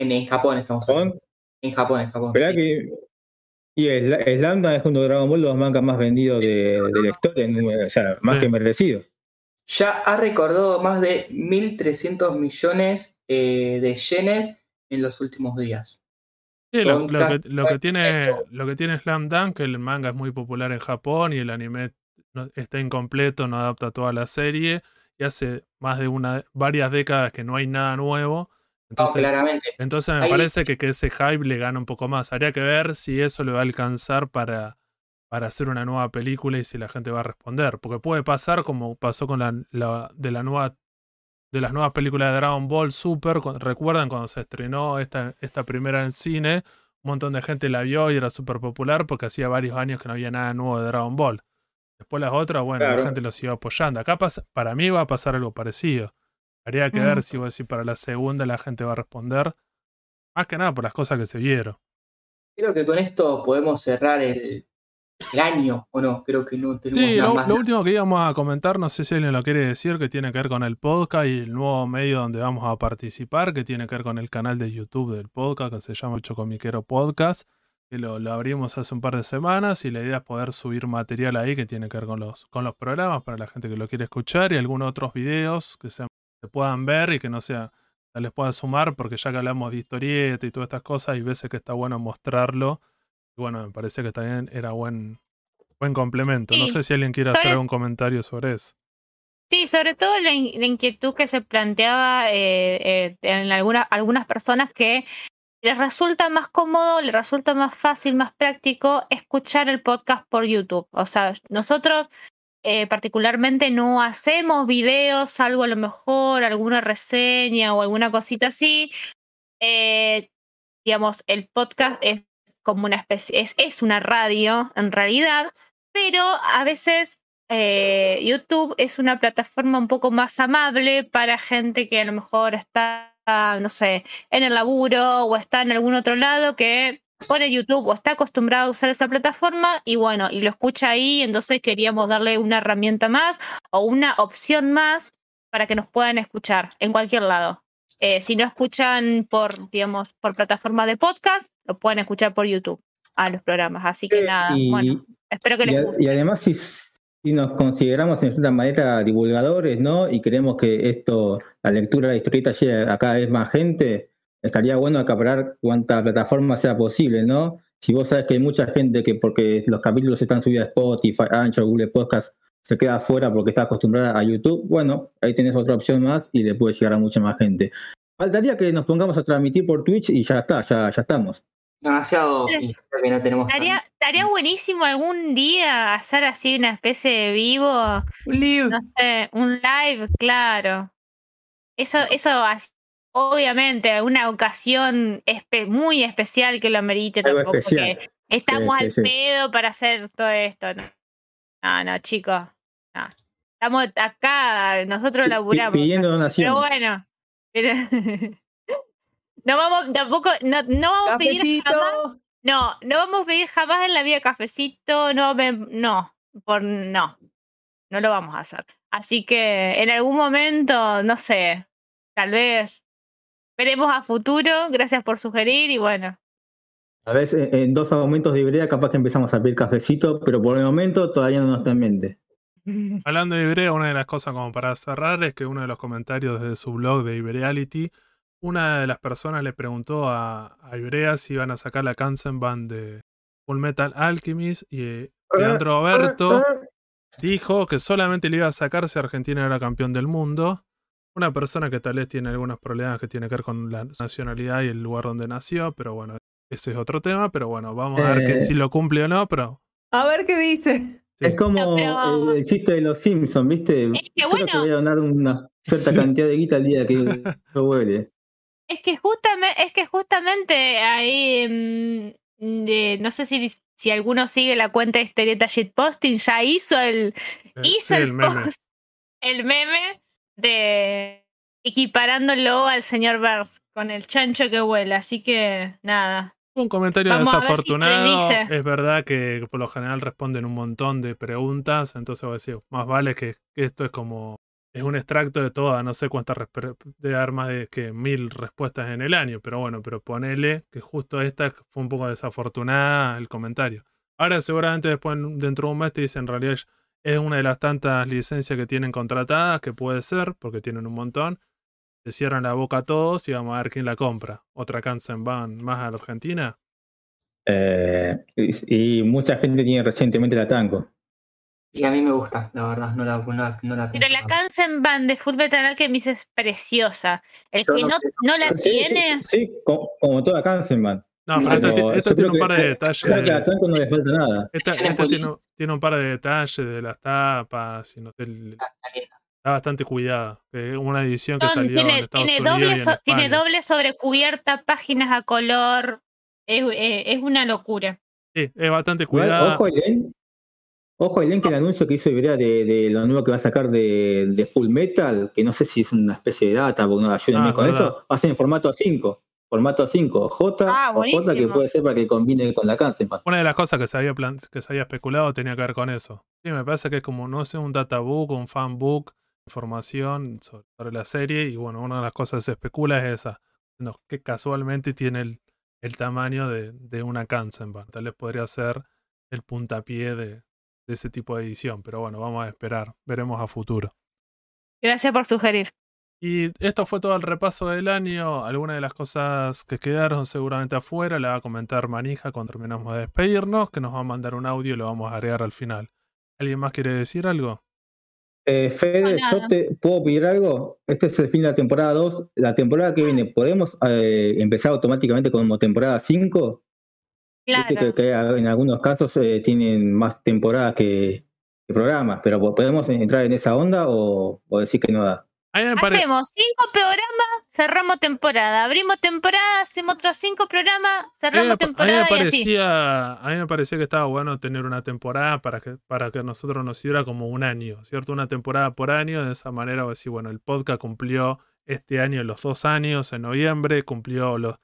En, en Japón estamos hablando. Son, En Japón, en Japón. ¿verdad sí. que y el, Slamda es uno de Dragon Ball los mangas más vendidos de, de la historia, o sea, más Sí. que merecido. Ya ha recordado más de 1.300 millones eh, de yenes en los últimos días. Sí, lo, que, lo que tiene, lo que tiene Slam Dunk, el manga es muy popular en Japón y el anime no- está incompleto, no adapta toda la serie y hace más de una varias décadas que no hay nada nuevo. No, Entonces, claramente. Entonces me Ahí- parece que, que ese hype le gana un poco más. Habría que ver si eso le va a alcanzar para, para hacer una nueva película y si la gente va a responder. Porque puede pasar como pasó con la, la- de la nueva de las nuevas películas de Dragon Ball Super. cu- Recuerdan cuando se estrenó esta, esta primera en cine, un montón de gente la vio y era súper popular porque hacía varios años que no había nada nuevo de Dragon Ball. Después las otras, bueno, la gente los iba apoyando. Acá pasa- para mí va a pasar algo parecido. Habría que Mm. ver si, vos decís, para la segunda la gente va a responder. Más que nada por las cosas que se vieron. Creo que con esto podemos cerrar el, el año, ¿o no? Creo que no tenemos Sí, nada lo, más. lo último que íbamos a comentar, no sé si alguien lo quiere decir, que tiene que ver con el podcast y el nuevo medio donde vamos a participar, que tiene que ver con el canal de YouTube del podcast, que se llama El Chocomiquero Podcast, que lo, lo abrimos hace un par de semanas y la idea es poder subir material ahí que tiene que ver con los, con los programas para la gente que lo quiere escuchar y algunos otros videos que se puedan ver y que no sea se les pueda sumar, porque ya que hablamos de historieta y todas estas cosas, hay veces que está bueno mostrarlo. Y bueno, me parece que también era buen, buen complemento. No sé si alguien quiere Sobre- hacer algún comentario sobre eso. Sí, sobre todo la, in- la inquietud que se planteaba eh, eh, en alguna- algunas personas que les resulta más cómodo, les resulta más fácil, más práctico escuchar el podcast por YouTube. O sea, nosotros eh, particularmente no hacemos videos, salvo a lo mejor alguna reseña o alguna cosita así. Eh, digamos, el podcast es como una especie, es, es una radio en realidad, pero a veces eh, YouTube es una plataforma un poco más amable para gente que a lo mejor está, no sé, en el laburo o está en algún otro lado que pone YouTube o está acostumbrado a usar esa plataforma y bueno, y lo escucha ahí, entonces queríamos darle una herramienta más o una opción más para que nos puedan escuchar en cualquier lado. Eh, si no escuchan por, digamos, por plataforma de podcast, lo pueden escuchar por YouTube a los programas. Así que nada, y, bueno, espero que les guste. y además, si, si nos consideramos en cierta manera divulgadores, ¿no? Y queremos que esto, la lectura de la historieta llegue a cada vez más gente, estaría bueno acaparar cuanta plataforma sea posible, ¿no? Si vos sabes que hay mucha gente que porque los capítulos están subidos a Spotify, Anchor, Google Podcast, se queda afuera porque está acostumbrada a YouTube, bueno, ahí tenés otra opción más y le puede llegar a mucha más gente. Faltaría que nos pongamos a transmitir por Twitch y ya está, ya, ya estamos. Demasiado que no tenemos Estaría, estaría buenísimo algún día hacer así una especie de vivo, Live. no sé, un live, claro. Eso, eso obviamente, una ocasión espe- muy especial que lo amerite Algo tampoco, especial. porque estamos Sí, sí, al sí. pedo para hacer todo esto. No, no, no, chicos. No. Estamos acá, nosotros laburamos. pidiendo Pero bueno. pero- no vamos, tampoco, no, no vamos a pedir jamás. No, no vamos a pedir jamás en la vida cafecito, no, me- no, por no, no lo vamos a hacer. Así que en algún momento, no sé, tal vez veremos a futuro. Gracias por sugerir y bueno, A veces en dos aumentos de Ibrea capaz que empezamos a pedir cafecito, pero por el momento todavía no nos está en mente. Hablando de Ibrea, una de las cosas como para cerrar es que uno de los comentarios de su blog de Ibreality, una de las personas le preguntó a, a Ibrea si iban a sacar la Kansenban de Full Metal Alchemist y eh, Leandro Berto dijo que solamente le iba a sacar si Argentina era campeón del mundo. una persona que tal vez tiene algunos problemas que tiene que ver con la nacionalidad y el lugar donde nació, pero bueno, ese es otro tema, pero bueno, vamos a ver que, Eh. si lo cumple o no, pero A ver qué dice. Sí. Es como No, pero- el, el chiste de los Simpsons, ¿viste? Es que Creo bueno. que voy a donar una cierta Sí. cantidad de guita al día que lo huele. Es que justamente, es que justamente ahí, mm, no sé si, si alguno sigue la cuenta de historieta shitposting, ya hizo el, Eh, hizo sí, el, el meme. post, el meme de equiparándolo al señor Burns con el chancho que vuela, así que nada. Un comentario Vamos si desafortunado. Es verdad que por lo general responden un montón de preguntas, entonces voy a decir, más vale que, esto es como es un extracto de todas, no sé cuántas de dar más de que mil respuestas en el año, pero bueno, pero ponele que justo esta fue un poco desafortunada el comentario. Ahora seguramente después en- dentro de un mes te dicen en realidad es una de las tantas licencias que tienen contratadas, que puede ser, porque tienen un montón. Se cierran la boca a todos y vamos a ver quién la compra. Otra Kansenban más a la Argentina. Eh, y, y mucha gente tiene recientemente la Tango. Y a mí me gusta, la verdad, no la, no la, no la Pero la Kansenban de Full Metal Alchemist es preciosa. El Yo que no no, la Sí, tiene, Sí, como, como toda Kansenban. No, pero Ah, esta, tiene un par que- de detalles. Creo que a la Tango no le falta nada. Esta, Tiene esta tiene, tiene un par de detalles de las tapas y no sé, el- Está bastante cuidada. Una edición que son- salió en tiene, Estados tiene, Unidos y doble en so- tiene doble sobrecubierta, páginas a color. Es, es- es una locura. Sí, es bastante cuidada. ojo, Elen. Ojo, Elen, que el anuncio que hizo Ibrea de, de lo nuevo que va a sacar de, de Full Metal, que no sé si es una especie de data, porque no ayuden Ah, con verdad. eso, va a ser en formato A5. Formato A5, J Ah, o J que puede ser para que combine con la Kansenban. Una de las cosas que se había plan- que se había especulado tenía que ver con eso. Sí, me parece que es como, no sé, un databook, un fanbook, información sobre, la serie. Y bueno, una de las cosas que se especula es esa. que casualmente tiene el, el tamaño de, de una Kansenban. Tal vez podría ser el puntapié de, de ese tipo de edición. Pero bueno, vamos a esperar. Veremos a futuro. Gracias por sugerir. Y esto fue todo el repaso del año. Algunas de las cosas que quedaron seguramente afuera la va a comentar Manija cuando terminamos de despedirnos, que nos va a mandar un audio y lo vamos a agregar al final. ¿Alguien más quiere decir algo? Eh, Fede, No, yo te puedo pedir algo. Este es el fin de la temporada 2. La temporada que viene, ¿podemos eh, empezar automáticamente como temporada 5? Viste Claro. que en algunos casos eh, tienen más temporadas que, que programas, pero ¿podemos entrar en esa onda o, o decir que no da? A Hacemos cinco programas, cerramos temporada. Abrimos temporada, hacemos otros cinco programas, a cerramos pa- a mí me temporada y así. parecía, a mí me parecía que estaba bueno tener una temporada para que, para que nosotros nos sirva como un año, ¿cierto? Una temporada por año, de esa manera, voy a decir, bueno, el podcast cumplió este año los dos años, en noviembre, cumplió los,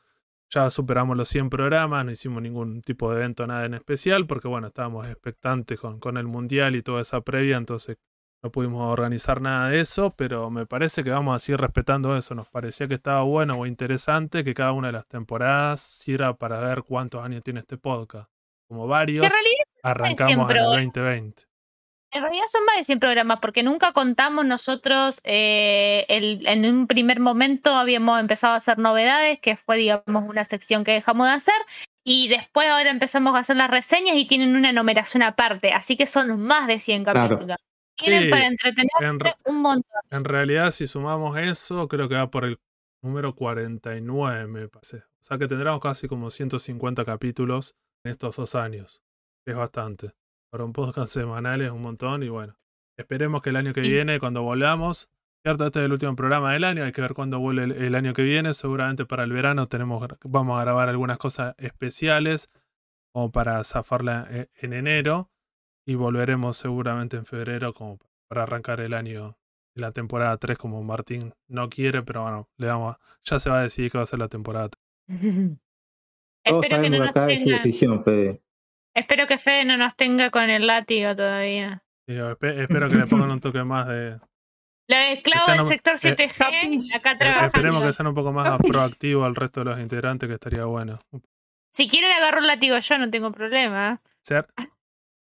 ya superamos los 100 programas, no hicimos ningún tipo de evento, nada en especial, porque bueno, estábamos expectantes con, con el Mundial y toda esa previa, entonces no pudimos organizar nada de eso, pero me parece que vamos a seguir respetando eso. Nos parecía que estaba bueno o interesante que cada una de las temporadas sirva para ver cuántos años tiene este podcast. Como varios, Que en realidad, arrancamos en el ¿eh? 2020. en realidad son más de 100 programas porque nunca contamos nosotros, eh, el- en un primer momento habíamos empezado a hacer novedades, que fue, digamos, una sección que dejamos de hacer. Y después ahora empezamos a hacer las reseñas y tienen una numeración aparte, así que son más de 100 Claro. Tienen Sí, para entretener En, re- un montón. en realidad, si sumamos eso, creo que va por el número 49, me parece. O sea que tendremos casi como 150 capítulos en estos dos años. Es bastante. Para un podcast semanal es un montón y bueno. Esperemos que el año que Sí. viene, cuando volvamos, cierto, este es el último programa del año, hay que ver cuándo vuelve el, el año que viene. Seguramente para el verano tenemos, vamos a grabar algunas cosas especiales, como para zafarla e- en enero, y volveremos seguramente en febrero como para arrancar el año en la temporada 3 como Martín no quiere, pero bueno, le vamos a- ya se va a decidir que va a ser la temporada 3. Todos Espero que no nos tenga, decisión, Fede. espero que Fede no nos tenga con el látigo todavía. espero que le pongan un toque más de... Los esclavos sea, del sector eh, 7G, Capish. acá eh, trabajando. Esperemos que sean un poco más Capish. proactivo al resto de los integrantes, que estaría bueno. Si quieren agarro el látigo yo, no tengo problema. Ser-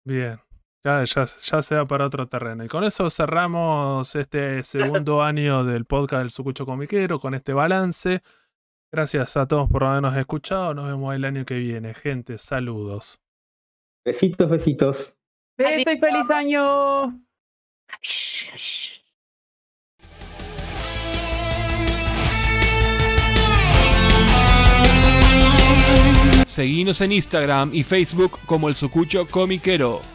Bien. Ya, ya, se da para otro terreno. Y con eso cerramos este segundo año del podcast del Sucucho Comiquero con este balance. Gracias a todos por habernos escuchado. Nos vemos el año que viene, gente. Saludos. Besitos, besitos. Beso y feliz año. Seguimos en Instagram y Facebook como el Sucucho Comiquero.